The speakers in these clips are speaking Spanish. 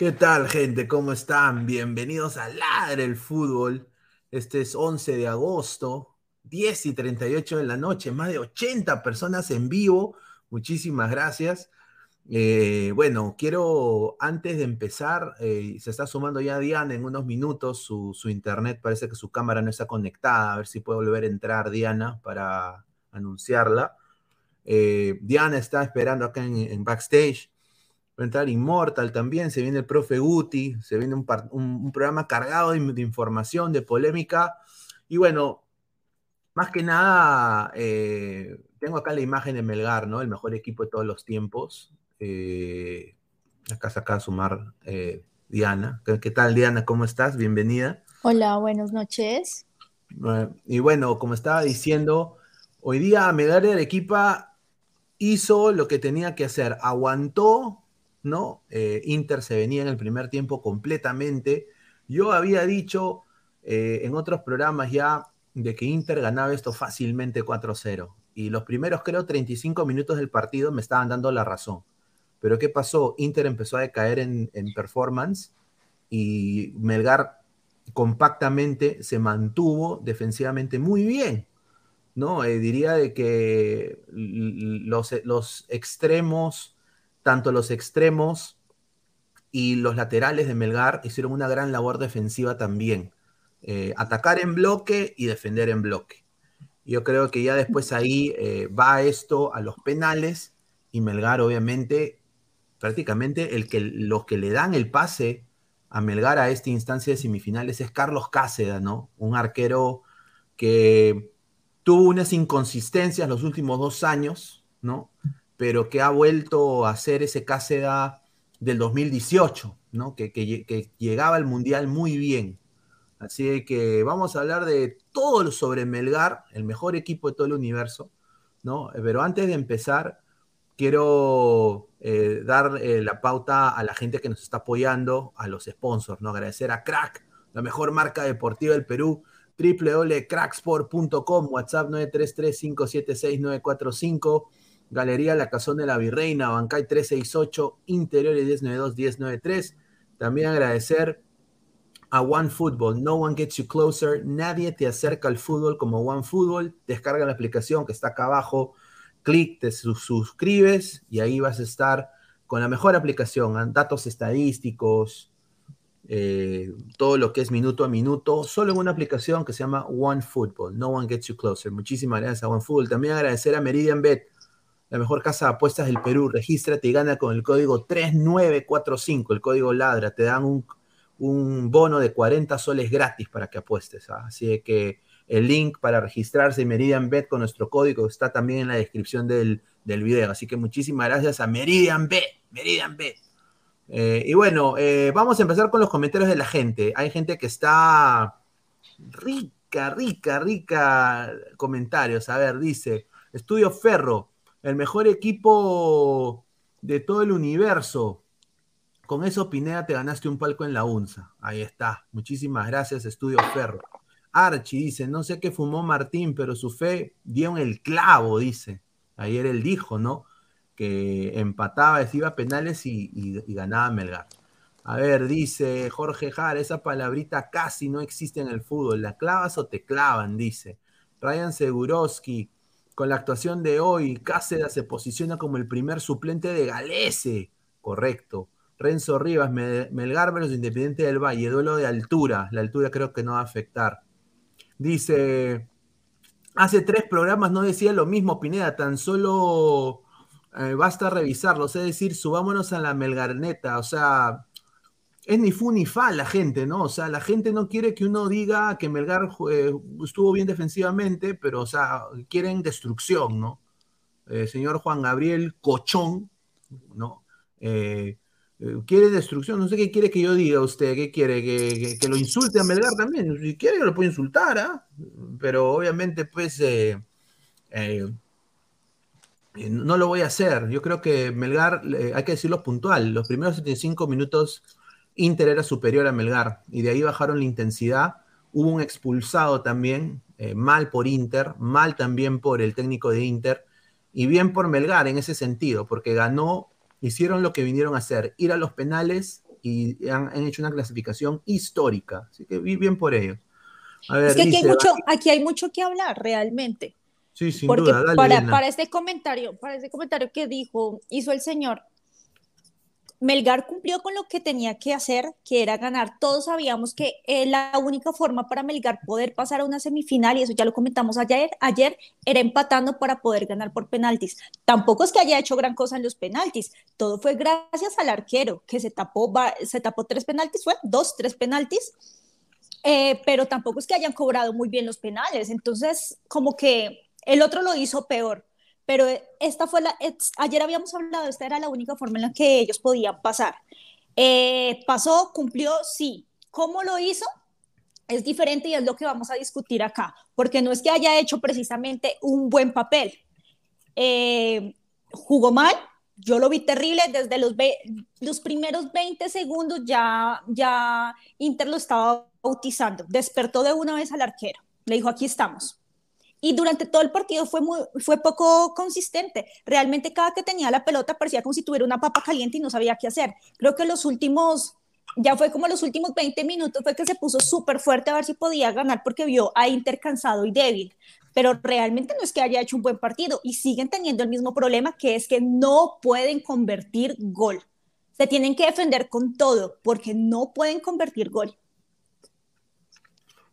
¿Qué tal, gente? ¿Cómo están? Bienvenidos a Ladre el Fútbol. Este es 11 de agosto, 10 y 38 de la noche, más de 80 personas en vivo. Muchísimas gracias. Eh, bueno, quiero, antes de empezar, eh, se está sumando ya Diana en unos minutos, su, internet parece que su cámara no está conectada, a ver si puede volver a entrar Diana para anunciarla. Eh, Diana está esperando acá en backstage va a entrar Immortal también, se viene el profe Guti, se viene un, programa cargado de, información, de polémica. Y bueno, más que nada, eh, tengo acá la imagen de Melgar, ¿no? El mejor equipo de todos los tiempos. Eh, acá saca a sumar eh, Diana. ¿Qué, tal, Diana? ¿Cómo estás? Bienvenida. Hola, buenas noches. y bueno, como estaba diciendo, hoy día Melgar de Arequipa hizo lo que tenía que hacer, aguantó ¿no? Eh, Inter se venía en el primer tiempo completamente. Yo había dicho eh, en otros programas ya de que Inter ganaba esto fácilmente 4-0. Y los primeros, creo, 35 minutos del partido me estaban dando la razón. Pero ¿qué pasó? Inter empezó a decaer en, performance y Melgar compactamente se mantuvo defensivamente muy bien. ¿no? Eh, diría de que los, los extremos, tanto los extremos y los laterales de Melgar hicieron una gran labor defensiva también. Eh, atacar en bloque y defender en bloque. Yo creo que ya después ahí eh, va esto a los penales y Melgar obviamente prácticamente el que, los que le dan el pase a Melgar a esta instancia de semifinales es Carlos Cáceda, ¿no? Un arquero que tuvo unas inconsistencias los últimos dos años, ¿no? Pero que ha vuelto a ser ese Cáceda del 2018, ¿no? Que, que llegaba al Mundial muy bien. Así que vamos a hablar de todo sobre Melgar, el mejor equipo de todo el universo, ¿no? Pero antes de empezar, quiero eh, dar eh, la pauta a la gente que nos está apoyando, a los sponsors, ¿no? Agradecer a Crack, la mejor marca deportiva del Perú, www.cracksport.com, WhatsApp 933-576-945, Galería La Cazón de la Virreina, Bancay 368, Interiores 1092-1093. También agradecer a One Football. No one gets you closer. Nadie te acerca al fútbol como One Football. Descarga la aplicación que está acá abajo. Clic, te suscribes y ahí vas a estar con la mejor aplicación. Datos estadísticos, eh, todo lo que es minuto a minuto, solo en una aplicación que se llama One Football. No one gets you closer. Muchísimas gracias a One Football. También agradecer a Meridian Bet, la mejor casa de apuestas del Perú. Regístrate y gana con el código 3945, el código LADRA. Te dan un un bono de 40 soles gratis para que apuestes. ¿ah? Así que el link para registrarse en Meridian Bet con nuestro código está también en la descripción del, video. Así que muchísimas gracias a Meridian Bet. Meridian Bet. Eh, y bueno, eh, vamos a empezar con los comentarios de la gente. Hay gente que está rica, rica, rica comentarios. A ver, dice, Estudio Ferro, el mejor equipo de todo el universo. Con eso, Pineda, te ganaste un palco en la UNSA. Ahí está. Muchísimas gracias, Estudio Ferro. Archie dice, no sé qué fumó Martín, pero su fe dio en el clavo, dice. Ayer él dijo, ¿no? Que empataba, iba a penales y, ganaba Melgar. A ver, dice Jorge Jara, esa palabrita casi no existe en el fútbol. ¿La clavas o te clavan? Dice. Ryan Seguroski, con la actuación de hoy, Cáceres se posiciona como el primer suplente de Galese. Correcto. Renzo Rivas, Melgar versus Independiente del Valle, duelo de altura. La altura creo que no va a afectar. Dice, hace tres programas no decía lo mismo, Pineda, tan solo eh, basta revisarlo, es decir, subámonos a la Melgarneta, o sea, es ni fu ni fa la gente, ¿no? O sea, la gente no quiere que uno diga que Melgar eh, estuvo bien defensivamente, pero, o sea, quieren destrucción, ¿no? Eh, señor Juan Gabriel Cochón, ¿no? Eh, quiere destrucción, no sé qué quiere que yo diga usted, qué quiere, que, lo insulte a Melgar también, si quiere lo puede insultar, ¿ah? pero obviamente pues eh, eh, no lo voy a hacer, yo creo que Melgar, hay que decirlo puntual, los primeros 75 minutos Inter era superior a Melgar y de ahí bajaron la intensidad, hubo un expulsado también, mal por Inter, mal también por el técnico de Inter y bien por Melgar en ese sentido, porque ganó hicieron lo que vinieron a hacer, ir a los penales y han, hecho una clasificación histórica. Así que bien por ellos. es que aquí, hay mucho, aquí hay mucho que hablar realmente. Sí, sin duda. para, para, este comentario, para este comentario que dijo, hizo el señor, Melgar cumplió con lo que tenía que hacer, que era ganar. Todos sabíamos que eh, la única forma para Melgar poder pasar a una semifinal, y eso ya lo comentamos ayer, ayer, era empatando para poder ganar por penaltis. Tampoco es que haya hecho gran cosa en los penaltis, todo fue gracias al arquero, que se tapó, se tapó tres penaltis, fue dos, tres penaltis, eh, pero tampoco es que hayan cobrado muy bien los penales. Entonces, como que el otro lo hizo peor pero esta fue la, ayer habíamos hablado, esta era la única forma en la que ellos podían pasar. Eh, pasó, cumplió, sí. ¿Cómo lo hizo? Es diferente y es lo que vamos a discutir acá, porque no es que haya hecho precisamente un buen papel. Eh, jugó mal, yo lo vi terrible desde los, los primeros 20 segundos ya, ya Inter lo estaba bautizando, despertó de una vez al arquero, le dijo aquí estamos y durante todo el partido fue, muy, fue poco consistente. Realmente cada que tenía la pelota parecía como si tuviera una papa caliente y no sabía qué hacer. Creo que los últimos ya fue como los últimos 20 minutos, fue que se puso súper fuerte a ver si podía ganar porque vio a Inter cansado y débil. Pero realmente no es que haya hecho un buen partido y siguen teniendo el mismo problema que es que no pueden convertir gol. Se tienen que defender con todo porque no pueden convertir gol.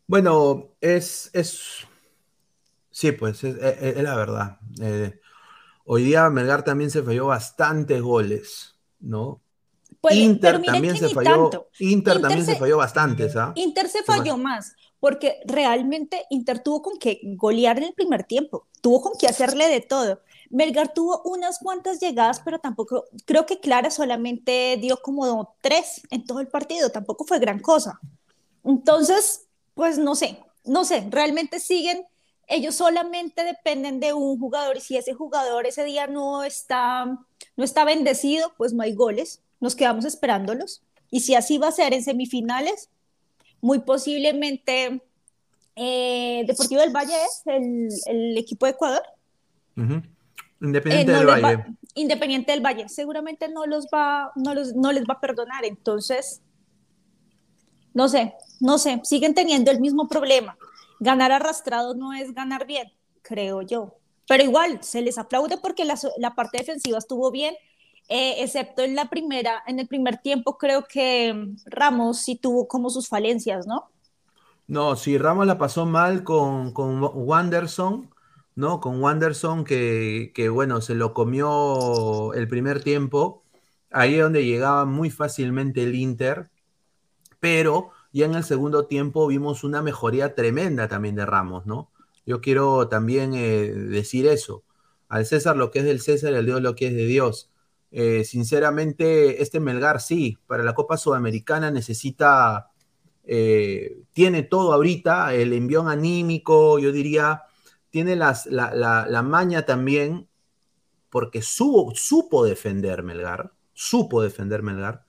Bueno, es, es sí, pues es, la verdad. Eh, hoy día Melgar también se falló bastantes goles, ¿no? Pues, Inter también se falló. Inter, también se, falló bastantes, ¿ah? Inter se falló más, porque realmente Inter tuvo con que golear en el primer tiempo, tuvo con que hacerle de todo. Melgar tuvo unas cuantas llegadas, pero tampoco, creo que Clara solamente dio como tres en todo el partido, tampoco fue gran cosa. Entonces, pues no sé, no sé, realmente siguen, ellos solamente dependen de un jugador y si ese jugador ese día no está, no está bendecido, pues no hay goles nos quedamos esperándolos. Y si así va a ser en semifinales, muy posiblemente eh, Deportivo del Valle es el, equipo de Ecuador. Independiente eh, del Valle. Independiente del Valle. Seguramente no, los va, no, los, no les va a perdonar. Entonces, no sé, no sé. Siguen teniendo el mismo problema. Ganar arrastrado no es ganar bien, creo yo. Pero igual, se les aplaude porque la, parte defensiva estuvo bien eh, excepto en la primera, en el primer tiempo creo que Ramos sí tuvo como sus falencias, ¿no? No, sí, Ramos la pasó mal con, con Wanderson, ¿no? Con Wanderson que, que, bueno, se lo comió el primer tiempo, ahí es donde llegaba muy fácilmente el Inter, pero ya en el segundo tiempo vimos una mejoría tremenda también de Ramos, ¿no? Yo quiero también eh, decir eso, al César lo que es del César y al Dios lo que es de Dios. Eh, sinceramente, este Melgar sí, para la Copa Sudamericana necesita, eh, tiene todo ahorita, el envión anímico, yo diría, tiene las, la, maña también, porque supo defender Melgar, supo defender Melgar,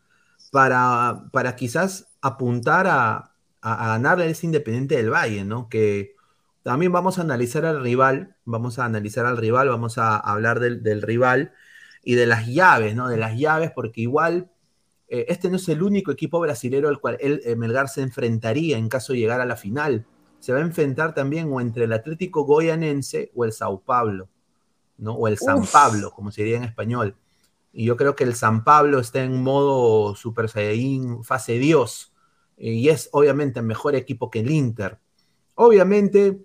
para, para quizás apuntar a, a, ganarle a ese Independiente del Valle, ¿no? Que también vamos a analizar al rival, vamos a analizar al rival, vamos a hablar del, del rival y de las llaves, ¿no? De las llaves, porque igual eh, este no es el único equipo brasilero al cual el, eh, Melgar se enfrentaría en caso de llegar a la final. Se va a enfrentar también o entre el Atlético Goyanense o el Sao Paulo, ¿no? O el San Pablo, como se diría en español. Y yo creo que el San Pablo está en modo Super Saiyajin, fase Dios, eh, y es obviamente mejor equipo que el Inter. Obviamente,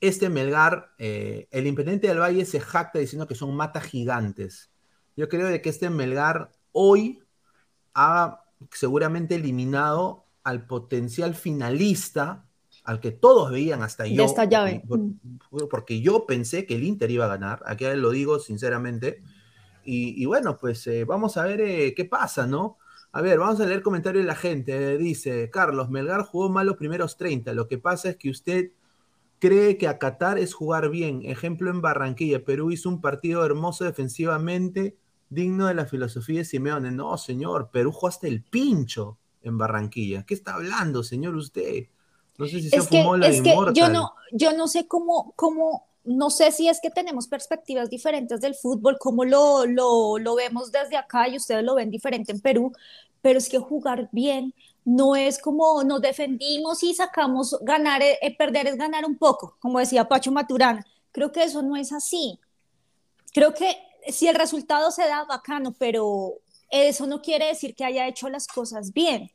este Melgar, eh, el Independiente del Valle se jacta diciendo que son matas gigantes. Yo creo de que este Melgar hoy ha seguramente eliminado al potencial finalista, al que todos veían hasta yo. esta llave. Porque, yo pensé que el Inter iba a ganar, aquí lo digo sinceramente. Y, bueno, pues eh, vamos a ver eh, qué pasa, ¿no? A ver, vamos a leer comentarios de la gente. dice, Carlos, Melgar jugó mal los primeros 30. Lo que pasa es que usted cree que a Qatar es jugar bien. Ejemplo en Barranquilla, Perú hizo un partido hermoso defensivamente, digno de la filosofía de Simeone. No, señor, Perú jugó hasta el pincho en Barranquilla. ¿Qué está hablando, señor, usted? No sé si se fumó la es que yo no, yo no sé cómo, cómo, no sé si es que tenemos perspectivas diferentes del fútbol, cómo lo, lo, lo vemos desde acá y ustedes lo ven diferente en Perú, pero es que jugar bien no es como nos defendimos y sacamos ganar, eh, eh, perder es ganar un poco, como decía Pacho Maturana. Creo que eso no es así. Creo que si el resultado se da, bacano, pero eso no quiere decir que haya hecho las cosas bien.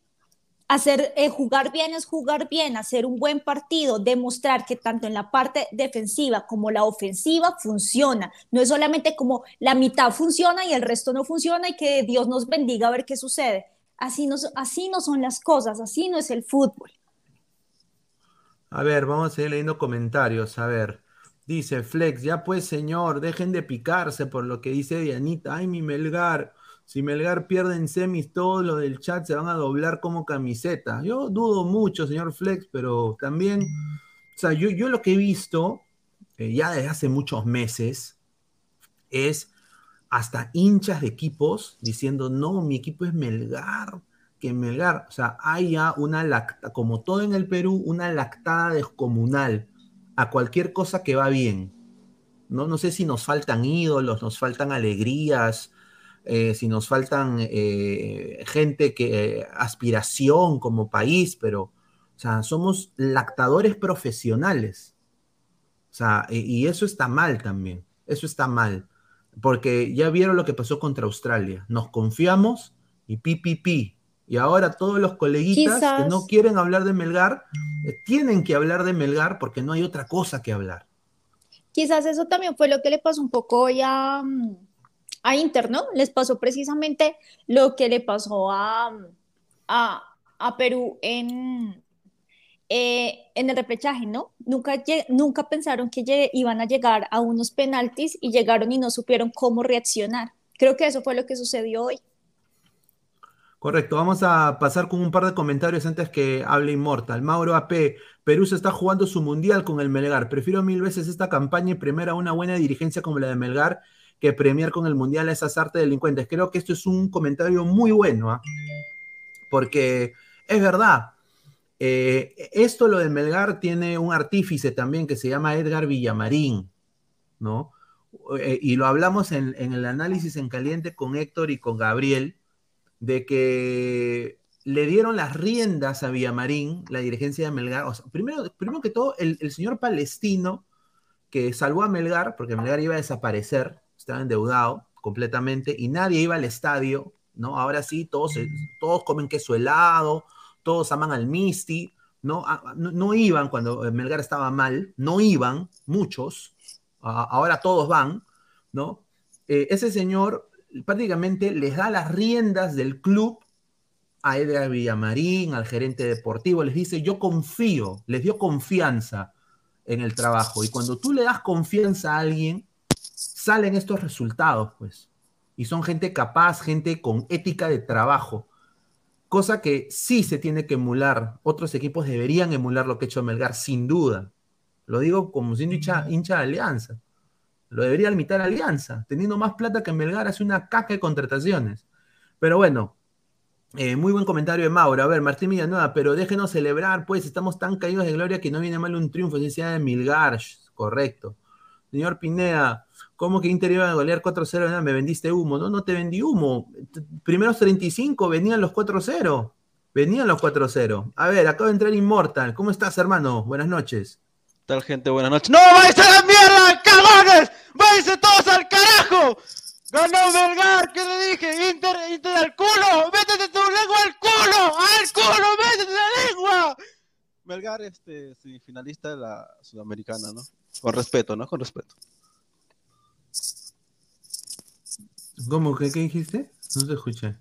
Hacer, eh, jugar bien es jugar bien, hacer un buen partido, demostrar que tanto en la parte defensiva como la ofensiva funciona. No es solamente como la mitad funciona y el resto no funciona y que Dios nos bendiga a ver qué sucede Así no, así no son las cosas, así no es el fútbol. A ver, vamos a seguir leyendo comentarios. A ver, dice Flex, ya pues señor, dejen de picarse por lo que dice Dianita. Ay, mi Melgar, si Melgar pierde en semis, todos los del chat se van a doblar como camiseta. Yo dudo mucho, señor Flex, pero también, o sea, yo, yo lo que he visto eh, ya desde hace muchos meses es hasta hinchas de equipos diciendo, no, mi equipo es Melgar, que Melgar, o sea, hay ya una lacta, como todo en el Perú, una lactada descomunal a cualquier cosa que va bien. No, no sé si nos faltan ídolos, nos faltan alegrías, eh, si nos faltan eh, gente que eh, aspiración como país, pero, o sea, somos lactadores profesionales. O sea, y, y eso está mal también. Eso está mal. Porque ya vieron lo que pasó contra Australia. Nos confiamos y pi, pi, pi. Y ahora todos los coleguitas Quizás- que no quieren hablar de Melgar, eh, tienen que hablar de Melgar porque no hay otra cosa que hablar. Quizás eso también fue lo que le pasó un poco hoy a, mm, a Inter, ¿no? Les pasó precisamente lo que le pasó a, a, a Perú en, eh, en el repechaje, ¿no? Nunca, nunca pensaron que iban a llegar a unos penaltis y llegaron y no supieron cómo reaccionar. Creo que eso fue lo que sucedió hoy. Correcto, vamos a pasar con un par de comentarios antes que hable Inmortal. Mauro AP, Perú se está jugando su mundial con el Melgar. Prefiero mil veces esta campaña y premiar a una buena dirigencia como la de Melgar que premiar con el mundial a esas artes delincuentes. Creo que esto es un comentario muy bueno, ¿ah? porque es verdad. eh, esto, lo de Melgar, tiene un artífice también que se llama Edgar Villamarín, ¿no? Eh, y lo hablamos en, en el análisis en caliente con Héctor y con Gabriel de que le dieron las riendas a Villamarín, la dirigencia de Melgar. Primero, primero que todo, el señor palestino que salvó a Melgar, porque Melgar iba a desaparecer, estaba endeudado completamente, y nadie iba al estadio, ¿no? Ahora sí, todos, todos comen queso helado, todos aman al Misti, ¿no? Ah, no, no iban cuando Melgar estaba mal, no iban, muchos, ahora todos van, ¿no? Eh, ese señor prácticamente les da las riendas del club a Edgar Villamarín, al gerente deportivo, les dice, yo confío, les dio confianza en el trabajo. Y cuando tú le das confianza a alguien, salen estos resultados, pues. Y son gente capaz, gente con ética de trabajo. Cosa que sí se tiene que emular. Otros equipos deberían emular lo que ha hecho Melgar, sin duda. Lo digo como siendo hincha, de Alianza. Lo debería limitar Alianza. Teniendo más plata que Melgar, hace una caca de contrataciones. Pero bueno, eh, muy buen comentario de Mauro. A ver, Martín Villanueva, pero déjenos celebrar, pues estamos tan caídos de gloria que no viene mal un triunfo, si sea de Milgar, correcto. Señor Pineda, ¿cómo que Inter iba a golear 4-0? Nada, Me vendiste humo. No, no te vendí humo. Primeros 35 venían los 4-0. Venían los 4-0. A ver, acaba de entrar Immortal. ¿Cómo estás, hermano? Buenas noches. tal gente? Buenas noches. ¡No, váyanse a la mierda, cagones! ¡Váyanse todos al carajo! ¡Ganó Melgar! ¿Qué le dije? ¡Inter, Inter al culo! ¡Métete tu lengua al culo! ¡Al culo! ¡Métete la lengua! Melgar, este, semifinalista de la Sudamericana, ¿no? Con respeto, ¿no? Con respeto. ¿Cómo? ¿Qué, qué dijiste? No te escuché.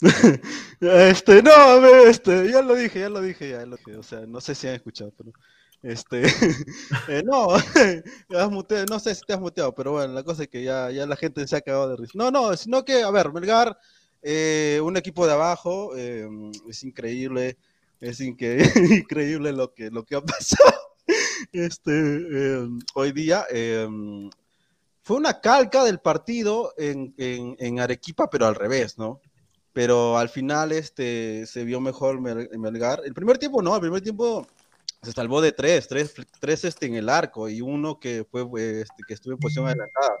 Este, no, a ver, este, ya lo dije, ya lo dije, ya lo dije, o sea, no sé si han escuchado, pero, este, eh, no, ya has muteado, no sé si te has muteado, pero bueno, la cosa es que ya, ya la gente se ha cagado de risa. No, no, sino que, a ver, Melgar, eh, un equipo de abajo, eh, es increíble, es incre- increíble lo que, lo que ha pasado, este, eh, hoy día, eh, fue una calca del partido en, en, en Arequipa, pero al revés, ¿no? pero al final este, se vio mejor Mel- Melgar. El primer tiempo no, el primer tiempo se salvó de tres, tres, tres este, en el arco y uno que fue este, que estuvo en posición adelantada.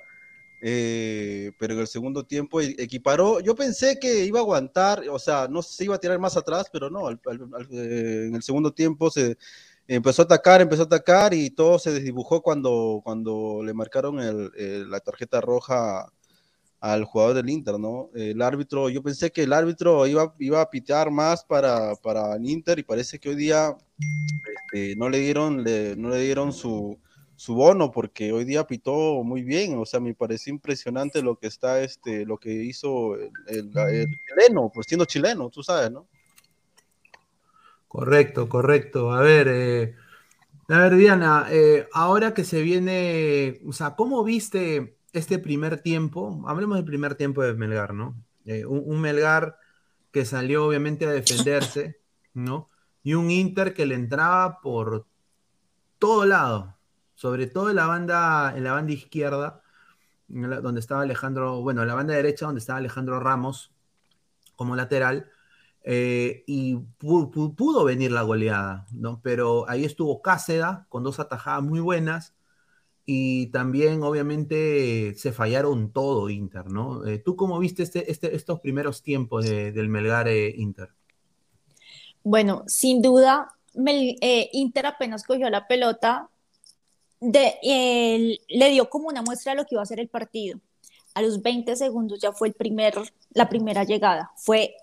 Eh, pero en el segundo tiempo e- equiparó. Yo pensé que iba a aguantar, o sea, no se iba a tirar más atrás, pero no, al- al- al- eh, en el segundo tiempo se empezó a atacar, empezó a atacar y todo se desdibujó cuando, cuando le marcaron el- la tarjeta roja al jugador del Inter, ¿no? El árbitro, yo pensé que el árbitro iba, iba a pitear más para, para el Inter y parece que hoy día este, no le dieron, le- no le dieron su, su bono porque hoy día pitó muy bien, o sea, me pareció impresionante lo que está, este, lo que hizo el- el chileno, pues siendo chileno, tú sabes, ¿no? Correcto, correcto. A ver, eh, a ver, Diana, eh, ahora que se viene, o sea, ¿cómo viste este primer tiempo? Hablemos del primer tiempo de Melgar, ¿no? Eh, un, un Melgar que salió obviamente a defenderse, ¿no? Y un Inter que le entraba por todo lado, sobre todo en la banda, en la banda izquierda, donde estaba Alejandro, bueno, en la banda derecha donde estaba Alejandro Ramos como lateral, eh, y pu- pu- pudo venir la goleada, ¿no? Pero ahí estuvo Cáceda con dos atajadas muy buenas y también obviamente se fallaron todo Inter, ¿no? Eh, ¿Tú cómo viste este, este, estos primeros tiempos del Melgar eh, Inter? Bueno, sin duda, Inter apenas cogió la pelota, le dio como una muestra de lo que iba a ser el partido. A los 20 segundos ya fue el primer, la primera llegada. Fue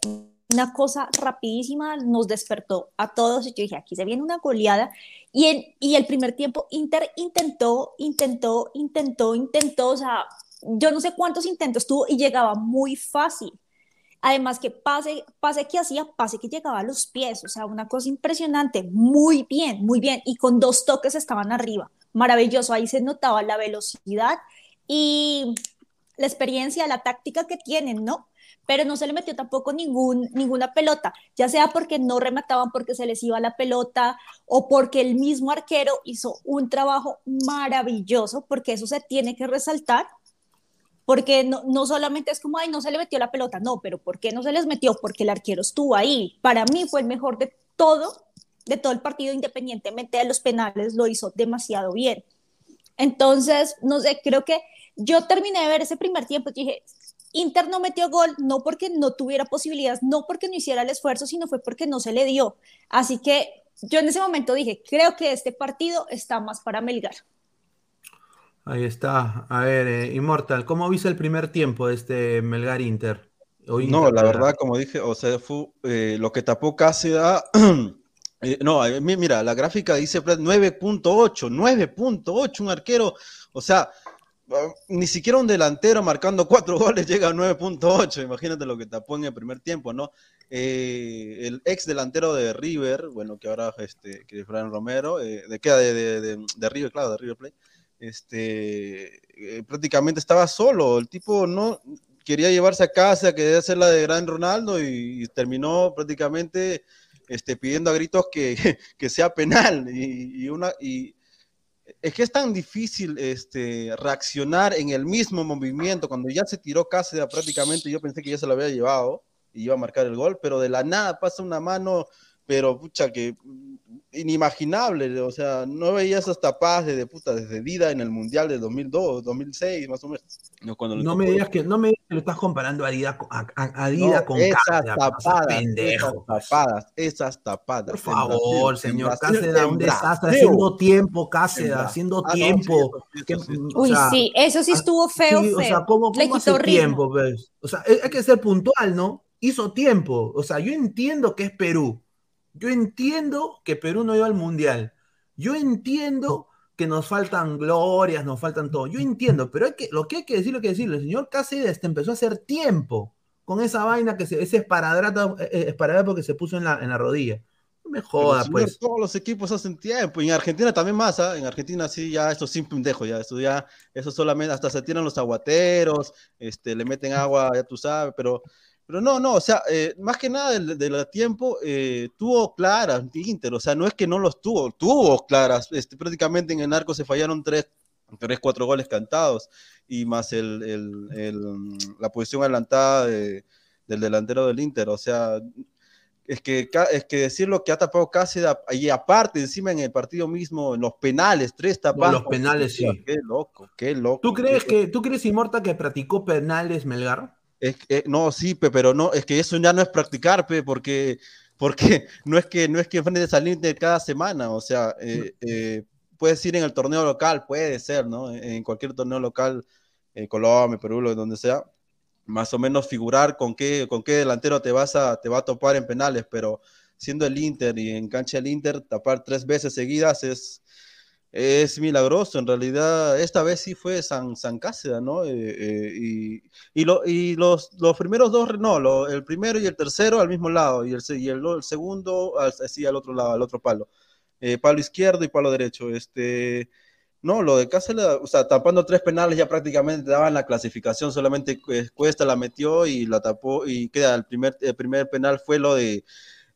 una cosa rapidísima, nos despertó a todos y yo dije, aquí se viene una goleada. Y, en, y el primer tiempo Inter intentó, intentó, intentó, intentó, o sea, yo no sé cuántos intentos tuvo y llegaba muy fácil. Además que pase, pase que hacía, pase que llegaba a los pies, o sea, una cosa impresionante, muy bien, muy bien, y con dos toques estaban arriba, maravilloso, ahí se notaba la velocidad y la experiencia, la táctica que tienen, ¿no? Pero no se le metió tampoco ningún, ninguna pelota, ya sea porque no remataban porque se les iba la pelota o porque el mismo arquero hizo un trabajo maravilloso, porque eso se tiene que resaltar porque no, no, solamente es como, ay, no se le metió la pelota, no, pero ¿por qué no se les metió? Porque el arquero estuvo ahí. Para mí fue el mejor de todo, de todo el partido, independientemente de los penales, lo hizo demasiado bien. Entonces, no sé, creo que yo terminé de ver ese primer tiempo y dije, Inter no metió gol, no porque no tuviera posibilidades, no porque no hiciera el esfuerzo, sino fue porque no se le dio. Así que yo en ese momento dije, creo que este partido está más para Melgar. Ahí está. A ver, eh, Immortal, ¿cómo viste el primer tiempo de este Melgar Inter? no, la verdad, como dije, o sea, fue eh, lo que tapó Cáceres. eh, no, mira, la gráfica dice 9.8, 9.8, un arquero, o sea, ni siquiera un delantero marcando cuatro goles llega a 9.8, imagínate lo que tapó en el primer tiempo, ¿no? Eh, el ex delantero de River, bueno, que ahora este, que Fran Romero, de queda de, de, de, River, claro, de River Plate este, eh, prácticamente estaba solo. El tipo no quería llevarse a casa, quería hacer la de Gran Ronaldo y, terminó prácticamente este, pidiendo a gritos que, que sea penal. Y, una, y es que es tan difícil este, reaccionar en el mismo movimiento. Cuando ya se tiró Cáceres prácticamente, yo pensé que ya se lo había llevado y iba a marcar el gol, pero de la nada pasa una mano pero pucha que inimaginable, o sea, no veía esas tapadas de, puta desde Dida en el Mundial de 2002, 2006, más o menos. No, no me digas que no me digas que lo estás comparando a Dida, a, a Dida no, con esas tapadas, pendejo. esas tapadas, esas tapadas. Por favor, señor Cáceres, un desastre, haciendo tiempo, Cáceres, haciendo ah, tiempo. No, sí, sí, Uy, sea, sí, eso sí estuvo feo, sí, feo. O sea, ¿cómo, cómo hace tiempo? Pues? O sea, hay que ser puntual, ¿no? Hizo tiempo. O sea, yo entiendo que es Perú, yo entiendo que Perú no iba al Mundial. Yo entiendo que nos faltan glorias, nos faltan todo. Yo entiendo, pero hay que, lo que hay que decir, lo que decirlo. El señor Cáceres empezó a hacer tiempo con esa vaina, que se, ese esparadrapo, eh, eh, esparadrapo que se puso en la, en la rodilla. No me joda, pues. Todos los equipos hacen tiempo. Y en Argentina también más, ¿ah? En Argentina sí, ya esto sin pendejo, ya. Esto ya, eso solamente, hasta se tiran los aguateros, este, le meten agua, ya tú sabes, pero pero no, no, o sea, eh, más que nada del, tiempo eh, tuvo claras Inter, o sea, no es que no los tuvo, tuvo claras, este, prácticamente en el arco se fallaron tres, tres cuatro goles cantados y más el, el, la posición adelantada del delantero del Inter, o sea, es que, es que decir lo que ha tapado casi y aparte encima en el partido mismo, en los penales, tres tapadas. los penales, sí. Qué loco, qué loco. ¿Tú crees que, tú crees, Inmorta, que practicó penales Melgar? Es, no, sí, pero no, es que eso ya no es practicar, porque, porque no es que no es que enfrentes al Inter cada semana, o sea, eh, eh, puedes ir en el torneo local, puede ser, ¿no? En cualquier torneo local, en Colombia, Perú, donde sea, más o menos figurar con qué, con qué delantero te vas a, te va a topar en penales, pero siendo el Inter y en cancha del Inter, tapar tres veces seguidas es, es milagroso. En realidad, esta vez sí fue San, San Cáceres, ¿no? Eh, eh, y, y, lo, y los, los, primeros dos, no, el primero y el tercero al mismo lado, y el, segundo, así al otro lado, al otro palo. Eh, palo izquierdo y palo derecho. Este, no, lo de Cáceres, o sea, tapando tres penales ya prácticamente daban la clasificación, solamente Cuesta la metió y la tapó, y queda el primer, el primer penal fue lo de,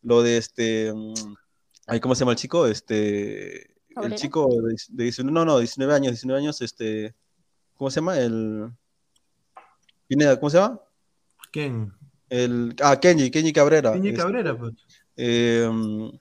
lo de este, mm, ¿cómo se llama el chico? Este el chico de, 19, no, no, 19 años, 19 años, este, ¿cómo se llama? El, ¿cómo se llama? ¿Quién? El, ah, Kenji, Kenji Cabrera. Kenji Cabrera, pues. Em,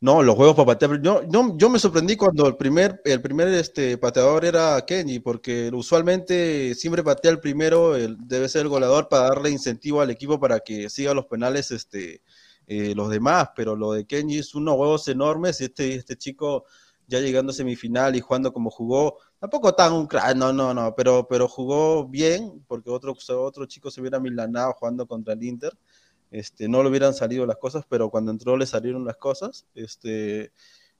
No, los juegos para patear. Yo, yo, yo, me sorprendí cuando el primer, el primer este, pateador era Kenji, porque usualmente siempre patea el primero, el, debe ser el goleador para darle incentivo al equipo para que siga los penales este, eh, los demás, pero lo de Kenji es unos huevos enormes. Este, este chico ya llegando a semifinal y jugando como jugó, tampoco tan un crack, no, no, no, pero, pero jugó bien, porque otro, otro chico se hubiera milanado jugando contra el Inter. Este, no le hubieran salido las cosas, pero cuando entró le salieron las cosas. Este,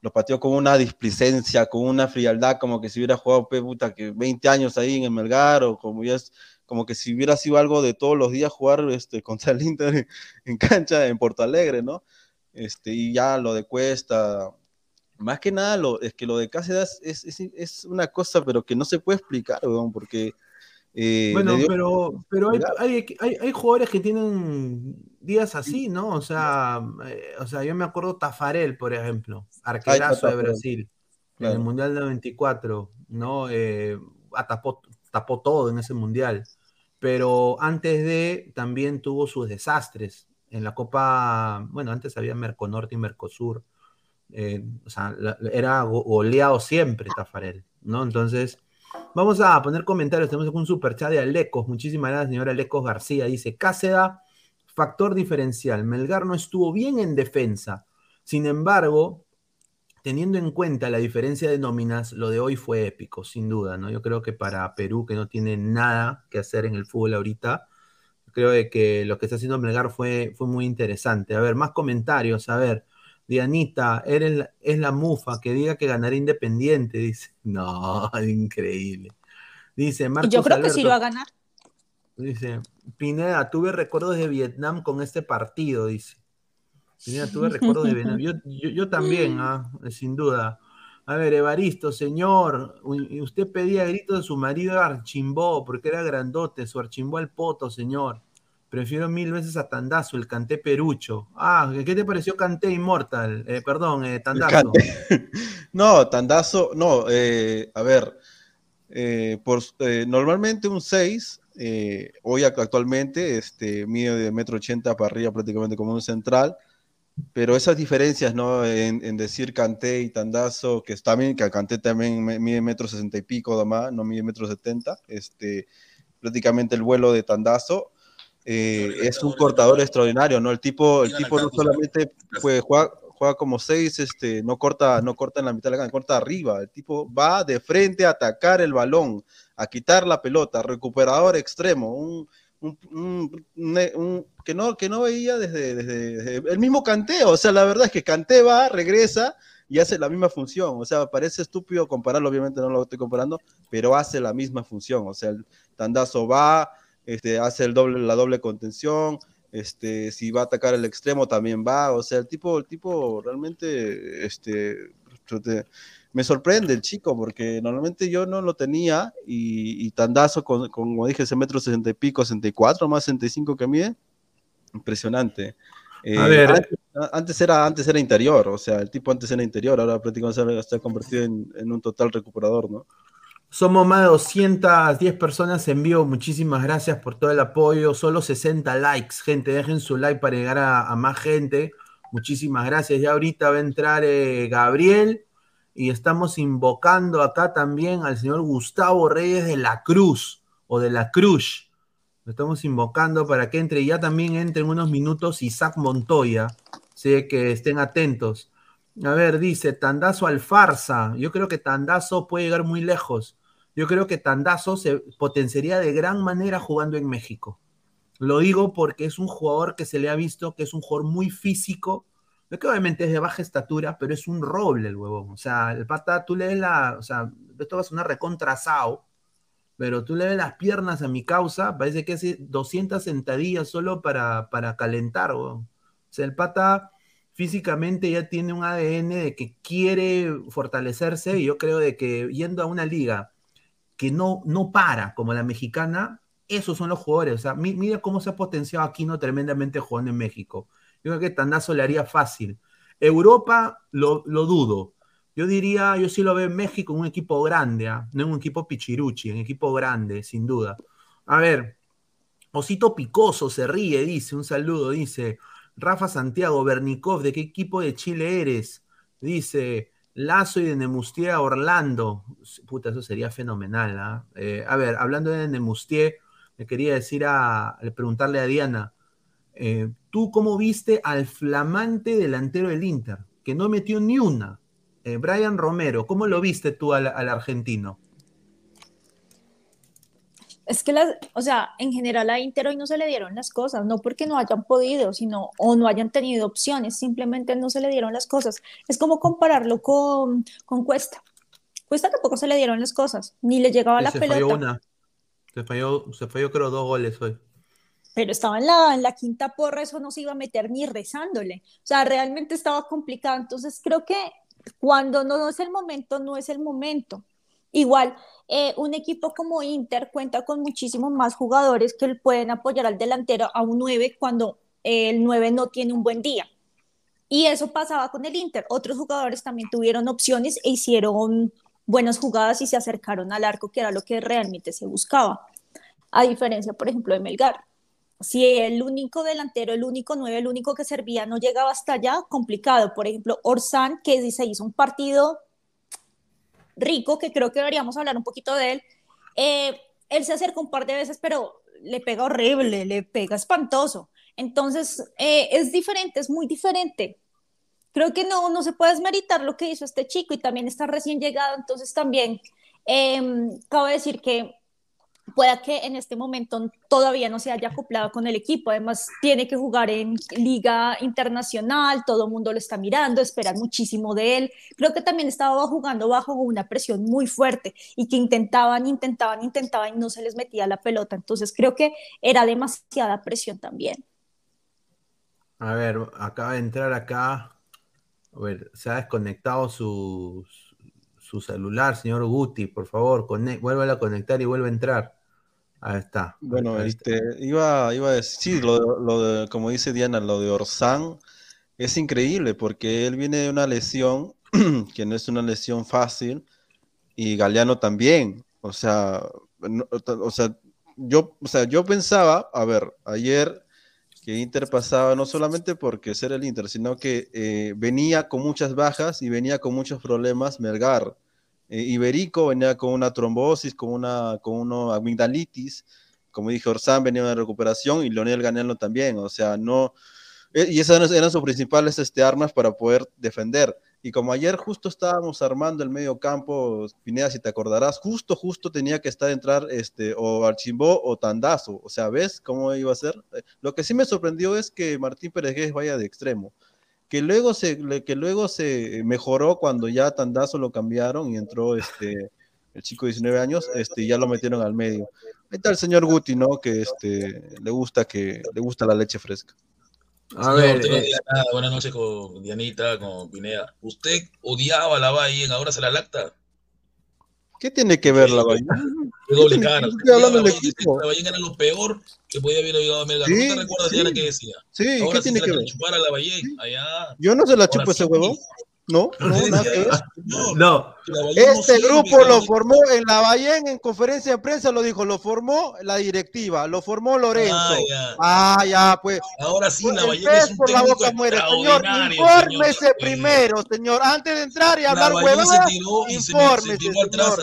lo pateó con una displicencia, con una frialdad, como que si hubiera jugado puta, que 20 años ahí en el Melgar, o como es, como que si hubiera sido algo de todos los días jugar este, contra el Inter en, cancha en Porto Alegre, ¿no? Este, y ya lo de Cuesta, más que nada, lo, es que lo de Cáceres es, es, es, una cosa, pero que no se puede explicar, porque eh, bueno, pero, pero hay, hay, hay, hay, jugadores que tienen días así, ¿no? O sea, eh, o sea, yo me acuerdo Tafarel, por ejemplo, arquerazo de Brasil, en el Mundial 94, ¿no? Eh, tapó, tapó todo en ese Mundial. Pero antes de, también tuvo sus desastres. En la Copa, bueno, antes había Merconorte y Mercosur. Eh, o sea, era goleado siempre Tafarel, ¿no? Entonces Vamos a poner comentarios. Tenemos un super chat de Alecos. Muchísimas gracias, señora Alecos García. Dice: Cáceda, factor diferencial. Melgar no estuvo bien en defensa. Sin embargo, teniendo en cuenta la diferencia de nóminas, lo de hoy fue épico, sin duda. ¿no? Yo creo que para Perú, que no tiene nada que hacer en el fútbol ahorita, creo que lo que está haciendo Melgar fue, fue muy interesante. A ver, más comentarios. A ver. Dianita, eres es la mufa que diga que ganará Independiente, dice. No, increíble. Dice Marcos Yo creo que sí lo va a ganar. Dice, Pineda, tuve recuerdos de Vietnam con este partido, dice. Pineda, tuve recuerdos de Vietnam. Yo, también, ¿ah? sin duda. A ver, Evaristo, señor, usted pedía gritos de su marido Archimbó, porque era grandote, su Archimbó al poto, señor. Prefiero mil veces a Tandazo, el Canté Perucho. Ah, ¿qué te pareció Canté Immortal? Eh, perdón, eh, Tandazo. no, Tandazo, no, eh, a ver, por, normalmente un 6, hoy actualmente, este, mide de metro ochenta para arriba prácticamente como un central, pero esas diferencias, ¿no? En, decir Canté y Tandazo, que bien, que Canté también mide metro sesenta y pico, más, no mide metro setenta, este, prácticamente el vuelo de Tandazo eh, es un cortador extraordinario, ¿no? El tipo, el tipo no solamente juega, juega como seis, este, no corta, no corta en la mitad de la cancha, corta arriba. El tipo va de frente a atacar el balón, a quitar la pelota, recuperador extremo, un, que, no, que no veía desde, desde, el mismo canteo. O sea, la verdad es que Canté va, regresa y hace la misma función. O sea, parece estúpido compararlo, obviamente no lo estoy comparando, pero hace la misma función. O sea, el tandazo va, este, hace el doble, la doble contención, este, si va a atacar el extremo también va, o sea, el tipo, el tipo realmente, este, me sorprende el chico, porque normalmente yo no lo tenía, y, Tandazo, con, como dije, ese metro sesenta y pico, 64, más 65 que mide, impresionante. Eh, antes, era, antes era interior, o sea, el tipo antes era interior, ahora prácticamente se ha convertido en, en un total recuperador, ¿no? Somos más de 210 personas en vivo. Muchísimas gracias por todo el apoyo. Solo 60 likes, gente. Dejen su like para llegar a, más gente. Muchísimas gracias. Ya ahorita va a entrar eh, Gabriel y estamos invocando acá también al señor Gustavo Reyes de la Cruz o de la Cruz. Lo estamos invocando para que entre. Ya también entre en unos minutos Isaac Montoya. Sé que estén atentos. A ver, dice Tandazo al farsa. Yo creo que Tandazo puede llegar muy lejos. Yo creo que Tandazo se potenciaría de gran manera jugando en México. Lo digo porque es un jugador que se le ha visto que es un jugador muy físico, que obviamente es de baja estatura, pero es un roble el huevón. O sea, el pata, tú le ves la, o sea, esto va a sonar pero tú le ves las piernas a mi causa, parece que hace 200 sentadillas solo para, para calentar, O sea, el pata físicamente ya tiene un ADN de que quiere fortalecerse y yo creo de que yendo a una liga que no, no para, como la mexicana, esos son los jugadores. O sea, mira cómo se ha potenciado Aquino tremendamente jugando en México. Yo creo que Tandazo le haría fácil. Europa lo, dudo. Yo diría, yo sí lo veo en México un equipo grande, ¿ah? no en un equipo pichiruchi, un equipo grande, sin duda. A ver, Osito Picoso se ríe, dice, un saludo, dice, Rafa Santiago, Bernikov, ¿de qué equipo de Chile eres? Dice Lazo y de Nemustier a Orlando. Puta, eso sería fenomenal. ¿ah? Eh, a ver, hablando de Nemustier, me quería decir a, preguntarle a Diana, eh, ¿tú cómo viste al flamante delantero del Inter, que no metió ni una? Eh, Brian Romero, ¿cómo lo viste tú al, argentino? Es que, las, o sea, en general a Inter hoy no se le dieron las cosas, no porque no hayan podido, sino o no hayan tenido opciones, simplemente no se le dieron las cosas. Es como compararlo con, con Cuesta. Cuesta tampoco se le dieron las cosas, ni le llegaba la pelota. Falló una. Se falló, se falló creo dos goles hoy. Pero estaba en la, en la quinta porra, eso no se iba a meter ni rezándole. O sea, realmente estaba complicado. Entonces creo que cuando no es el momento, no es el momento. Igual, eh, un equipo como Inter cuenta con muchísimos más jugadores que pueden apoyar al delantero a un 9 cuando el 9 no tiene un buen día. Y eso pasaba con el Inter. Otros jugadores también tuvieron opciones e hicieron buenas jugadas y se acercaron al arco, que era lo que realmente se buscaba. A diferencia, por ejemplo, de Melgar si el único delantero, el único nueve, el único que servía no llegaba hasta allá, complicado. Por ejemplo, Orsán, que se hizo un partido rico, que creo que deberíamos hablar un poquito de él, eh, él se acerca un par de veces, pero le pega horrible, le pega espantoso. Entonces, eh, es diferente, es muy diferente. Creo que no, no se puede desmeritar lo que hizo este chico y también está recién llegado, entonces también eh, cabe decir que pueda que en este momento todavía no se haya acoplado con el equipo. Además, tiene que jugar en liga internacional, todo el mundo lo está mirando, esperan muchísimo de él. Creo que también estaba jugando bajo una presión muy fuerte y que intentaban, intentaban, intentaban y no se les metía la pelota. Entonces, creo que era demasiada presión también. A ver, acaba de entrar acá. A ver, se ha desconectado su, su celular, señor Guti, por favor, vuelva a conectar y vuelve a entrar. Ahí está. Bueno, este, iba, iba a decir, lo, lo de, como dice Diana, lo de Orsán es increíble porque él viene de una lesión que no es una lesión fácil y Galeano también. O sea, o sea, yo, o sea, yo pensaba, a ver, ayer que Inter pasaba no solamente porque ser el Inter, sino que eh, venía con muchas bajas y venía con muchos problemas Melgar. Eh, Iberico venía con una trombosis, con una con una amigdalitis, como dije, Orsán venía de recuperación y Leonel Ganello también, o sea, no, eh, y esas eran sus principales este, armas para poder defender. Y como ayer justo estábamos armando el medio campo, Pineda, si te acordarás, justo, justo tenía que estar entrar este, o Archimbó o Tandazo. O sea, ¿ves cómo iba a ser? Eh, lo que sí me sorprendió es que Martín Pérez vaya de extremo que luego se, que luego se mejoró cuando ya Tandazo lo cambiaron y entró este el chico de 19 años, este, ya lo metieron al medio. Ahí está el señor Guti, ¿no? Que este, le gusta que le gusta la leche fresca. A ver, eh, buenas noches con Dianita, con Pineda. ¿Usted odiaba a la Valle, ahora se la lacta? ¿Qué tiene que ver la? Qué doble cara. Estoy hablando del equipo. La Valle era lo peor que podía haber ayudado a Melgar. ¿No te recuerdas, Diana, que decía? Sí, ahora ¿qué tiene que, ver? chupar a la Valle, allá. Yo no se la chupo ese huevo. No, no, nada que ver. No. Este grupo lo formó en la Bahía en conferencia de prensa, lo dijo, lo formó la directiva, lo formó Lorenzo. Ah, ya, ah, ya pues. Ahora sí, la Bahía es un por la boca muere. Señor, infórmese primero, señor. Antes de entrar y hablar huevada, infórmese, señor.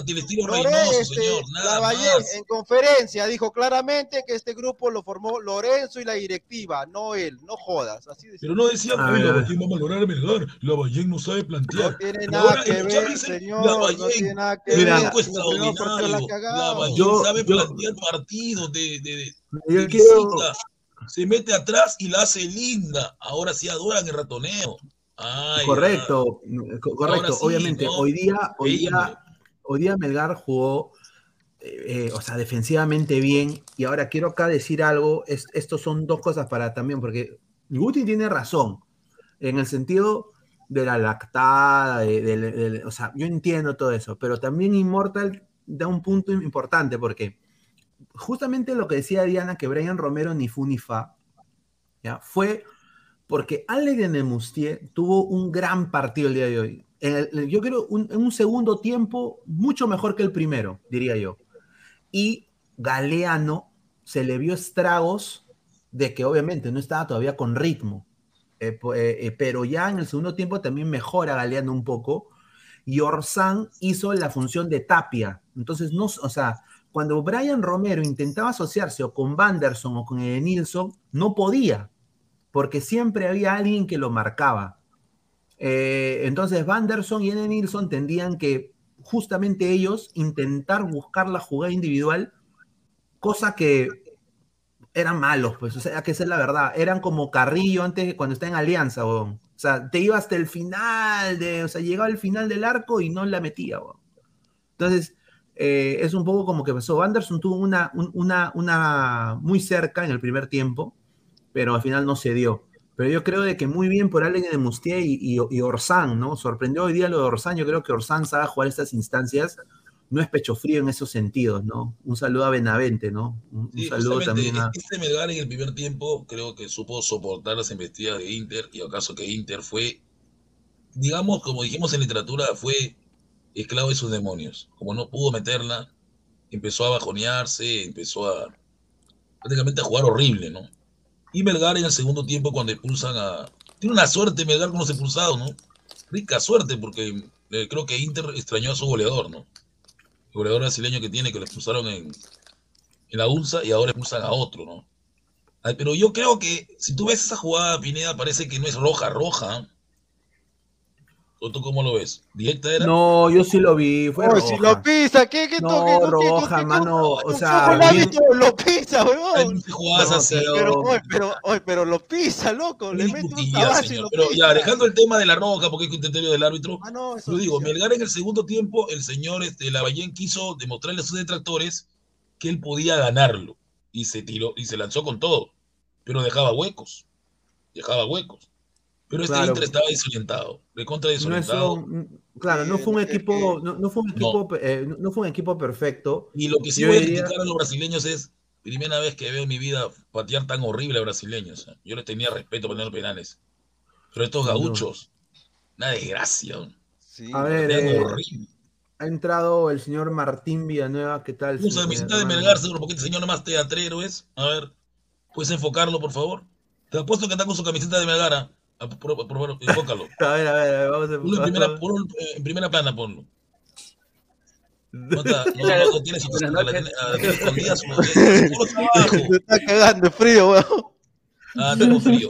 Este, la Bahía en conferencia dijo claramente que este grupo lo formó Lorenzo y la directiva, no él, no jodas. Así Pero no decía, ah, la Bahía va a valorar Melgar, la Bahía no sabe plantear. No tiene nada que ver, señor. La no tiene nada que ver. La sabe plantear partidos de, de, Se mete atrás y la hace linda. Ahora sí adoran el ratoneo. correcto, correcto. Obviamente, hoy día, hoy día, hoy día Melgar jugó, eh, eh, o sea, defensivamente bien. Y ahora quiero acá decir algo. Es, estos son dos cosas para también, porque Guti tiene razón en el sentido de la lactada, de, o sea, yo entiendo todo eso, pero también Immortal da un punto importante porque justamente lo que decía Diana, que Brian Romero ni fu ni fa, ¿ya? fue porque Ale de Nemustier tuvo un gran partido el día de hoy. yo creo en un segundo tiempo mucho mejor que el primero, diría yo. Y Galeano se le vio estragos de que obviamente no estaba todavía con ritmo. Eh, eh, pero ya en el segundo tiempo también mejora Galeano un poco. Y Orsán hizo la función de tapia. Entonces, no, o sea, cuando Brian Romero intentaba asociarse o con Vanderson o con Edenilson, no podía, porque siempre había alguien que lo marcaba. Eh, entonces, Vanderson y Edenilson tendían que justamente ellos intentar buscar la jugada individual, cosa que eran malos, pues, o sea, que esa es la verdad. Eran como Carrillo antes, cuando está en Alianza, o sea, te iba hasta el final, de, o sea, llegaba al final del arco y no la metía, Entonces, eh, es un poco como que pasó. Anderson tuvo una, una, una muy cerca en el primer tiempo, pero al final no se dio. Pero yo creo de que muy bien por Allen de Mustier y, y, Orsán, ¿no? Sorprendió hoy día lo de Orsán. Yo creo que Orsán sabe jugar estas instancias. No es pecho frío en esos sentidos, ¿no? Un saludo a Benavente, ¿no? Un, saludo también a. Este Melgar en el primer tiempo creo que supo soportar las embestidas de Inter y acaso que Inter fue, digamos, como dijimos en literatura, fue esclavo de sus demonios. Como no pudo meterla, empezó a bajonearse, empezó a prácticamente a jugar horrible, ¿no? Y Melgar en el segundo tiempo cuando expulsan a... Tiene una suerte Melgar con los expulsados, ¿no? Rica suerte porque eh, creo que Inter extrañó a su goleador, ¿no? El goleador brasileño que tiene, que lo expulsaron en, en la UNSA y ahora expulsan a otro, ¿no? pero yo creo que si tú ves esa jugada, Pineda, parece que no es roja, roja. ¿O tú cómo lo ves? ¿Directa era? No, yo sí lo vi. Fue oh, roja. si lo pisa, ¿qué? ¿Qué no, toque? No, roja, ¿qué, mano. o sea, lo pisa, weón. Pero, pero, oye, pero lo pisa, loco. Le mete un tabazo y lo Pero pisa. ya, dejando el tema de la roja, porque es criterio del árbitro. Ah, no, eso Yo digo, Melgar en el segundo tiempo, el señor este, Lavallén quiso demostrarle a sus detractores que él podía ganarlo. Y se tiró, y se lanzó con todo. Pero dejaba huecos. Dejaba huecos. Pero este Claro. Inter estaba desorientado, de contra No es desorientado. un- claro, no fue un que- equipo, no, no fue un equipo, eh, no- no fue un equipo perfecto. Y lo que sí Yo voy a diría- criticar a los brasileños es, primera vez que veo en mi vida patear tan horrible a brasileños. ¿eh? Yo les tenía respeto por los penales. Pero estos No. gauchos, una desgracia. Sí. A ver, eh, horrible. ha entrado el señor Martín Villanueva, ¿qué tal? Usa camiseta de Melgar, seguro, porque este señor nomás teatrero es. A ver, ¿puedes enfocarlo, por favor? Te apuesto que está con su camiseta de Melgar. ¿Ah? Por favor, enfócalo. A ver, a ver, a ver, vamos a Ponlo en primera, ponlo en primera plana, ponlo. No, está, no, no, no tiene su Buenas la noches. tiene- ah, tiene escondida su- su puro trabajo. Se está cagando frío, weón. Ah, tengo frío.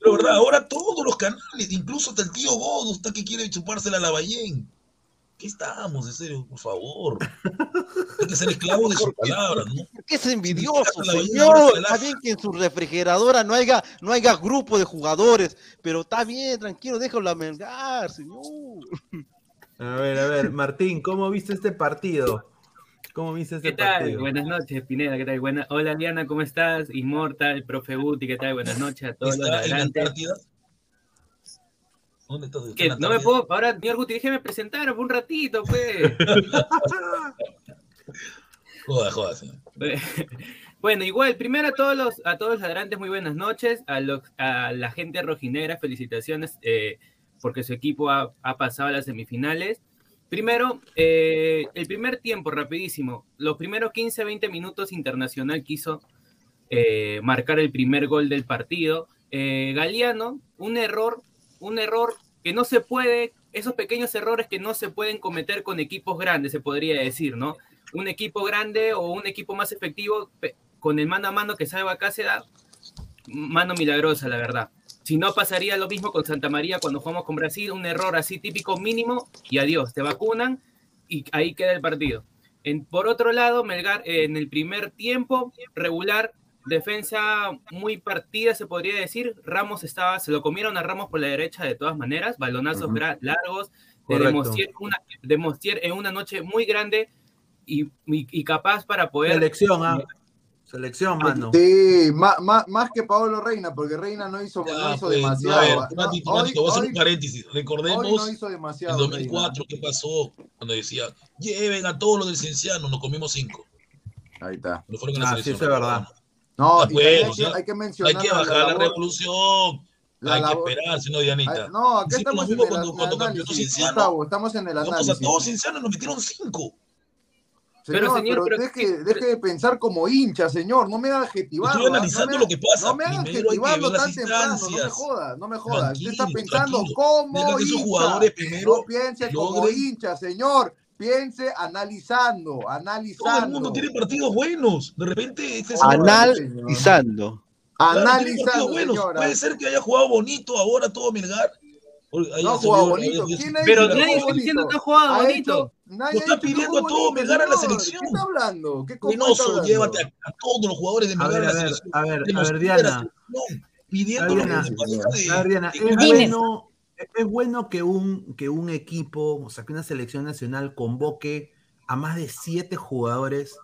Pero verdad, ahora todos los canales, incluso hasta el tío Godo está que quiere chupársela a la Ballén. ¿Qué estamos, en serio? Por favor. Hay que ser esclavo de sus palabras, ¿no? ¿Por qué es envidioso, señor? Está bien que en su refrigeradora no haya, no haya grupo de jugadores, pero está bien, tranquilo, déjalo a Melgar, señor. A ver, a ver, Martín, ¿cómo viste este partido? ¿Cómo viste este ¿Qué tal? partido? Buenas noches, Pineda, ¿qué tal? Buena... Hola, Diana, ¿cómo estás? Immortal, Profe Guti, ¿qué tal? Buenas noches a todos los ¿Está la adelante. ¿Dónde estás? ¿Está Que no me puedo, ahora, señor Guti, déjeme presentar por un ratito, pues. Joda, joda, señor. Bueno, igual, primero a todos los, a todos los adelante, muy buenas noches. A, los, a la gente rojinera, felicitaciones eh, porque su equipo ha, ha pasado a las semifinales. Primero, eh, el primer tiempo, rapidísimo. Los primeros 15, 20 minutos Internacional quiso eh, marcar el primer gol del partido. Galeano, un error, un error que no se puede, esos pequeños errores que no se pueden cometer con equipos grandes, se podría decir, ¿no? Un equipo grande o un equipo más efectivo, con el mano a mano que sabe acá se da, mano milagrosa, la verdad. Si no, pasaría lo mismo con Santa María cuando jugamos con Brasil, un error así típico mínimo y adiós, te vacunan y ahí queda el partido. En- por otro lado, Melgar en el primer tiempo, regular, defensa muy partida, se podría decir. Ramos estaba, se lo comieron a Ramos por la derecha de todas maneras, balonazos largos, de. Demostier, una, Demostier en una noche muy grande y, y- y capaz para poder... Selección, ah. Selección, mano. Sí, más, más, más que Paolo Reina, porque Reina no hizo, no Ya, hizo pues, demasiado. a ver, No, un ratito, hoy- un ratito, voy a hacer hoy- un paréntesis. Recordemos no demasiado. 2004, ¿qué pasó? Cuando decía, lleven a todos los del Cienciano, nos comimos cinco. Ahí está. No fueron a la Ah, selección. es verdad. No, Ah, y pues, también o hay, sea, que, hay que Hay mencionar que bajar la, labor- revolución. la hay labor- que esperar, si no, Dianita. Ay, No, acá Hicimos estamos en el, cuando, análisis. Gustavo, estamos en el a análisis. todos Cienciano y nos metieron cinco. Señor, Pero, pero, señor, pero- deje, deje de pensar como hincha, señor. No me haga adjetivarlo. Estoy analizando no me, lo que pasa. No me haga hay que adjetivarlo tan temprano. No me instancias. joda, no me joda. Usted está pensando como que hincha. jugadores primero no piense como logren- hincha, señor. Piense analizando, Todo analizando. el mundo tiene partidos buenos. De repente este Analizando. Claro, Analizando, partidos buenos. Puede ser que haya jugado bonito ahora todo Melgar. No ha jugado bonito. ¿Quién ha dicho Pero nadie está diciendo que ha jugado bonito. Lo está pidiendo a todo Melgar a la selección. ¿Qué está hablando? ¿Qué Reynoso, hablando? llévate a, a todos los jugadores de A Melgar ver, a, a la ver, selección. a ver, a ver, Diana. selección, Pidiendo A ver, Diana, a ver, Diana, es Dime. bueno, es bueno que un, que un equipo, o sea, que una selección nacional convoque a más de siete jugadores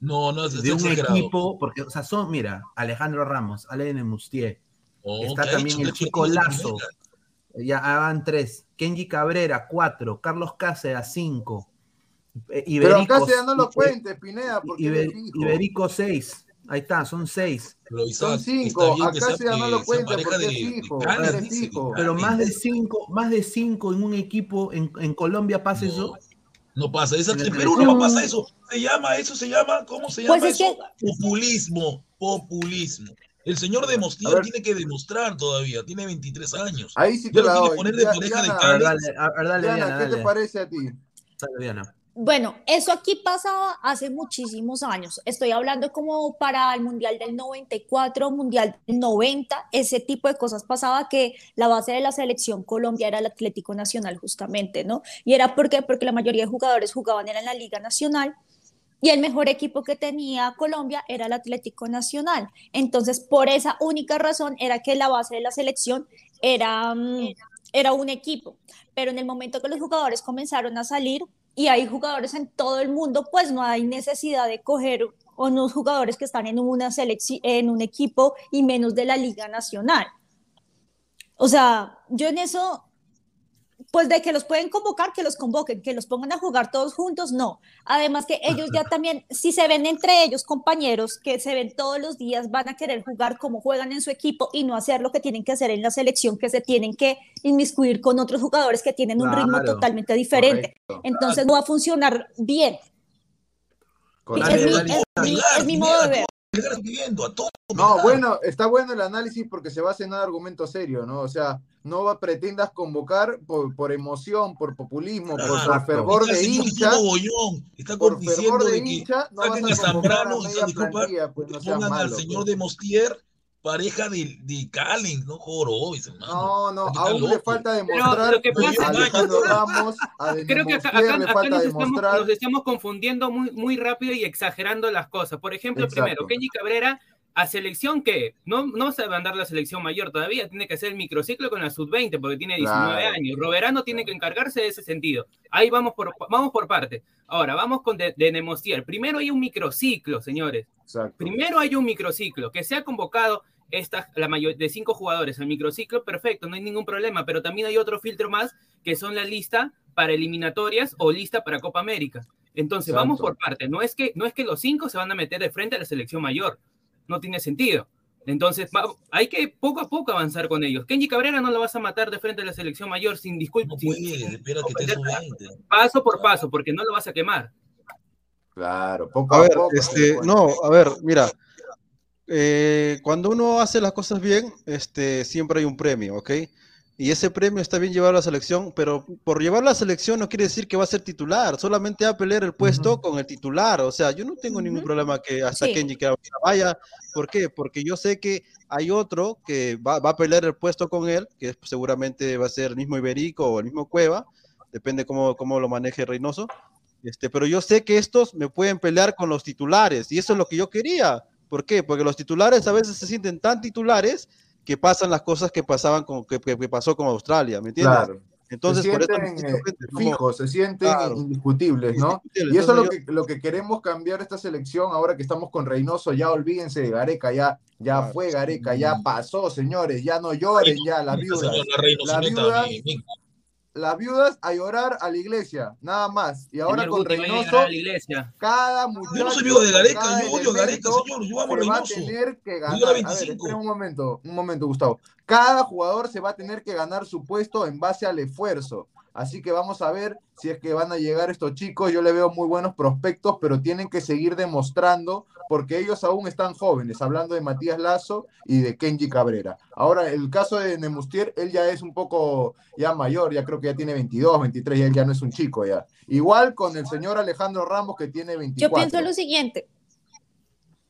No, no, es de un exagerado. equipo, porque, o sea, son, mira, Alejandro Ramos, Alain Mustier, Oh, está ¿qué ha también hecho? el ¿Qué ha chico? Lazo, ya van tres, Kenji Cabrera, cuatro, Carlos Cáceres, cinco, eh, Pero Iberico, se no lo cuentes, Pineda, porque. Iberico seis, ahí está, son seis. Pero Son cinco. está bien Acá que sea- se no que lo pareja porque de- es fijo. de dice. Pero más de cinco, más de cinco en un equipo, en, en Colombia pasa eso. No pasa, esa, En Perú no pasa eso. Se llama, eso se llama, ¿cómo se llama Pues es eso? Populismo, populismo. El señor de A Mostier ver. tiene que demostrar todavía, tiene 23 años. Ahí sí te la lo quiere doy. poner de Ya- pareja de Diana, A ver, Cali. dale, a ver, dale, Diana, Diana, ¿qué te parece a ti? Dale, Diana. Bueno, eso aquí pasaba hace muchísimos años. Estoy hablando como para el Mundial del 94, Mundial del 90, ese tipo de cosas pasaba que la base de la selección Colombia era el Atlético Nacional justamente, ¿no? Y era porque porque la mayoría de jugadores jugaban era en la Liga Nacional y el mejor equipo que tenía Colombia era el Atlético Nacional. Entonces, por esa única razón era que la base de la selección era, mm, era un equipo. Pero en el momento que los jugadores comenzaron a salir, y hay jugadores en todo el mundo, pues no hay necesidad de coger unos jugadores que están en, una selecci- en un equipo y menos de la Liga Nacional. O sea, yo en eso, pues de que los pueden convocar, que los convoquen, que los pongan a jugar todos juntos, no. Además que ellos ya también, si se ven entre ellos compañeros que se ven todos los días, van a querer jugar como juegan en su equipo y no hacer lo que tienen que hacer en la selección, que se tienen que inmiscuir con otros jugadores que tienen un ritmo totalmente diferente. correcto. Entonces no va a funcionar bien. Es mi, dale, es mi- es mi modo de ver. No, bueno, está bueno el análisis porque se basa en un argumento serio, ¿no? O sea, no va, pretendas convocar por, por emoción, por populismo, por, por Claro. fervor de hincha. Está Por diciendo fervor de de que hincha, no vas a a convocar a Zambrano y media disculpa, plantilla, pues no seas al señor pues. de Mostier pareja de, de no Jorobes, hermano. No, no, aún le falta Pero demostrar lo que pasa a Alejandro Ramos, a Creo que acá, Demostier acá- le acá falta nos, estamos, demostrar. nos estamos confundiendo muy, muy rápido y exagerando las cosas. Por ejemplo, Exacto. primero, Kenji Cabrera a selección que no, no se va a mandar la selección mayor todavía, tiene que hacer el microciclo con la sub-20 porque tiene 19 Claro. años. Roberano tiene que encargarse de ese sentido. Ahí vamos por, vamos por parte. Ahora, vamos con de, de Nemostier. Primero hay un microciclo, señores. Exacto. Primero hay un microciclo, que se ha convocado esta, la mayor, de cinco jugadores al microciclo, perfecto, no hay ningún problema, pero también hay otro filtro más, que son la lista para eliminatorias o lista para Copa América. Entonces, Exacto. vamos por parte, no es, que, no es que los cinco se van a meter de frente a la selección mayor, no tiene sentido. Entonces, va- hay que poco a poco avanzar con ellos. Kenji Cabrera no lo vas a matar de frente a la selección mayor sin disculpas. No puede, espera que esté sub-20. Paso por paso, porque no lo vas a quemar. Claro, poco A a, ver, poco. este, no, a ver, mira, eh, cuando uno hace las cosas bien, este, siempre hay un premio, ¿ok? Y ese premio está bien llevar a la selección, pero por llevar a la selección no quiere decir que va a ser titular, solamente va a pelear el puesto con el titular, o sea, yo no tengo ningún Ujú. problema que hasta Sí. Kenji que vaya, ¿por qué? Porque yo sé que hay otro que va, va a pelear el puesto con él, que seguramente va a ser el mismo Iberico o el mismo Cueva, depende cómo, cómo lo maneje Reynoso, este, pero yo sé que estos me pueden pelear con los titulares y eso es lo que yo quería. ¿Por qué? Porque los titulares a veces se sienten tan titulares que pasan las cosas que pasaban con que, que- que pasó con Australia, ¿me entiendes? Claro. Entonces, se por eso sienten eh, como- fijos, se sienten Claro. indiscutibles, ¿no? Indiscutibles. Y eso es lo que, lo que queremos cambiar esta selección ahora que estamos con Reynoso. Ya olvídense de Gareca, ya, ya Claro. fue Gareca, ya pasó, señores, ya no lloren, ya las viudas. Señor, la reina Las viudas, a llorar a la iglesia, nada más. Y ahora con a Reynoso, a la iglesia. cada muchacho. Yo no soy viudo de Gareca, yo odio Gareca, señor, yo amo a se va a Reynoso. tener que ganar. A ver, 25. espera un momento, un momento, Gustavo. Cada jugador se va a tener que ganar su puesto en base al esfuerzo. Así que vamos a ver si es que van a llegar estos chicos. Yo le veo muy buenos prospectos, pero tienen que seguir demostrando porque ellos aún están jóvenes, hablando de Matías Lazo y de Kenji Cabrera. Ahora, el caso de Nemustier, él ya es un poco ya mayor, ya creo que ya tiene 22, 23, y él ya no es un chico ya. Igual con el señor Alejandro Ramos que tiene 24. Yo pienso lo siguiente.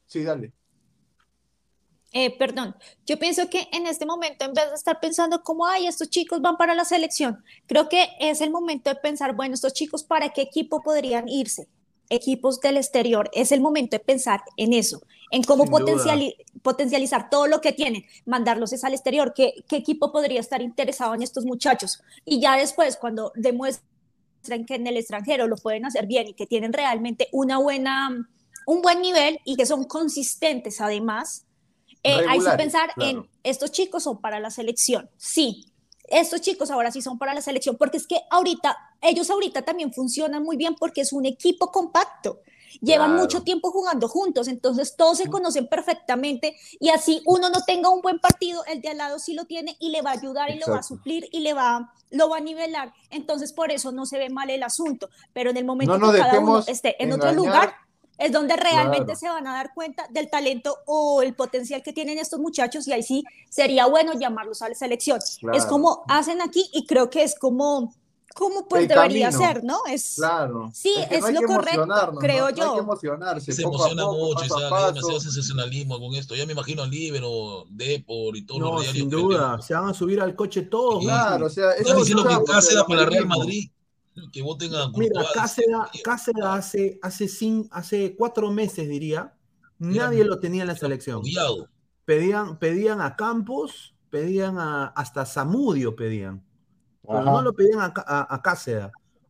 Sí, dale. Eh, perdón, yo pienso que en este momento, en vez de estar pensando como, ay, estos chicos van para la selección, creo que es el momento de pensar, bueno, estos chicos, ¿para qué equipo podrían irse? Equipos del exterior. Es el momento de pensar en eso, en cómo potenciali potencializar todo lo que tienen, mandarlos es al exterior. ¿Qué, ¿Qué equipo podría estar interesado en estos muchachos? Y ya después, cuando demuestran que en el extranjero lo pueden hacer bien y que tienen realmente una buena, un buen nivel y que son consistentes además, eh, hay que pensar claro. en estos chicos son para la selección, sí. Estos chicos ahora sí son para la selección, porque es que ahorita, ellos ahorita también funcionan muy bien porque es un equipo compacto. Llevan claro. mucho tiempo jugando juntos, entonces todos se conocen perfectamente y así uno no tenga un buen partido, el de al lado sí lo tiene y le va a ayudar y Exacto. lo va a suplir y le va, lo va a nivelar. Entonces por eso no se ve mal el asunto, pero en el momento no que cada uno esté en otro lugar, es donde realmente claro. se van a dar cuenta del talento o el potencial que tienen estos muchachos y ahí sí sería bueno llamarlos a la selección. Claro. Es como hacen aquí y creo que es como como pues el debería camino. ser, ¿no? Es claro. Sí, es, es no lo correcto, creo no, yo. No hay que emocionarse. Se emociona poco, mucho, paso ¿sabes? Hay demasiado sensacionalismo con esto. Ya me imagino al Libero, Depor y todos no, los diarios. Sin duda, se van a subir al coche todos. Claro, o sea, están diciendo que Cáceres para Real Madrid que voten a Mira, Cáceres, Cáceres hace, hace, cinco, hace cuatro meses, diría, nadie lo tenía en la selección. Pedían, pedían a Campos, pedían a, hasta Zamudio pedían. Pero no lo pedían a, a, a Cáceres.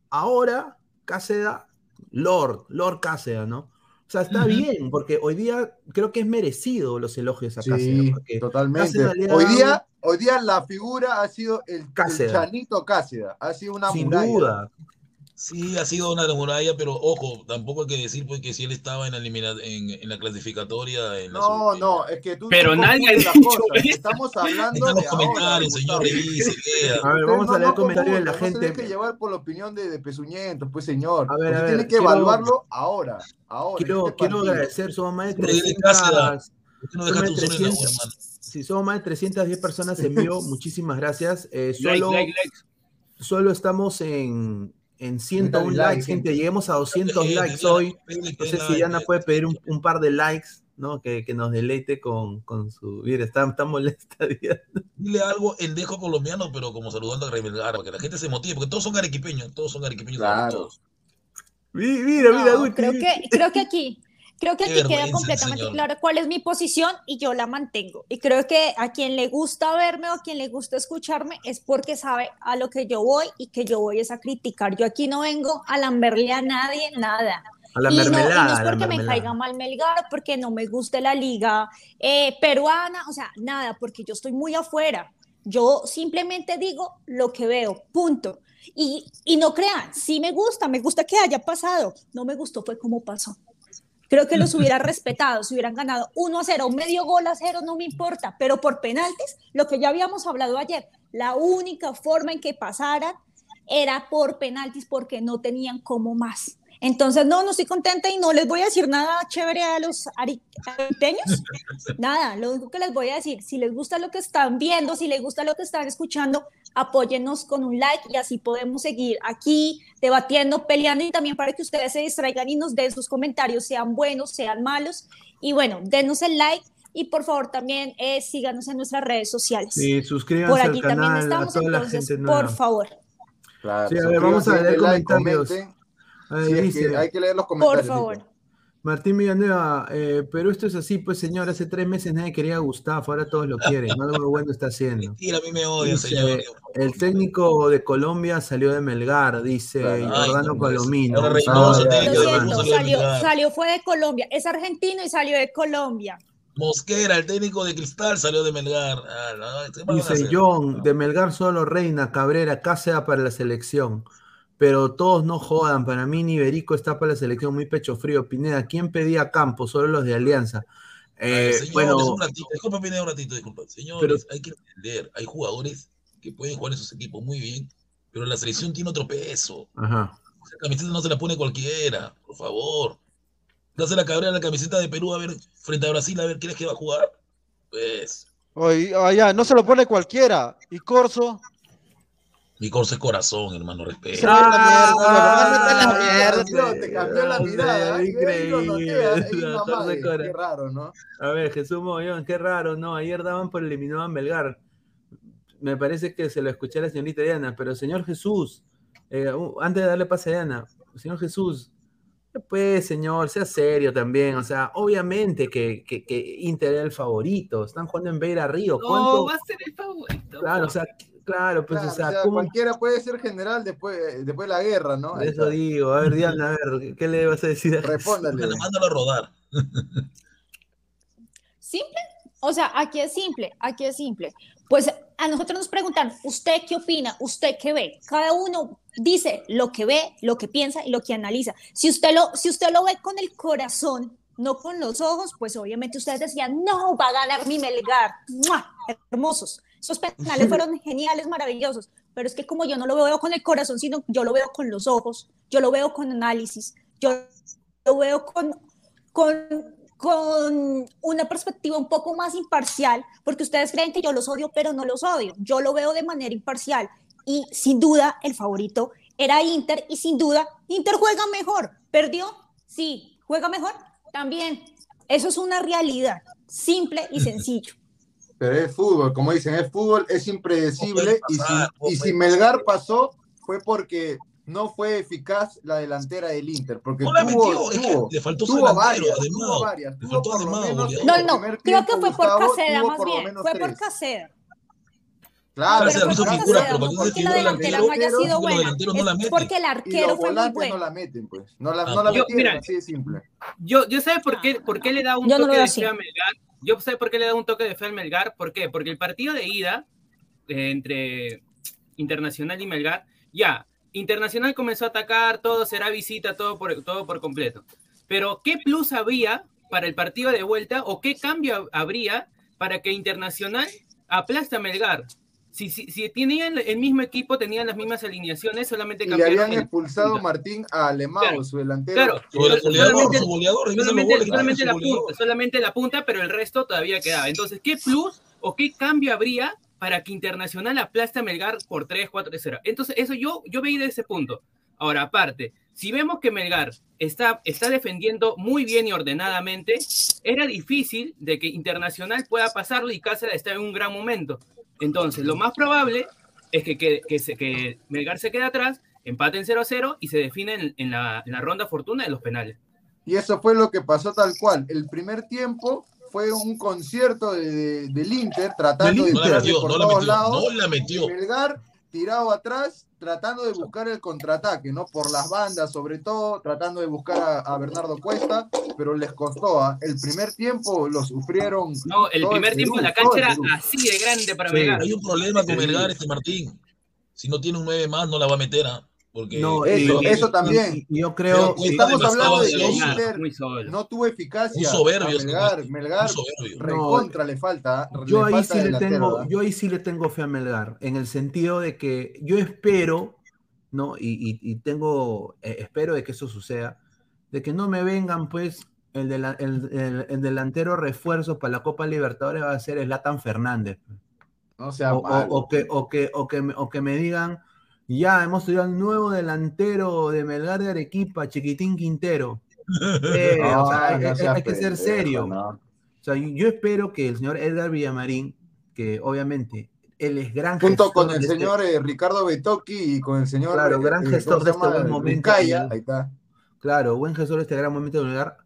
Ahora, Cáceres, Lord, Lord Cáceres, ¿no? O sea, está uh -huh. bien, porque hoy día creo que es merecido los elogios a Cáceres. Sí, totalmente. Hoy día, hoy día la figura ha sido el, el Chanito Cáceres. Ha sido una Sin muralla. duda. Sí, ha sido una muralla, pero ojo, tampoco hay que decir pues, que si él estaba en la, elimina, en, en la clasificatoria. En la no, no, es que tú. Pero nadie ha dicho Estamos hablando de los comentarios, ahora, señor, revise. A ver, vamos no, a leer no comentarios de la no gente. Se deje llevar por la opinión de, de Pesuñentos, pues, señor. A ver, a ver, tiene que quiero- evaluarlo ahora. ahora Quiero, este quiero agradecer, somos más de Pero dile 300. Cáceres, ¿por qué no de un solo en la 300 hermano? Si somos más de 310 personas en vivo, muchísimas gracias. Eh, Like, solo, like, like. solo estamos en, en 101 Dale likes, like, gente. Lleguemos a 200 Gente, likes hoy. No sé si Diana puede pedir un, un par de likes, ¿no? Que, que nos deleite con, con su. Mira, está, está molesta Diana. Dile algo el dejo colombiano, pero como saludando a Remelgar, para que la gente se motive, porque todos son arequipeños, todos son arequipeños. Claro. Todos. Mira, mira, No, Guti. creo que, creo que aquí, creo que Qué aquí queda completamente claro cuál es mi posición y yo la mantengo. Y creo que a quien le gusta verme o a quien le gusta escucharme es porque sabe a lo que yo voy y que yo voy es a criticar. Yo aquí no vengo a lamberle a nadie nada. A la y, no, y no mermelada. es porque me mermelada. caiga mal Melgar, porque no me guste la liga eh, peruana, o sea, nada, porque yo estoy muy afuera. Yo simplemente digo lo que veo, punto. Y, y no crean, sí me gusta, me gusta que haya pasado. No me gustó, fue como pasó. Creo que los hubiera respetado, si hubieran ganado 1 a 0, medio gol a 0, no me importa, pero por penaltis, lo que ya habíamos hablado ayer, la única forma en que pasaran era por penaltis porque no tenían como más. Entonces, no, no estoy contenta y no les voy a decir nada chévere a los ari- ariteños. Nada, lo único que les voy a decir, si les gusta lo que están viendo, si les gusta lo que están escuchando, apóyennos con un like y así podemos seguir aquí debatiendo, peleando y también para que ustedes se distraigan y nos den sus comentarios, sean buenos, sean malos. Y bueno, denos el like y por favor también eh, síganos en nuestras redes sociales. Sí, suscríbanse por al allí también a estamos, la entonces, gente nueva. por favor. Claro, Sí, a ver, vamos a leer denle like, es que hay que leer los Por comentarios. favor. Martín Villanueva, eh, pero esto es así, pues señor, hace tres meses nadie quería a Gustavo, ahora todos lo quieren, algo muy bueno está haciendo. Mentira, a mí me Dice, señor. el técnico de Colombia salió de Melgar, dice Claro. Jordano Palomino. salió fue de Colombia. Es argentino y salió de Colombia. Mosquera, el técnico de Cristal, salió de Melgar. Ah, no, ¿qué van a Dice? John, de Melgar solo Reina, Cabrera, Cáceres para la selección. Pero todos no jodan, para mí ni Iberico está para la selección, muy pecho frío. Pineda, ¿quién pedía a Campos? Solo los de Alianza. Eh, Señores, bueno, un ratito, disculpa, Pineda, un ratito, disculpa. Señores, hay que entender, hay jugadores que pueden jugar en esos equipos muy bien, pero la selección tiene otro peso. Ajá. Esa camiseta no se la pone cualquiera, por favor. Dase la cabrera la camiseta de Perú a ver frente a Brasil, a ver quién es que va a jugar. Pues. Oye, ah, ya, no se lo pone cualquiera. Y Corso. Mi corso es corazón, hermano, respeto. Ah, te cambió, la mirada. Increíble. Qué raro, ¿no? A ver, Jesús Mogollón, qué raro, ¿no? Ayer daban por eliminado a Melgar. Me parece que se lo escuché a la señorita Diana, pero señor Jesús, eh, uh, antes de darle pase a Diana, señor Jesús, pues señor, sea serio también, o sea, obviamente que, que, que Inter era el favorito, están jugando en Beira Río, No, ¿cuánto? va a ser el favorito. Claro, o sea, claro, pues, Claro, o sea, o sea, ¿cómo- cualquiera puede ser general después, después de la guerra, ¿no? Ahí Eso está. digo, a ver, Diana, a ver, ¿qué le vas a decir? a? Respóndale. Mándalo a rodar. ¿Simple? O sea, aquí es simple, aquí es simple. Pues a nosotros nos preguntan, ¿usted qué opina? ¿Usted qué ve? Cada uno dice lo que ve, lo que piensa y lo que analiza. Si usted lo, si usted lo ve con el corazón, no con los ojos, pues obviamente ustedes decían, no, va a ganar mi Melgar. ¡Mua! Hermosos. Esos penales fueron geniales, maravillosos. Pero es que como yo no lo veo con el corazón, sino yo lo veo con los ojos, yo lo veo con análisis, yo lo veo con, con, con una perspectiva un poco más imparcial, porque ustedes creen que yo los odio, pero no los odio. Yo lo veo de manera imparcial. Y sin duda, el favorito era Inter, y sin duda, Inter juega mejor. ¿Perdió? Sí. ¿Juega mejor? También. Eso es una realidad, simple y sencillo. Pero es fútbol, como dicen, es fútbol, es impredecible. Y si, pasar, y si Melgar pasó, fue porque no fue eficaz la delantera del Inter. Porque No la tuvo, metió, es que tuvo, le faltó su tuvo varias, tuvo varias. Le Tuvo faltó por lo Ademado, menos. No, no, creo que fue por Gustavo, Caseda tuvo más por bien. Fue por tres. Caseda. Claro, pero hizo fue por figura, pero no porque la delantera no haya sido buena. delanteros no la Es meten. porque el arquero fue muy bueno. no la meten, pues. No la, Ah, no la yo- metieron, mira, así de simple. Yo, yo sé por qué, por qué le da un Yo no toque veo de fe a Melgar. Yo sé por qué le da un toque de fe al Melgar. ¿Por qué? Porque el partido de ida eh, entre Internacional y Melgar, ya, Internacional comenzó a atacar, todo será visita, todo por, todo por completo. Pero, ¿qué plus habría para el partido de vuelta o qué cambio habría para que Internacional aplaste a Melgar? Si, si, si tenían el mismo equipo, tenían las mismas alineaciones, solamente Y le cambiaron habían el- expulsado Martín a Alemão, Claro, su delantero. Claro, solamente- solamente, solamente su la goleador. punta, solamente la punta, pero el resto todavía quedaba. Entonces, ¿qué plus o qué cambio habría para que Internacional aplaste a Melgar por 3, 4, 0? Entonces, eso yo, yo veía de ese punto. Ahora, aparte, si vemos que Melgar está, está defendiendo muy bien y ordenadamente, era difícil de que Internacional pueda pasarlo y Cáceres está en un gran momento. Entonces, lo más probable es que, que, que, Melgar se quede atrás, empaten 0 a 0 y se define en la, en la ronda fortuna de los penales. Y eso fue lo que pasó tal cual. El primer tiempo fue un concierto de, de- del Inter tratando de No la tirarse metió, por no la todos metió, lados. no la metió. Melgar tirado atrás, tratando de buscar el contraataque, ¿no? Por las bandas, sobre todo, tratando de buscar a, a Bernardo Cuesta, pero les costó. ¿ah? El primer tiempo lo sufrieron. No, el primer tiempo la todo cancha era así de grande para Sí. Melgar. Hay un problema con. Melgar, este Martín. Si no tiene un 9 más, no la va a meter, ¿ah? Porque No, Eso, eso también. yo creo, sí, Estamos hablando de que Inter no tuvo eficacia. Un soberbio Melgar, Melgar un soberbio. recontra le falta. yo le ahí falta sí le tengo, yo ahí sí le tengo fe a Melgar, en el sentido de que yo espero, ¿no? Y, y- y tengo, eh, espero de que eso suceda, de que no me vengan, pues, el, dela- el- el- el delantero refuerzo para la Copa Libertadores va a ser Zlatan Fernández. No sea O, o- o que, o, que, o, que o que me digan, ya hemos tenido un nuevo delantero de Melgar de Arequipa, Chiquitín Quintero. Eh, o sea, No, no hay- hay, seas hay que ser serio. no. O sea, yo espero que el señor Edgar Villamarín, que obviamente él es gran Junto gestor con el este- señor eh, Ricardo Betoki y con el señor Claro, eh, gran eh, gestor ¿cómo de este buen momento. Ahí está. claro, buen gestor de este gran momento de lugar,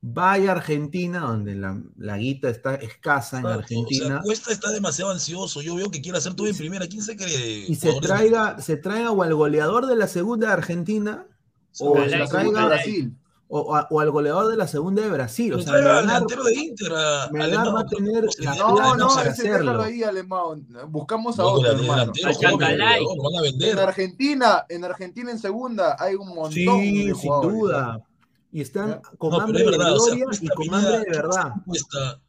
vaya a Argentina, donde la, la guita está escasa en Exacto, O Argentina, sea, Cuesta está demasiado ansioso. Yo veo que quiere hacer todo en primera. ¿Quién se cree? y se traiga, se traiga o al goleador de la segunda de Argentina, o, O se la traiga- Brasil. o, a- o al goleador de la segunda de Brasil. O sea, Melgar- delantero de Inter, a Melgar va a tener la no, No, para ese déjalo hacerlo. ahí, alemán. Buscamos a No, otro, hermano. En. Argentina, en Argentina en segunda hay un montón Sí, de sin jugadores. duda. Y están con No, hambre de verdad, o sea, gloria y con hambre de ¿qué pasa verdad. con Cuesta?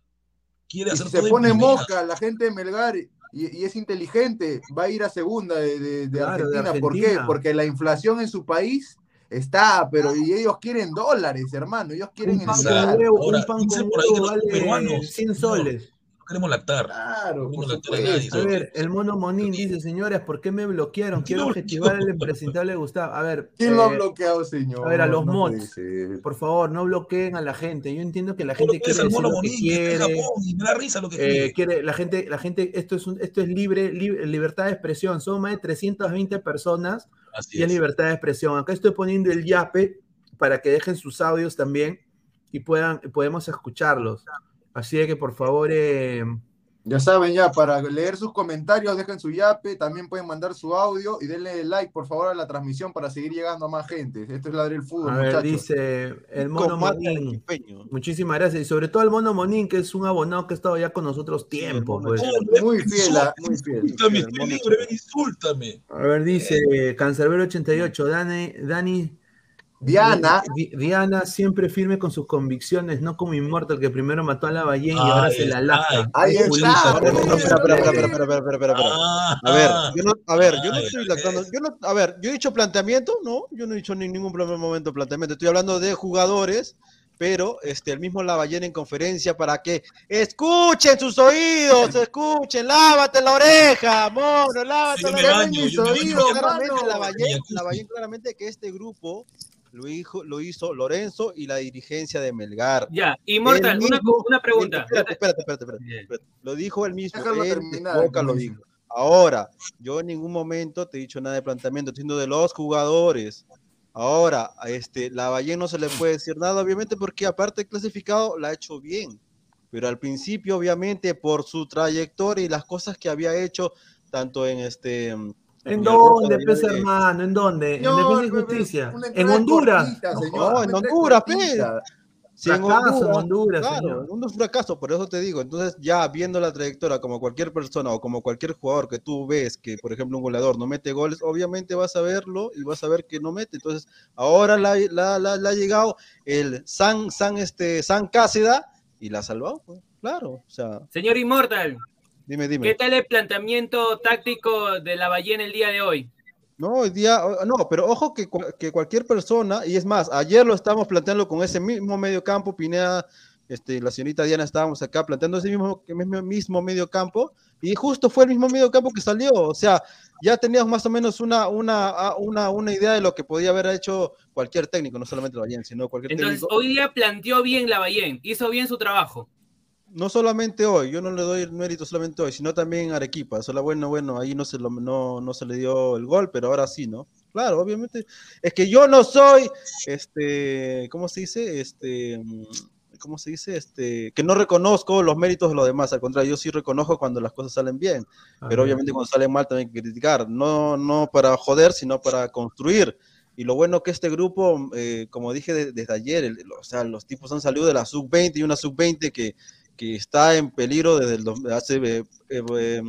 Quiere Y hacer si se todo pone mosca la gente de Melgar y, y es inteligente, va a ir a segunda de, de- de Claro, de Argentina. ¿Por qué? Porque la inflación en su país está, pero y ellos quieren dólares, hermano, ellos quieren Un pan huevo, Ahora, un pan con huevo vale peruanos, 100 no, soles. Queremos lactar. Claro, No lactar a nadie. A ver, el mono Monín dice, señores, ¿por qué me bloquearon? Quiero No, objetivar al impresentable Gustavo. A ver, ¿Quién lo ha eh, bloqueado, señor? a ver, a los No mods, por favor, no bloqueen a la gente. Yo entiendo que la gente quiere decir mono lo Monín, que está en quiere. Japón y me da risa lo que eh, quiere la gente, la gente, esto es un, esto es libre, libre- libertad de expresión. Son más de 320 personas Así y es es. libertad de expresión. Acá estoy poniendo el yape para que dejen sus audios también y puedan, podemos escucharlos. Así que por favor, eh, Ya saben, ya, para leer sus comentarios, dejen su yape, también pueden mandar su audio y denle like, por favor, a la transmisión para seguir llegando a más gente. Esto es Ladre el Fútbol, a ver, muchachos. dice el mono Monín. Muchísimas gracias. Y sobre todo al mono Monín, que es un abonado que ha estado ya con nosotros tiempo. pues. Oh, Muy fiel, ah, muy insúltame, fiel. Insúltame, El estoy libre, insúltame. A ver, dice Cancerbero 88, Dani, Dani Diana, Di- Diana siempre firme con sus convicciones, no como Immortal que primero mató a la ballena y ahora se la laja. Ahí Es está. Espera, espera, espera, espera, espera, espera, espera, espera. Ah, A ver, yo no, a ver, yo no estoy lactando, yo no, a ver, yo he dicho planteamiento, no, yo no he dicho en ningún primer momento planteamiento, estoy hablando de jugadores, pero este, el mismo Lavallén en conferencia para que escuchen sus oídos, escuchen, lávate la oreja, mono, lávate Yo la oreja. baño oídos. Claramente. Lavallén claramente que este grupo lo hizo, lo hizo Lorenzo y la dirigencia de Melgar. Ya, Immortal, Él una, pregunta. Espérate, espérate, espérate, espérate, Bien. espérate. Lo dijo él mismo. Déjalo él de terminar, boca lo Mauricio. dijo. Ahora, yo en ningún momento te he dicho nada de planteamiento, estoy de los jugadores. Ahora, a este, la Ballén no se le puede decir nada, obviamente, porque aparte de clasificado, la ha hecho bien. Pero al principio, obviamente, por su trayectoria y las cosas que había hecho, tanto en este. ¿En dónde, de- hermano? ¿En dónde? ¿En y pero- Justicia? ¿En Honduras? cortita, No, en Honduras, cortita. Sí, en Fracaso en Honduras, Honduras, claro, señor. en un fracaso, por eso te digo. Entonces, ya viendo la trayectoria, como cualquier persona o como cualquier jugador que tú ves que, por ejemplo, un goleador no mete goles, obviamente vas a verlo y vas a ver que no mete. Entonces, ahora la, la, la- la ha llegado el San, San, este, San Cáseda y la ha salvado, pues, claro. O sea, Señor Immortal, dime, dime. ¿qué tal el planteamiento táctico de la ballena el día de hoy? No, hoy día, no, pero ojo que, que cualquier persona, y es más, ayer lo estábamos planteando con ese mismo medio campo, Pineda, este, la señorita Diana estábamos acá planteando ese mismo, mismo, mismo medio campo, y justo fue el mismo medio campo que salió, o sea, ya teníamos más o menos una, una, una, una idea de lo que podía haber hecho cualquier técnico, no solamente el Bayern, sino cualquier Entonces, técnico. hoy día planteó bien la ballena, hizo bien su trabajo. No solamente hoy, yo no le doy el mérito solamente hoy, sino también a Arequipa. Solo bueno, bueno, ahí no se, lo, no, no se le dio el gol, pero ahora sí, ¿no? Claro, obviamente. Es que yo no soy, este, ¿cómo se dice? Este, ¿cómo se dice? Este, que no reconozco los méritos de los demás, al contrario, yo sí reconozco cuando las cosas salen bien, pero Ajá. obviamente cuando salen mal también hay que criticar, no, no para joder, sino para construir. Y lo bueno que este grupo, eh, como dije de- desde ayer, el- o sea, los tipos han salido de la sub-20 y una sub-20 que, que está en peligro desde, hace, eh, eh, eh,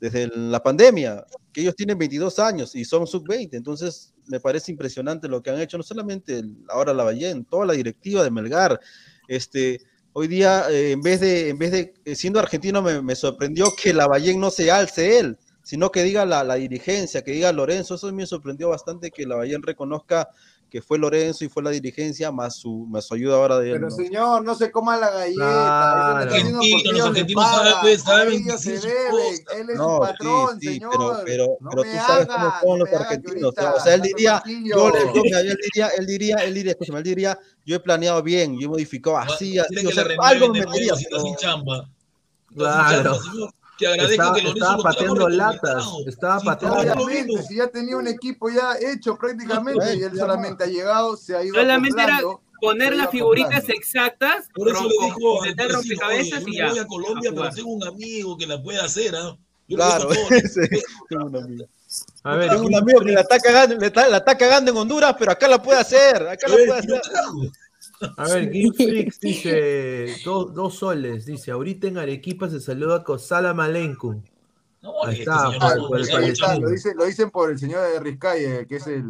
desde la pandemia, que ellos tienen 22 años y son sub-20. Entonces, me parece impresionante lo que han hecho, no solamente el- ahora la Ballén, toda la directiva de Melgar. Este, hoy día, eh, en vez de, en vez de siendo argentino, me, me sorprendió que la no se alce él, sino que diga la, la dirigencia, que diga Lorenzo. Eso me sorprendió bastante que la Ballén reconozca que fue Lorenzo y fue la dirigencia, más su, más su ayuda ahora de él. Pero ¿no? señor, no se coma la galleta. Claro. Argentinos, los argentinos saben, saben ellos se deben. Él es No, su patrón, sí, sí, señor. pero, pero, no pero tú sabes cómo son los que argentinos. ahorita o sea, él diría, yo, él diría, él diría, él diría, escúchame, él diría, yo he planeado bien, yo he modificado así, así, o que sea, algo me metería. sin chamba. Sin Claro. chamba. Que agradezca Estaba, que Lorenzo estaba lo pateando latas, estaba Sí, pateando latas. lo si ya tenía un equipo ya hecho prácticamente y él solamente ha llegado, se ha ido Solamente era poner las figuritas exactas, Por eso le dijo al vecino, oye, rompecabezas yo y ya. voy a Colombia, a pero tengo un amigo que la puede hacer, ¿ah? Yo le Claro, tengo un amigo. A ver, Tengo un amigo que la está cagando, le está- la está cagando en Honduras, pero acá la puede hacer, acá la "Ey, puede hacer. Te hago". a ver, Freaks dice dos, dos soles, dice, ahorita en Arequipa se saluda con Salam Aleikum. No, Ahí este está, señor no- por no palestino. lo, dice- lo dicen por el señor de Rizcay, que es el.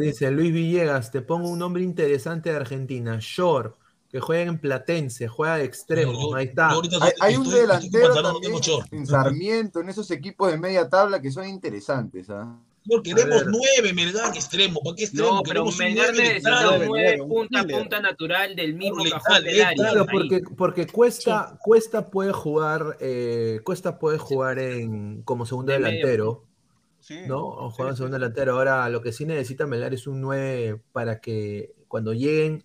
Dice Luis Villegas, te pongo un nombre interesante de Argentina, Shore, que juega en Platense, juega de extremo. Ahí está. Hay, hay un delantero también en Sarmiento, en esos equipos de media tabla que son interesantes. ¿ah? Señor, queremos nueve, Melgar extremo. ¿Para qué extremo? No, pero Melgar nueve necesita nueve punta a punta natural del mismo Letal, cajón del área. Claro, porque, porque Cuesta, Cuesta puede jugar, eh, Cuesta puede jugar en como segundo De delantero. Sí. ¿no? O juega en segundo delantero. Ahora, lo que sí necesita Melgar es un 9 para que cuando lleguen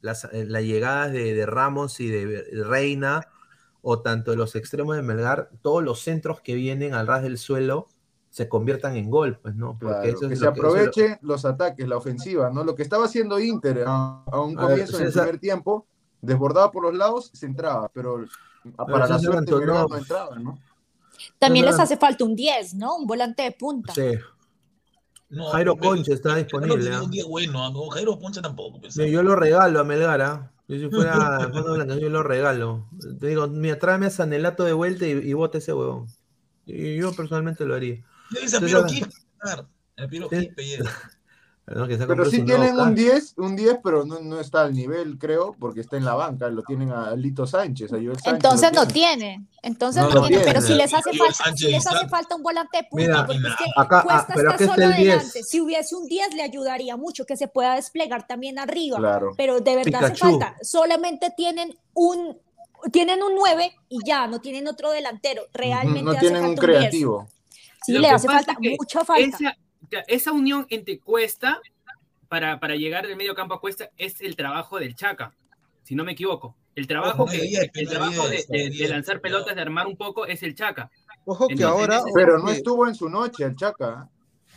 las, eh, las llegadas de, de Ramos y de Reina, o tanto de los extremos de Melgar, todos los centros que vienen al ras del suelo se conviertan en gol, pues, ¿no? Porque Claro, eso que se que- lo- aproveche los ataques, la ofensiva, ¿no? Lo que estaba haciendo Inter a, a un comienzo en el César- primer tiempo, desbordaba por los lados, se entraba, pero para la suerte. Melgar no entraba, ¿no? También les hace falta un 10, ¿no? Un volante de punta. Sí. No, Jairo Concha está disponible. ¿ah? bueno, no, Jairo Poncha tampoco. pues. Mira, Yo lo regalo a Melgar, ¿ah? Yo si fuera yo lo regalo. Te digo, mira, tráeme a Sanelato de vuelta y, y bota ese huevón. Y yo personalmente lo haría. Pero sí tienen un carro. 10, un 10, pero no, no está al nivel, creo, porque está en la banca, lo tienen a Lito Sánchez, a Joel Sánchez. Entonces no tiene. tiene. Entonces No tiene. tiene. Pero si les hace falta, Sánchez si les hace falta un volante de punta, Mira, porque es que acá- ah, Cuesta pero solo el 10. adelante. Si hubiese un 10 le ayudaría mucho que se pueda desplegar también arriba. Claro. Pero de verdad hace falta. Solamente tienen un tienen un 9 y ya, no tienen otro delantero. Realmente No hace tienen un falta 10. creativo. Sí, Lo le que hace falta mucha falta. Esa, esa unión entre Cuesta para, para llegar del medio campo a Cuesta es el trabajo del Chaca, si no me equivoco. El trabajo, Ojo, que, el trabajo de, lanzar pelotas, de armar un poco, es el Chaca. Ojo que Entonces, ahora. ese- Pero no estuvo en su noche el Chaca.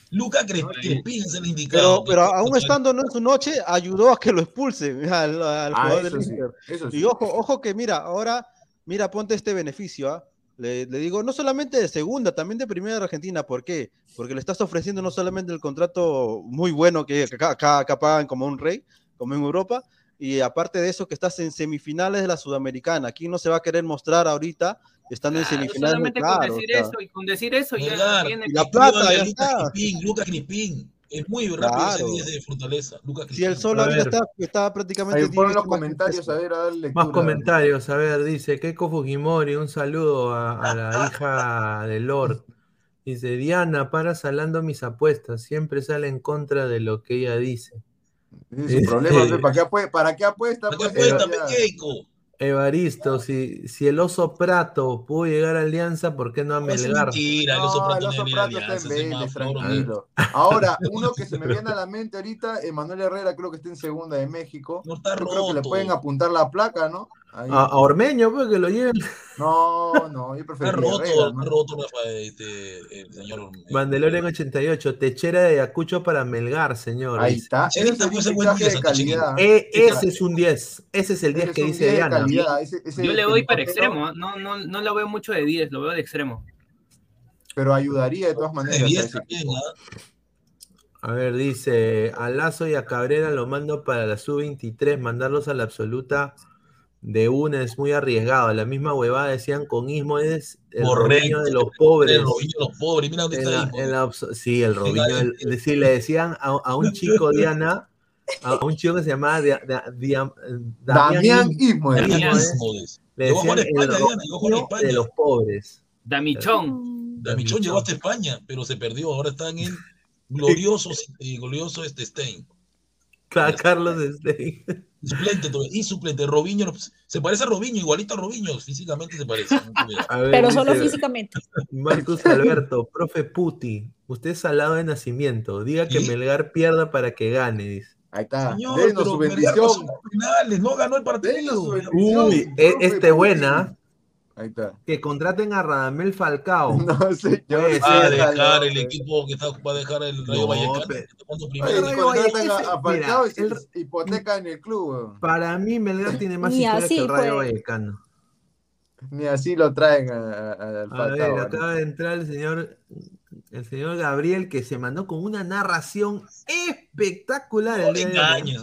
Luca Cre- Crespín es el indicado. Pero, pero aún estando no en su noche, ayudó a que lo expulsen al, al Ah, jugador del sí, Inter. eso sí. Y ojo, ojo que mira, ahora, mira, ponte este beneficio, ¿ah? Le, le digo, no solamente de segunda, también de primera de Argentina. ¿Por qué? Porque le estás ofreciendo no solamente el contrato muy bueno que acá, acá- acá pagan como un rey, como en Europa, y aparte de eso que estás en semifinales de la Sudamericana. Aquí no se va a querer mostrar ahorita estando en Claro, semifinales. solamente claro, con decir eso y con decir eso ya tiene la plata, ya está. Crispín, Lucas Crispín. Es muy rápido Claro. ese 10 de Fortaleza. Lucas Si el solo ahorita ver. está, está prácticamente. Ahí ponen 10 los comentarios a ver, a dar lectura. Más comentarios, a ver, dice Keiko Fujimori, un saludo a, a la hija de Lord. Dice, Diana, para salando mis apuestas, siempre sale en contra de lo que ella dice. Es su problema, ¿para qué, apue- ¿para qué apuesta? ¿Para qué pues, apuesta, Keiko? Evaristo, si, si el oso Prato pudo llegar a Alianza, ¿por qué no a Melgar? mentira, el oso No, Prato el oso está en Vélez, tranquilo. Ahora, uno que se me viene a la mente ahorita, Emanuel Herrera, creo que está en segunda de México. No está Yo creo que le roto. pueden apuntar la placa, ¿no? A, a Ormeño, pues que lo lleven. No, no, yo Está preferiría roto, Herrera, está ¿no? roto este, el señor. Mandalorian 88, techera de Ayacucho para Melgar, señor. Ahí está. Ese Chelita, es un es buen fichaje de día, Santa calidad. E- ese es un 10, ese es el 10 Ese que dice 10 de Diana. calidad. Ese- ese Yo le doy para extremo, ¿ah? no, no, no lo veo mucho de 10, lo veo de extremo. Pero ayudaría de todas De maneras. a 10 ese también. A ver, dice, a Lazo y a Cabrera lo mando para la sub-23, mandarlos a la absoluta de una es muy arriesgado. La misma huevada decían con Ismo es el Correcto. De los pobres. El Robinho de los pobres, mira dónde En está la- Ismo. en la obs- sí, el Robinho. El- el- sí, le decían a, a un chico, Diana, a, a un chico que se llamaba Dia- Dia- Dia- Damián Ismo, ¿eh? Le decían el Robinho España. de los pobres. Damichón. Damichón llegó hasta España, pero se perdió. Ahora está en el glorioso, eh, glorioso este Stein. Ca- Carlos Stein. Suplente, y suplente. Robinho, se parece a Robinho, igualito a Robinho, físicamente se parece. no ver, Pero solo dice- físicamente. Marcus Alberto, profe Puti, usted es salado de nacimiento. Diga que. Melgar pierda para que gane, dice. Ahí está. Señor, Denos pero su bendición. penales, no ganó el partido. Uy, e- este buena. Ahí está. Que contraten a Radamel Falcao. No sé, yo Puede Va a dejar el equipo que está, va a dejar el Rayo No, Vallecano. primero. Si contratan ese- a, a Falcao mira, y se el- hipoteca en el club. Para mí, Melgar tiene más historia así que el Rayo fue. Vallecano. Ni así lo traen a- a- a- al A Falcao. ver, ¿no? acaba de entrar el señor, el señor Gabriel que se mandó con una narración espectacular. No le engañes.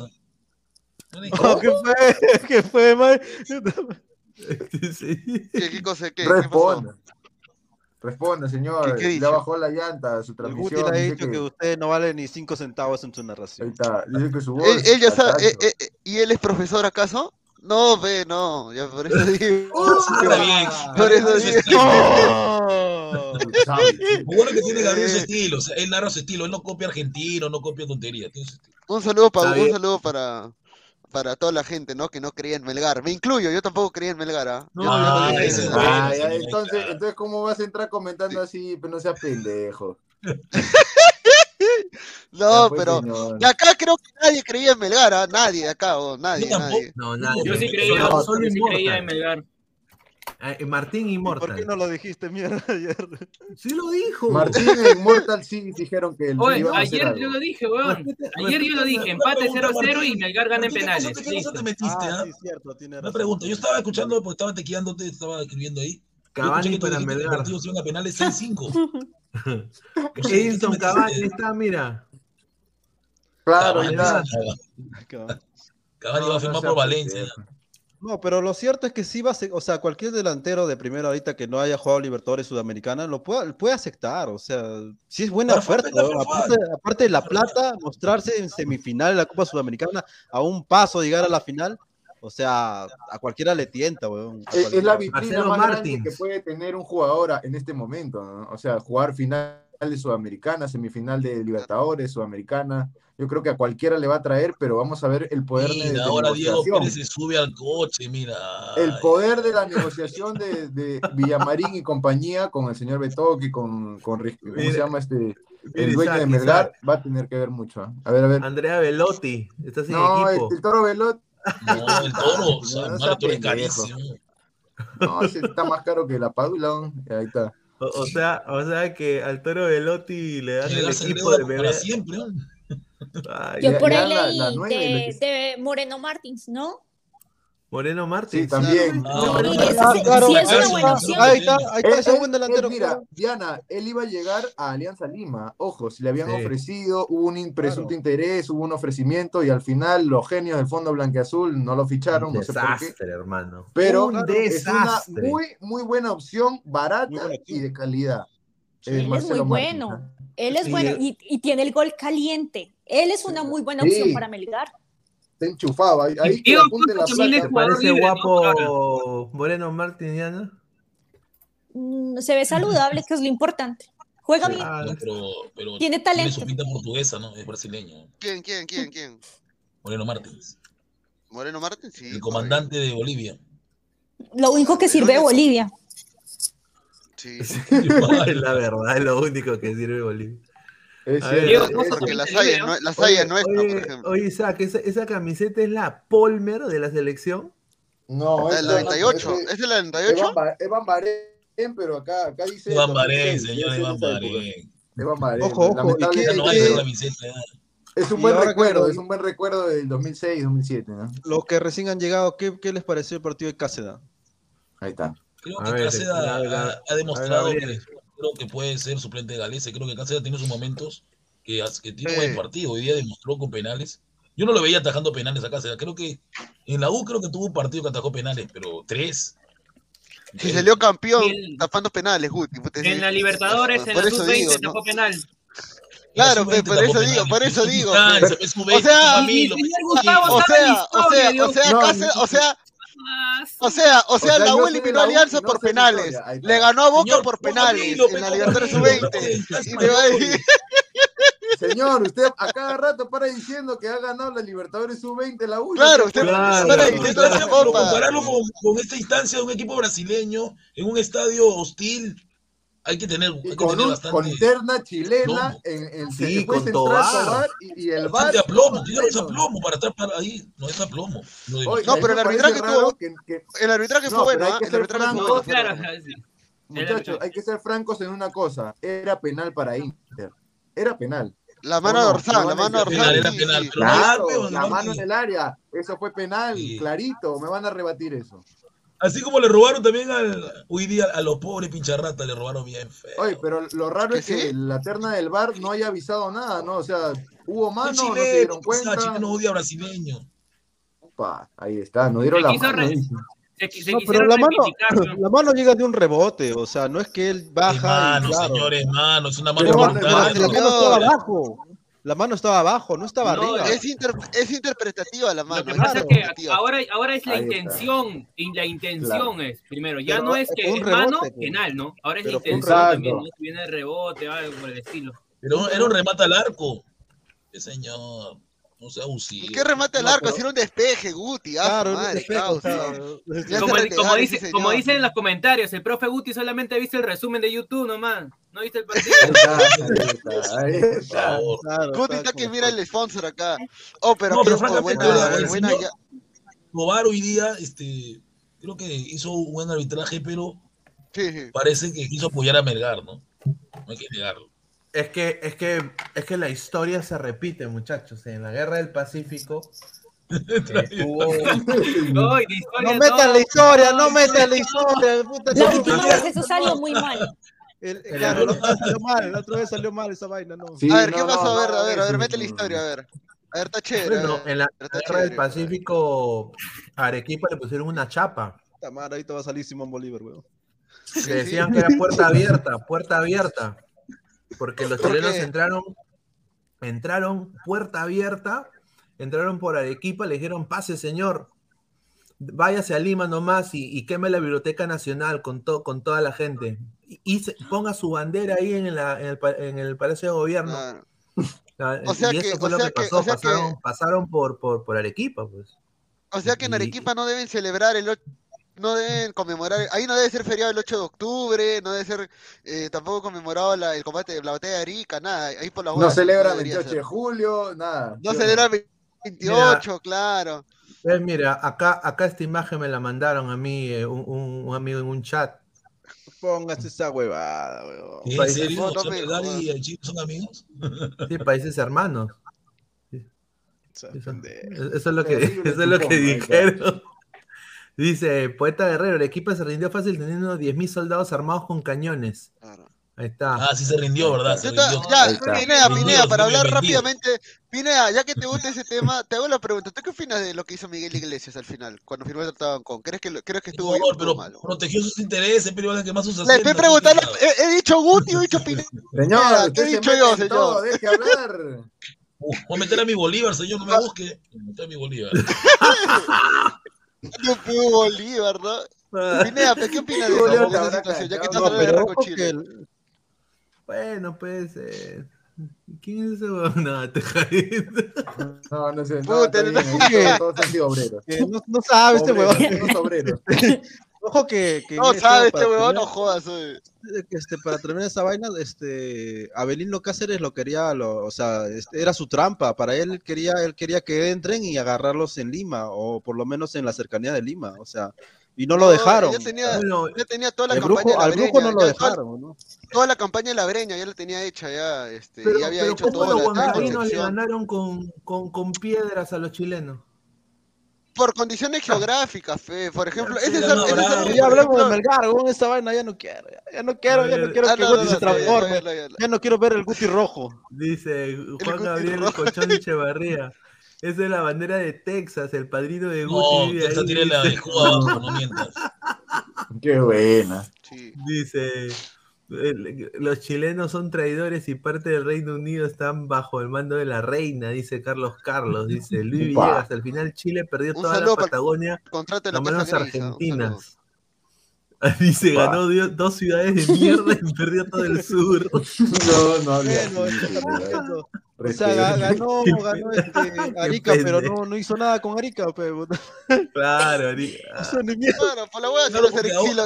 No le No, ¿Qué fue? ¿Qué fue, man? Sí. ¿Qué, qué cosa? ¿Qué? Responda. Responda, señor. ¿Qué- qué ya bajó la llanta, su El Guti transmisión. le ha dicho que que, usted no vale ni 5 centavos en su ahí narración. está. Dice que su voz Él, él ya está sabe, eh, eh, ¿y él es profesor acaso? No, ve, no, ya por eso digo. Está bien. Por eso digo. estilo. Lo bueno que tiene Gabriel su estilo, o sea, él narra su estilo, él no copia argentino, no copia tonterías, tiene su estilo. Un saludo para un saludo para para toda la gente, ¿no? Que no creía en Melgar. Me incluyo, yo tampoco creía en Melgar, ¿ah? Yo No, Melgar. ay, ay, entonces, entonces, ¿cómo vas a entrar comentando así? Pero no seas pendejo. No, Ya, pues, pero señor. de acá creo que nadie creía en Melgar, ¿ah? Nadie de acá, oh, nadie, Yo nadie. No, nadie. Yo sí creía, Solo- yo solo sí creía en Melgar. Eh, Martín ¿Por qué Immortal. no lo dijiste mierda ayer? Sí lo dijo. Martín e Immortal sí dijeron que el Oye, ayer yo lo dije, weón. Ayer yo lo dije, empate 0-0 y Melgar gana en ¿Qué cosa penales. te- qué te metiste, Ah, ah? sí, cierto, tiene Una razón. pregunta, yo estaba escuchando porque estaba tequeándote, estaba escribiendo ahí. Cavani para que el Melgar. partido se iban a penales 6-5. No sé, ¿qué te Edinson metiste? Cavani está, mira. Claro. Cavani va a firmar por Valencia. No, pero lo cierto es que sí va a ser, o sea, cualquier delantero de primera ahorita que no haya jugado Libertadores Sudamericana lo puede, puede aceptar, o sea, sí es buena oferta, ¿no? aparte, aparte de la plata, mostrarse en semifinal de la Copa Sudamericana a un paso de llegar a la final, o sea, a cualquiera le tienta, weón. Es, es la vitrina Marcelo más grande que puede tener un jugador en este momento, ¿no? O sea, jugar final de Sudamericana, semifinal de Libertadores, Sudamericana. Yo creo que a cualquiera le va a traer, pero vamos a ver el poder de, de Mira, ahora Diego negociación. Pérez se sube al coche, mira. El poder de la negociación de, de Villamarín y compañía con el señor Betoque, con, con ¿cómo se llama este? El dueño de Isaac, Melgar Isaac. va a tener que ver mucho. ¿ah? A ver, a ver. Andrea Velotti. Está sin No, el, equipo. el toro Velot. No, el toro, o sea, No sea el toro es carísimo. No, ese está más caro que la Padula. ¿no? Ahí está. O, o sea, o sea que al Toro Velotti le dan el equipo de para Melgar. siempre, Yo por ahí leí la nueve y de, de Moreno Martins, ¿no? Moreno Martins. Sí, también. Ah, ahí está. Ahí está, es él- buen delantero. él, mira. Diana, él iba a llegar a Alianza Lima. Ojo, si le habían Sí. ofrecido, hubo un presunto Claro. interés, hubo un ofrecimiento y al final los genios del Fondo Blanqueazul no lo ficharon, Un no sé por qué. desastre, hermano. Pero un es una muy, muy buena opción, barata buena y de calidad. Sí. Eh, Él es muy bueno. ¿ah? Él es Y- bueno y, y tiene el gol caliente. Él es una muy buena opción para Melgar. Está enchufado. Ahí, ahí que apunte la jugador Parece libre, ¿no? guapo Moreno Martins, Diana. Mm, Se ve saludable, que es lo importante. Juega bien. Ah, No, pero, pero Tiene tiene talento. su pinta portuguesa, ¿no? Es brasileño. ¿Quién, quién, quién, quién? Moreno Martins. Moreno Martín, sí. El comandante de Bolivia. Lo único que sirve de Bolivia. Sí. es la verdad, es lo único que sirve Bolivia. Es A cierto, ver, es- Porque la saya, digo, no, la saya es Oye, nuestra, por oye, ejemplo. oye, Isaac, esa, esa camiseta es la Polmer de la selección. No, La es del 98, ¿es de la del 98? Evan, Ba- Evan Bahrein, pero acá, acá dice. 2006, señor. Evan Bahrein. Ojo, ojo, ¿y lamentablemente, qué- Ya no y hay qué- esa camiseta. ya. Es un y buen que recuerdo, es un buen recuerdo del 2006, 2007, ¿no? Los que recién han llegado, ¿qué, qué les pareció el partido de Cáceres? Ahí está. Creo A que ver, Cáceres a ver, a ha, ver, ha demostrado que, Gabriel. Creo que puede ser suplente de Galese. Creo que Cáceres tiene sus momentos que, que tiene un buen partido. Hoy día demostró con penales. Yo no lo veía atajando penales a Cáceres. Creo que en la U creo que tuvo un partido que atajó penales, pero tres. Si salió campeón el- tapando penales, Guti. puta, En la. Libertadores, en la eso digo, sub-20 ¿no? tapó penal. Claro, La pe, sub-20 por eso digo, por eso digo. Instancia, pe. pe, sub-20, O sea, O sea, o sea, o sea, o sea, o sea, o sea, sea, la U eliminó a Alianza no por penales. Le ganó a Boca Señor, por penales en la Libertadores Camilo, sub-20. pe, Y te va a decir, Señor, usted a cada rato para diciendo que ha ganado la Libertadores Sub-20 la U. Claro, usted. Claro. para diciendo la copa. compararlo con, con esta instancia de un equipo brasileño en un estadio hostil, hay que tener, hay que con, tener un, bastante, con terna chilena en, en Sí, después con Tobar. Y, y el bar. bastante aplomo, tiene ese aplomo para estar para ahí, no es aplomo. No, Oye, No, pero el arbitraje tuvo- que- que- El arbitraje No, fue bueno, hay ¿ah? que El ser arbitraje fue franco. bueno. Claro, fue bueno. sí. Muchachos, hay que ser francos en una cosa. Era penal para Inter. Era penal. La mano ¿O no? dorsal, No la mano dorsal. era penal, no Claro, la no mano que- en el área. Eso fue penal, clarito. Me van a rebatir eso. Así como le robaron también al, hoy día a los pobres pincharratas, le robaron bien feo. Oye, pero lo raro ¿Que es que sí? la terna del bar no haya avisado nada, ¿no? O sea, hubo mano, no se chileno, dieron cuenta. chileno odia brasileño. Upa, ahí está, nos dieron la mano. Se, se No, pero la mano, ¿no? la mano llega de un rebote, o sea, no es que él Es baja mano, y claro. señores, mano, es una mano Pero Pero, mano, pero la mano estaba abajo. La mano estaba abajo, no estaba No, arriba. Es, inter- es interpretativa la mano. Lo que pasa es que ahora, ahora es la Ahí intención, y la intención Claro. es, primero, ya Pero no es que es mano, pues. penal, ¿no? Ahora es la Pero intención también, ¿no? Viene el rebote, algo por el estilo. Pero era un remate al arco. Sí, señor. No sea abusivo. ¿Y qué remate al No, arco? pero- Si era un despeje, Guti. Ah, Claro, madre, despeje, o Ya Como, dice, dicen en los comentarios, el profe Guti solamente ha visto el resumen de YouTube nomás. ¿No viste el partido? Ahí está, ahí está, ahí Por está. favor. Claro, Guti está que mira el sponsor acá. Oh, pero, No, pero francamente, buena, el buena señor- ya- Tobar hoy día, este, creo que hizo un buen arbitraje, pero Sí, sí. parece que quiso apoyar a Melgar, ¿no? No hay que negarlo. Es que, es que, es que la historia se repite, muchachos. En la guerra del Pacífico eh, hubo- historia No metan la no. historia, no metan la historia. Puta, La no. última vez eso salió muy mal. El- claro, la otra vez salió mal, la otra vez salió mal esa vaina, no. Sí, a ver, no, ¿qué no, pasó? a ver, no, a ver, a ver, no, mete la no, historia, a no. ver. A ver, está chévere. Bueno, en la guerra del. Pacífico a Arequipa le pusieron una chapa. Puta madre, ahorita va a salir Simón Bolívar, weón. Que decían que era puerta abierta, puerta abierta. Porque los ¿Por chilenos entraron, entraron puerta abierta, entraron por Arequipa, le dijeron, pase señor, váyase a Lima nomás y, y queme la Biblioteca Nacional con, to- con toda la gente. Y, y se- ponga su bandera ahí en, la- en el, pa- en el Palacio de Gobierno. Ah, O sea y que- eso fue o lo sea que que- pasó, que- pasaron, por, por, por Arequipa, pues. O sea que en Y- Arequipa no deben celebrar el... och- No deben conmemorar... Ahí no debe ser feriado el 8 de octubre, no debe ser eh, tampoco conmemorado la- el combate de la batalla de Arica, nada. Ahí por las No celebra debería 28 de ser. julio, nada. No ¿sí o celebra el 28, claro. Eh, mira, acá, acá esta imagen me la mandaron a mí, eh, un, un- amigo en un chat. Póngase esa huevada, weón. ¿En Países- serio? O sea, y el Chile son amigos? Sí, países hermanos. Eso, eso es lo que, eso es lo que dijeron. Dice, poeta guerrero, el equipo se rindió fácil teniendo 10.000 soldados armados con cañones. Claro. Ahí está. Ah, sí se rindió, ¿verdad? Se rindió. ya, Vendido, Pinea, para hablar rápidamente, Pinea, ya que te gusta ese tema, te hago la pregunta, ¿tú qué opinas de lo que hizo Miguel Iglesias al final, cuando firmó el tratado con? ¿Crees que, crees que estuvo estuvo pero malo? protegió sus intereses, pero iban a quemar sus Le estoy preguntando, he, he dicho Guti o he dicho Pinea, Señor, ¿qué he dicho yo, señor? todo, deje hablar. Uh, Voy a meter a mi Bolívar, señor, no me busque. Voy a meter a mi Bolívar. No pudo Bolívar, ¿no? ¿qué opinas de esa, situación? Ya que estás No, hablando de que Chile. el- Bueno, pues. eh, ¿Quién es ese huevón? No, te. No, no sé, no, Puta, no- ahí todos, todos han sido obreros. que no, no sabe este obreros. Ojo que, que No sabe este para huevón, no terminar- jodas, oye. este, para terminar esa vaina, este, Abelino Cáceres lo quería, lo, o sea, este, era su trampa. Para él quería, él quería que entren y agarrarlos en Lima, o por lo menos en la cercanía de Lima, o sea, y no lo No, dejaron. Ya tenía, Bueno, ya tenía toda la campaña brujo, de al la brujo Breña, no lo dejaron, ¿no? Toda la campaña de la Breña ya la tenía hecha, ya, este, Pero, ya había pero hecho ¿cómo toda los huancaínos le ganaron con, con, con piedras a los chilenos? Por condiciones geográficas, fe. Por ejemplo, ese es no ese es el- Ya hablemos de Melgar, con esa vaina ya no quiero, ya, ya no quiero, ya no quiero Ah, que no, Guti se transforme, ya, no quiero ver el Guti rojo. Dice Juan Gabriel rojo. Colchón Echevarría. Esa es la bandera de Texas, el padrino de Guti. No, esta tiene la dice. escudo abajo, no mientas. Qué buena. Sí. Dice, los chilenos son traidores y parte del Reino Unido están bajo el mando de la reina, dice Carlos Carlos, dice Luis. Villegas. Al final Chile perdió Un toda la Patagonia, las manos argentinas. Dice, ganó dio- dos ciudades de mierda y perdió todo el sur. No, no hables Bueno, eso. O sea, ga- ganó, ganó este, Arica, pero no, no hizo nada con Arica, pe, puta. Claro, Ari- No hizo ni mierda. Claro, por la hueá por se la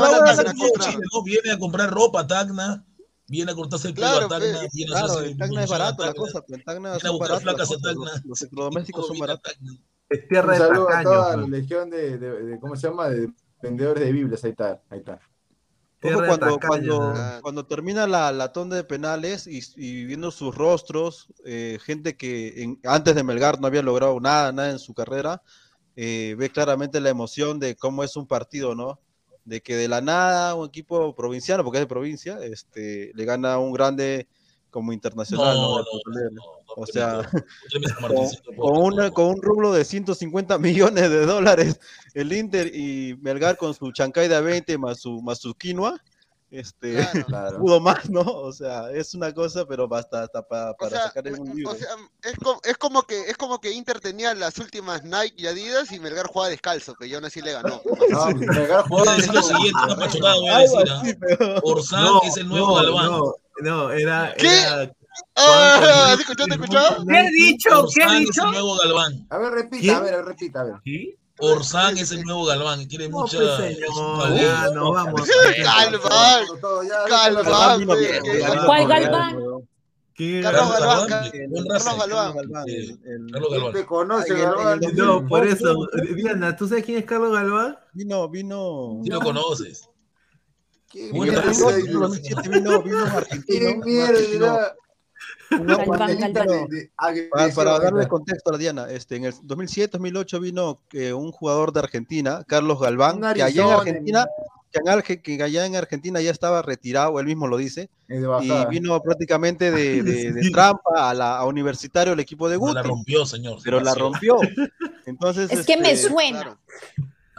van a hueá Tacna a se comprar. Chile, ¿no? Viene a comprar ropa, Tacna. Viene a cortarse el pelo Claro, a Tacna. pe. Viene a Claro, hacerse en Tacna es a barato la cosa, pero Tacna a a cosas, Tacna. los, electrodomésticos son a baratos. Es tierra Un de saludo a toda la pues. legión de- ¿cómo se llama? De vendedores de Biblias. Ahí está, ahí está. Ojo, de cuando, cuando, cuando termina la, la tanda de penales y, y viendo sus rostros, eh, gente que en- antes de Melgar no había logrado nada, nada en su carrera, eh, ve claramente la emoción de cómo es un partido, ¿no? De que de la nada un equipo provinciano, porque es de provincia, este, le gana a un grande como internacional, ¿no? No, No, no, no, O no, sea, no, no, con, una- con un rublo de 150 millones de dólares, el Inter y Melgar con su chancay de a 20 más su, más su quinoa, este, Claro. pudo más, ¿no? O sea, es una cosa, pero basta hasta pa- O para sea, sacar en un libro. o sea, es, co- es como que es como que Inter tenía las últimas Nike y Adidas y Melgar jugaba descalzo, que yo aún así le ganó. No, Melgar Voy a decir lo siguiente, una pachorrada voy a Algo decir. así, ¿ah? Orsán No, es el nuevo no, Galván. No, no, era. ¿Qué? era- Ah, Juan ¿te escuchó? ¿Te escuchó? ¿Qué ha dicho? ¿Qué es dicho? el nuevo Galván. A ver, repita, ¿Quién? a ver, repita, a ver. ¿Sí? Orsán es el nuevo Galván tiene No, mucha. pues, es un señor, cabello. ya, no vamos. Galván, Galván. ¿Cuál Galván? ¿Quién Carlos? Galván, Carlos. Galván. Carlos ¿Quién Galván. te conoce, Galván? No, por eso. Diana, ¿tú sabes quién es Carlos Galván? Vino, vino. Sí lo conoces. ¿Qué mierda raza. es En el 2007 vino, argentino. ¿Qué mierda? De- de Para, darle contexto a la Diana, este, en el 2007-2008 vino eh, un jugador de Argentina, Carlos Galván, que allá en Argentina, que, en Arge- que allá en Argentina ya estaba retirado, él mismo lo dice, y vino prácticamente de, de- de Sí. trampa a la a Universitario, el equipo de No Guti, la rompió, señor. pero la rompió. Entonces, Es que me este, suena. Claro.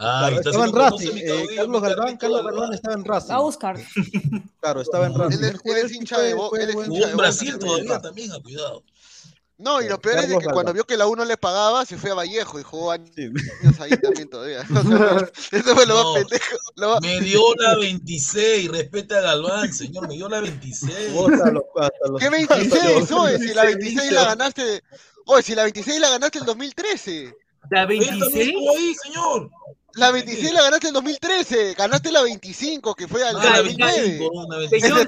Ah, estaba en Racing, eh, Carlos Galván, Carlos Galván. Estaba en Racing, A buscar. claro, estaba en Racing. Él es- Él es hincha de Bo- fue él es buen- Jugó hincha en de Brasil Boca, todavía también, ah, cuidado. No, y lo peor es de Carlos que cuando vio que la 1 le pagaba, se fue a Vallejo y jugó años Sí. ahí también todavía. O sea, eso fue lo No. más pendejo. Lo más- Me dio la 26, respeta a Galván, señor, me dio la 26. Jugó hasta los- hasta los- ¿Qué hasta 26? los- Oye, si la 26 la ganaste. Oye, si la 26 la ganaste en 2013. ¿La Él también 26? estuvo ahí, señor. La 26 la ganaste en 2013. Ganaste la 25, que fue al Ah, la 2009. 25, una 25. Señor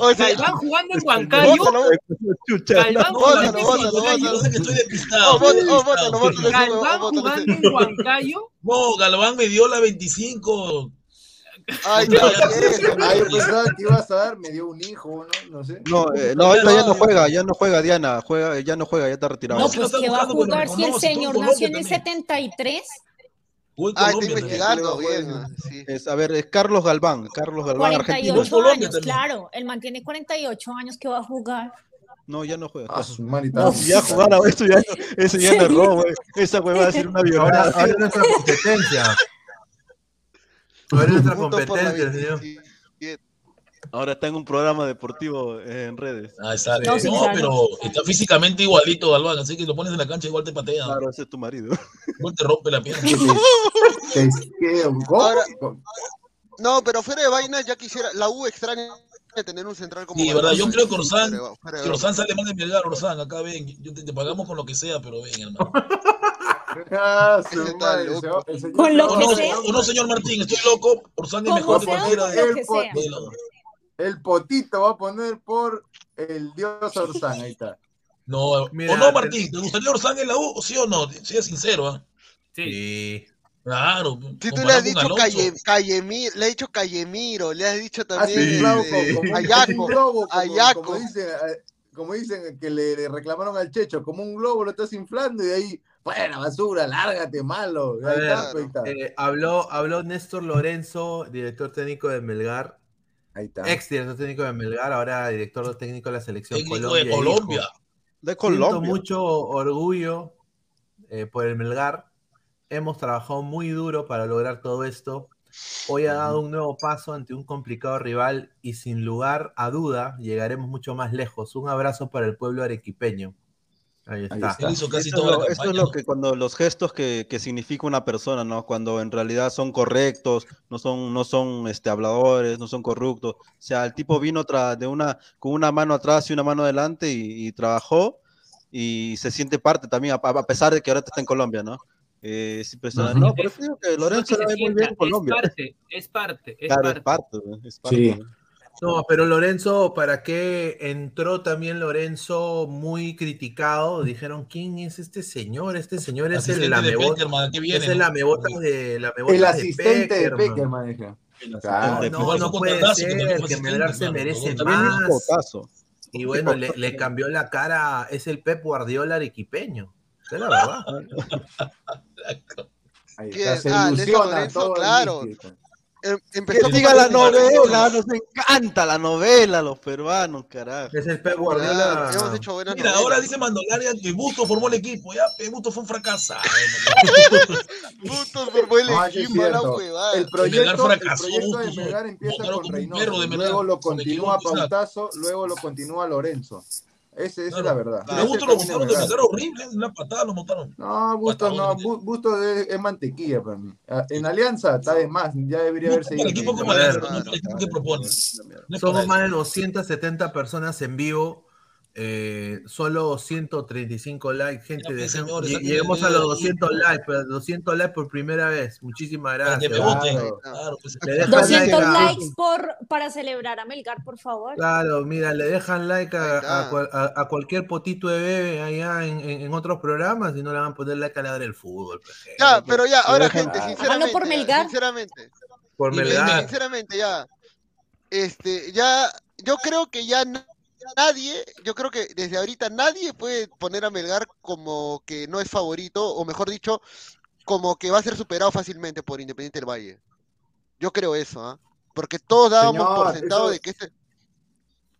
o sea- jugando en Huancayo. No, la jugando, bótalo, 25, bótalo. yo sé que estoy despistado. bótalo, estoy bótalo, despistado. bótalo. Galván Bótalo. jugando en Huancayo. No, Galván me dio la 25. Ay. Ah, yo pensaba que ibas a dar, me dio un hijo, ¿no? No sé. No, eh, no, ahorita ya no juega, ya no juega Diana, juega, ya no juega, ya está retirado. No, pues está que va a jugar si el señor nació en el 73, Jugó en Ah, Colombia investigando también. bien. Sí. Es, a ver, es Carlos Galván, Carlos Galván, argentino. 48 Colombia años, también. claro. El man tiene 48 años que va a jugar. No, ya no juega. Ah, su manita. No, si ya jugara eso, ya, no- eso ya no es robo, eh. esa güey va a decir una Ahora, violada. ahora es nuestra competencia. Ahora es nuestra competencia, señor. 27. Ahora está en un programa deportivo eh, en redes. Ah, exacto. No, pero está físicamente igualito Galván, así que lo pones en la cancha igual te patea. Claro, ese es tu marido. Igual te rompe la pierna. ¿Qué- qué- ¿Cómo? Ahora- No, pero fuera de vaina ya quisiera. La U extraña tener un central como. Sí, verdad, yo creo que Orsán, de- de que. Orsán sale más de Melgar, Orsán, acá ven, yo te, te pagamos con lo que sea, pero ven, hermano. Ah, está madre, el señor Con lo que no, sea. no, señor Martín, estoy loco, Orsán es mejor que cualquiera de, que sea. de los- El potito va a poner por el dios Orsán, ahí está. No, Mira, o no, Martín, ¿te gustaría Orsán en la U? ¿Sí o no? Sea sincero, ¿ah? Sí. Sí. Claro. Si tú le has dicho. Calle, Callemiro, le has dicho Callemiro, le has dicho también como, Ayaco, globo, como, Ayaco. como dicen, eh, como dicen que le, reclamaron al Checho, como un globo lo estás inflando y de ahí, fuera basura, lárgate, malo. A Ahí ver, está, ahí está. Eh, habló, habló Néstor Lorenzo, director técnico de Melgar, Ahí está. ex director técnico de Melgar, ahora director técnico de la selección Técnico Colombia. de Colombia. De Siento Colombia. mucho orgullo eh, por el Melgar. Hemos trabajado muy duro para lograr todo esto. Hoy ha dado un nuevo paso ante un complicado rival y sin lugar a duda llegaremos mucho más lejos. Un abrazo para el pueblo arequipeño. Ahí está. está. Él hizo casi Eso es, toda lo, la eso es campaña. lo ¿no? que cuando los gestos que, que significa una persona, ¿no? Cuando en realidad son correctos, no son, no son este, habladores, no son corruptos. O sea, el tipo vino de una, con una mano atrás y una mano adelante y, y trabajó y se siente parte también, a, a pesar de que ahora está en Colombia, ¿no? Eh, es impresionante. No, por eso digo que Lorenzo No va se muy bien en Colombia. Es parte, es parte, es Claro, parte. es parte, es parte, Sí. güey. No, pero Lorenzo, ¿para qué entró también Lorenzo muy criticado? Dijeron, ¿quién es este señor? Este señor es el Asistente de lamebota, Peckerman, ¿qué viene, es el no? lamebota de lamebota El de asistente de Peckerman. Claro. de No, no puede ser, que Melgar se merece más. Y bueno, le, le cambió la cara, es el Pep Guardiola arequipeño. Esa Es la verdad. Ahí está, se Ah, ilusiona Lorenzo, todo claro. místico. Em- Que empezó siga con la el- novela, nos encanta la novela, los peruanos, carajo. Es el Pep hemos hecho buenas Mira, novelas. ahora dice Mandalorian que Busto formó el equipo. Ya, que Busto fue un fracaso. Bustos formó el Ah, equipo, la huevada. El proyecto, el proyecto de Melgar empieza con Reynoso, luego lo con continúa. Pautazo, luego lo continúa Lorenzo. Ese, esa es Claro. la verdad. A Busto es lo botaron de. Melgar horrible. Una patada lo montaron. No, Busto no, Busto es, es mantequilla para mí. En Alianza está de más, ya debería haber Busto seguido. para el equipo como Alianza, no para el equipo que propone. No es Somos más de 270 personas en vivo. Eh, solo 135 likes, gente. Pues, dejen- señores, lle- saquen lleguemos el a los dedo, 200 likes, pero 200 likes por primera vez. Muchísimas gracias. Claro. Claro, pues, Le dejan 200 like a- likes por, para celebrar a Melgar, por favor. Claro, mira, le dejan like a, a cual- a- a cualquier potito de bebé allá en, en- en otros programas y no le van a poner like a la del fútbol. pues. Ya, pero ya, ahora gente, Ah. sinceramente, por ya, Melgar. sinceramente, Por Melgar. sinceramente ya, este, ya, yo creo que ya na- nadie, yo creo que desde ahorita nadie puede poner a Melgar como que no es favorito, o mejor dicho, como que va a ser superado fácilmente por Independiente del Valle. Yo creo eso, ¿ah? Porque todos dábamos por sentado eso- de que este...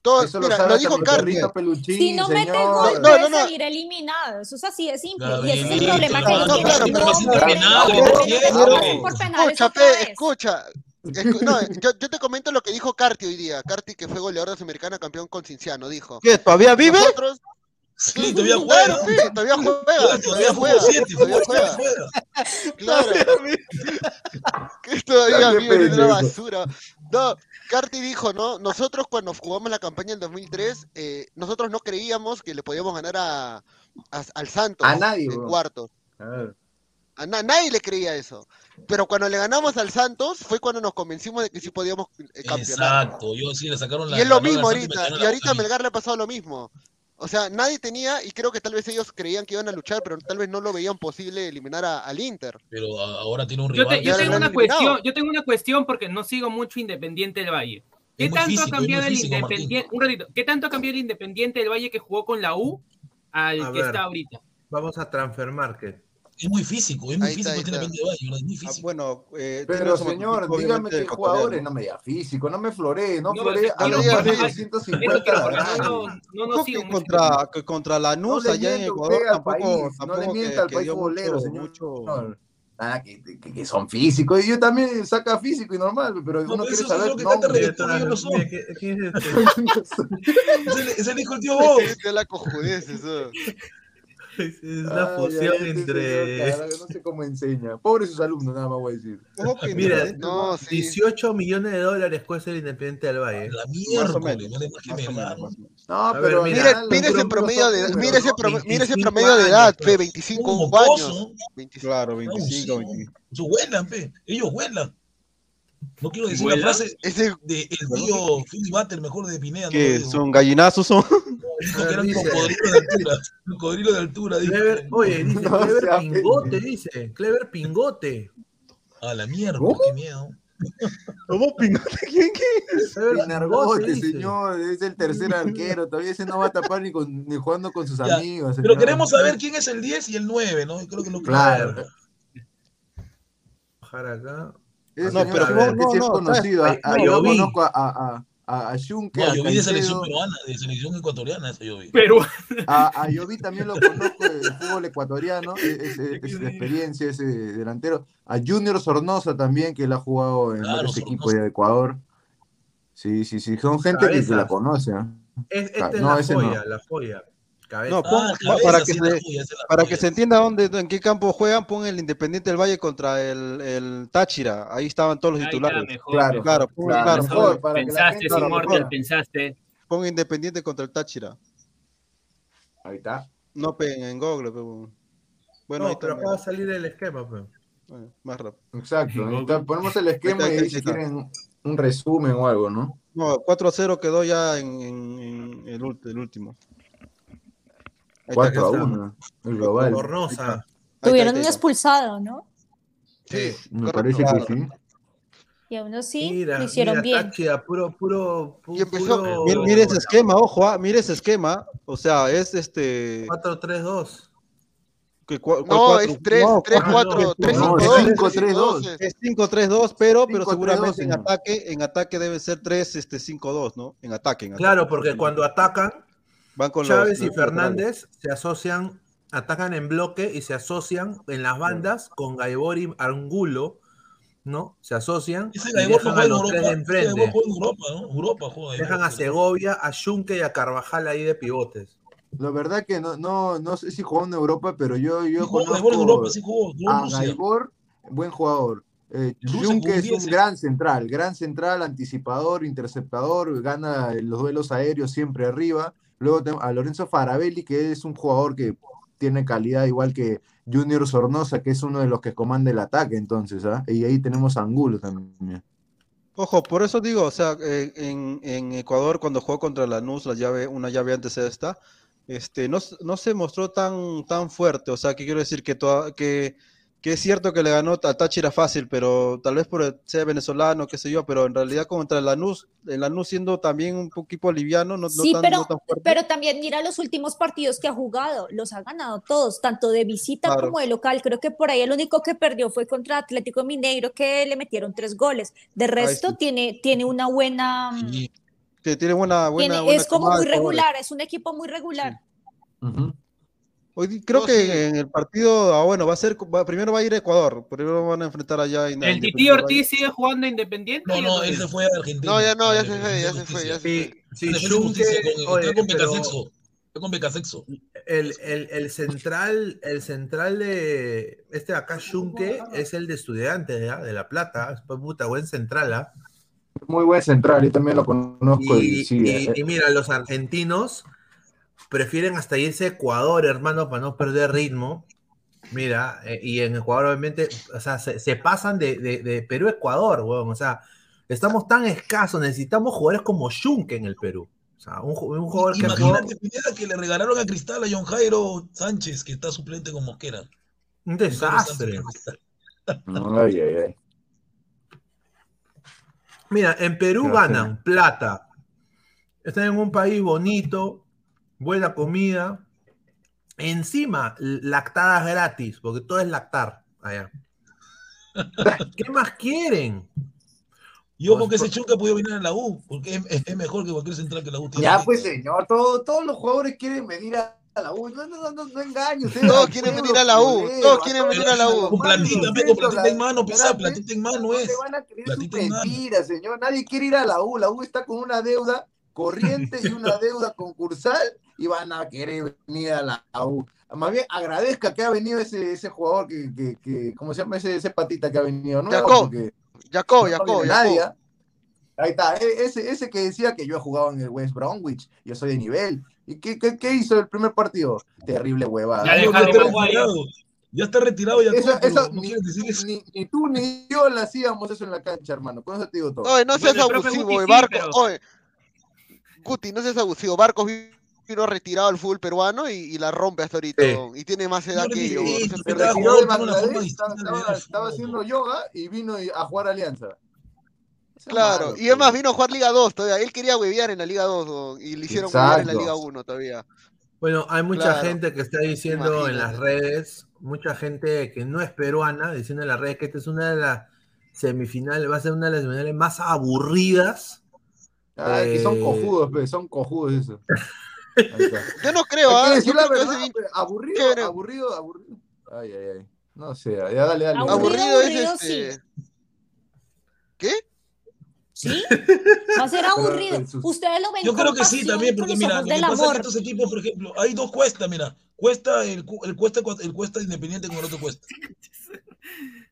Todo, Eso lo mira, lo dijo Carlos. peluchín, Si no mete señor. gol, No, puede no, no. salir eliminado. Eso es así de simple. Y ese es el problema que claro, él no, claro, No, pero no, no, no, no, no no, no, no, Escucha, escucha. No, yo, yo te comento lo que dijo Carti hoy día. Carti, que fue goleador de Sudamericana, campeón con Cinciano, dijo. ¿Qué? ¿Todavía vive? Nosotros, Sí, todavía claro, juega. sí, todavía juega, Juega, todavía juega, 7, todavía fútbol 7 juega, claro. Que todavía vive en una basura. No, Carti dijo, ¿no? Nosotros cuando jugamos la campaña en 2003, eh, nosotros no creíamos que le podíamos ganar a, a- al Santos A nadie, en cuartos. Claro. A na- nadie le creía eso. Pero cuando le ganamos al Santos fue cuando nos convencimos de que sí podíamos eh, campeonar. Exacto. Yo sí le sacaron la Y es lo mismo y ahorita. Y ahorita a. Melgar le ha pasado lo mismo. O sea, nadie tenía, y creo que tal vez ellos creían que iban a luchar, pero tal vez no lo veían posible eliminar a- al Inter. Pero ahora tiene un Yo, rival. te- Y yo tengo una eliminado. cuestión, yo tengo una cuestión porque no sigo mucho Independiente del Valle. ¿Qué tanto físico, ha cambiado el físico, Martín. Independiente? Un ratito, ¿qué tanto ha cambiado el Independiente del Valle que jugó con la U al A que ver. está ahorita? Vamos a Transfer Market. Es muy físico, es muy Ahí está, físico ahí está. Independiente de Valle, ¿no? es muy Ah, físico. bueno, eh, Pero señor, dígame qué jugadores, no me diga físico, no me floree, no, No, floree a no, los no, más de no, no, 250 Eso quiero, porque grados. no, no, no, Ojo sigo que mucho. contra, que contra la No allá en Ecuador tampoco, país, no le tampoco mienta al país futbolero, señor. mucho- No, nada, que, que- que son físicos. Y yo también saca físico y normal, pero No, uno quiere saber eso. Es una Ay, fusión ay, este entre. no sé cómo enseña. Pobres sus alumnos, nada más voy a decir. Que Mira, No, sí. 18 millones de dólares cuesta el Independiente del Valle. La menos. No, ver, pero mira, los ese promedio de, números, mire ese, promedio, mire ese 25 promedio de edad, pues. 25 Un años. mocoso. 25. Claro, No, 25, sí, 25. Su huelan, pe. Ellos huelan. No quiero decir ¿Huelan? la frase Ese, de el tío Philly Butter, mejor de Pineda. No ¿Qué? digo. ¿Son gallinazos? Son? Dijo que era un Dice- cocodrilo de altura. Cocodrilo de altura. Clever, oye, dice No Clever sea Pingote, dice. Clever Pingote. A la mierda, ¿Cómo? qué miedo. ¿Cómo pingote? ¿Quién qué? Clever Pinargote, señor, es el tercer arquero, todavía ese no va a tapar ni, con, ni jugando con sus Ya, amigos. Pero queremos saber quién es el 10 y el 9, ¿no? Creo que lo Claro. Bajar acá. No, señor pero no, que sí es no, no, conocido. ¿sabes? A, a- No, yo yo vi. conozco a, a, a, a Junque, No, a yo vi de selección peruana, de selección ecuatoriana, eso yo vi. Pero a, a Yovi también lo conozco del fútbol ecuatoriano, es, es- es de experiencia ese delantero. A Junior Sornosa también, que él ha jugado en Claro, varios Sornosa. equipos de Ecuador. Sí, sí, sí, son gente que, que la conoce. ¿eh? Es, esta es No, la ese joya, no. la joya. Cabeza. No, pon- Ah, cabeza, para que sí, se, para que se entienda dónde, en qué campo juegan, pon el Independiente del Valle contra el, el Táchira. Ahí estaban todos los ahí titulares. mejor. Claro, mejor. Claro, pon, Claro, mejor, para pensaste, sin Mortal, pensaste. pon Independiente contra el Táchira. Ahí está. No pe- en Google. pe, bueno, no, ahí pero está. va a salir el esquema, pues. Bueno, más rápido. Exacto. está. Ponemos el esquema y si quieren un resumen o algo, ¿no? No, 4 a 0 quedó ya en, en- en el último. Ahí 4 a ahí está. 1. El global. Tuvieron un expulsado, ¿no? Sí, Me correcto. parece que sí. Y aún así Mira, lo hicieron mira, bien. Táchira, puro, puro, pu- Y empezó- puro- Mira, mira ese esquema, ojo, ah, mira ese esquema. O sea, es este. 4-3-2. ¿Qué, cua- cuál No, cuatro? es 3, 3, 4, 3, 5, 2, Es 5-3-2, pero, pero 5-3-2, seguramente en señor. ataque, en ataque debe ser 3, este, 5-2, ¿no? En ataque. en Claro, ataque. porque cuando atacan, Van con los- Chávez y los Fernández se asocian, atacan en bloque y se asocian en las bandas con Gaibor y Angulo, ¿no? Se asocian Ese y Gaibor dejan juega a en los Europa. tres de Ese Gaibor enfrente. juega en Europa, ¿no? Europa juega. Dejan a Segovia, a Junque y a Carvajal ahí de pivotes. La verdad que no, no, no sé si jugó en Europa, pero yo, yo Sí jugó conozco Gaibor en Europa, sí jugó, jugó en a Rusia. Gaibor, buen jugador. Eh, Junque es 10, un eh. gran central, gran central, anticipador, interceptador, gana los duelos aéreos siempre arriba. Luego tenemos a Lorenzo Farabelli, que es un jugador que tiene calidad igual que Junior Sornosa, que es uno de los que comanda el ataque, entonces, ¿ah? Y ahí tenemos a Angulo también. Ojo, por eso digo, o sea, en, Ecuador cuando jugó contra Lanús, la llave, una llave antes de esta, este, no, no se mostró tan, tan fuerte, o sea, que quiero decir que, toda- que, que es cierto que le ganó a Táchira fácil, pero tal vez por ser venezolano, qué sé yo, pero en realidad contra el Lanús, el Lanús siendo también un equipo liviano, no, no Sí, tan, pero, no tan fuerte. pero también mira los últimos partidos que ha jugado, los ha ganado todos, tanto de visita Claro. como de local. Creo que por ahí el único que perdió fue contra Atlético Mineiro, que le metieron tres goles. De resto, sí. tiene, tiene una buena. Que tiene buena, buena, tiene- buena es como muy regular, es un equipo muy regular. Hoy creo No, que sí. en el partido, ah, bueno, va a ser, va- primero va a ir a Ecuador, primero van a enfrentar allá en ¿El Tití Ortiz sigue jugando Independiente? No, no, él se fue a Argentina. No, ya no, ya Ah, se fue, ya se fue, ya se Sí, fue. sí, Justicia, con- Becasexo. Está con Becasexo. el, el, el central, el central de este de acá, Junque, es el de estudiantes ¿ya? de La Plata. Es puta buen central, ¿ah? Muy buen central, yo también lo conozco. Y, Y, sí, y- eh, y mira, los argentinos prefieren hasta irse a Ecuador, hermano, para no perder ritmo. Mira, eh, y en Ecuador, obviamente, o sea, se, se pasan de, de- de Perú a Ecuador, weón. O sea, estamos tan escasos, necesitamos jugadores como Junque en el Perú. O sea, un, ju- un jugador que Imagínate, Pineda, que le regalaron a Cristal a John Jairo Sánchez, que está suplente con Mosquera. un desastre. ay, ay, ay. Mira, en Perú Pero, ganan plata. Están en un país bonito, buena comida. Encima, lactadas gratis, porque todo es lactar allá. ¿Qué más quieren? Y ojo que ese Chunca pudo venir a la U, porque es, mejor que cualquier central que la U tiene. Ya, pues, señor, todo- todos los jugadores quieren venir a la U. No, no, no, no usted. Todos quieren venir a la U, todos quieren venir a la U. Con platita, con platita en mano, pesa, ¿verdad, platita en mano No es. van a creer sus Platita en mano. mentiras, señor. Nadie quiere ir a la U. La U está con una deuda corriente y una deuda concursal y van a querer venir a la U. Más bien agradezca que ha venido ese, ese jugador que, que, que- ¿cómo se llama ese, ese patita que ha venido? nuevo? Jacob, Porque Jacob, no Jacob, nadie, Jacob. ¿ah? Ahí está, e- ese, ese que decía que yo he jugado en el West Bromwich, yo soy de nivel. ¿Y qué, qué, qué hizo el primer partido? Terrible huevada. Ya, No, ya no, está no, retirado. Ya está retirado eso, eso, no ni, quieres decir eso. ni- ni tú ni yo le hacíamos eso en la cancha, hermano. Con eso te digo todo. Oye, no seas Bueno, abusivo, Guti eh, sí, Barco. pero- Oye, Guti, no seas abusivo. Barcos vino retirado al fútbol peruano y, y la rompe hasta ahorita. Sí. Y tiene más edad No que yo. se retiró de Bangladesh, estaba, estaba- estaba haciendo yoga y vino a jugar Alianza. Claro, malo, y además vino a jugar Liga 2 todavía. Él quería huevear en la Liga 2 weón, y le hicieron huevear en la Exacto. Liga 1 todavía. Bueno, hay mucha Claro. gente que está diciendo en las redes, mucha gente que no es peruana, diciendo en las redes que esta es una de las semifinales, va a ser una de las semifinales más aburridas. Ah, que son Eh, cojudos, pe, son cojudos eso. Yo no creo, ¿ah? decir la verdad, aburrido, aburrido, aburrido. Ay, ay, ay. No sé, ya dale, dale. Aburrido es este. ¿Qué? ¿Sí? Va a ser aburrido. Ustedes lo ven Yo creo que sí también, porque mira, lo que pasa es que estos equipos, por ejemplo, hay dos cuestas, mira, cuesta el, el cuesta el cuesta independiente con el otro cuesta.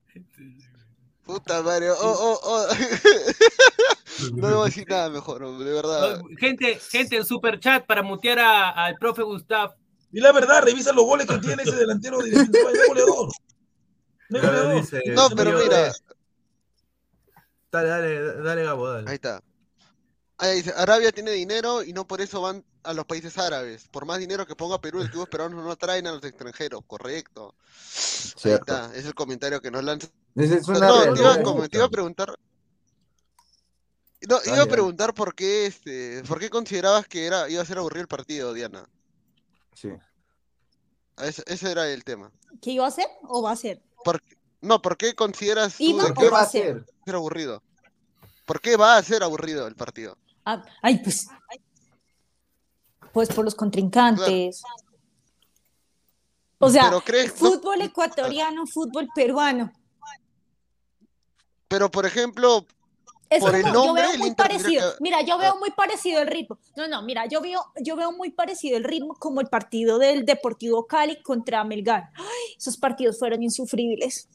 Puta madre. Oh, oh, oh. no debo decir nada mejor, hombre, de verdad. Gente, gente, en super chat para mutear al profe Gustav. Y la verdad, revisa los goles que tiene ese delantero de goleador. No goleador. No, pero mira. eh, Dale, dale, dale, Gabo, dale. Ahí está. Arabia tiene dinero y no por eso van a los países árabes. Por más dinero que ponga Perú, el club peruano no atraen a los extranjeros, correcto. Ahí está, es el comentario que nos lanza. Esa es una no, te iba, a te iba preguntar. No, iba Dale, a preguntar por qué este, por qué considerabas que era, iba a ser aburrido el partido, Diana. Sí. Ese, ese era el tema. ¿Qué iba a hacer o va a hacer? ¿Por, no, ¿por qué consideras ¿Iba va a ser? ser aburrido? ¿Por qué va a ser aburrido el partido? Ah, ay, pues. Pues por los contrincantes. O sea, no- fútbol ecuatoriano, fútbol peruano. Pero, por ejemplo, Es por como, el yo nombre, veo el muy parecido. que- Mira, yo veo muy parecido el ritmo. No, no, mira, yo veo, yo veo muy parecido el ritmo como el partido del Deportivo Cali contra Melgar. Ay, esos partidos fueron insufribles.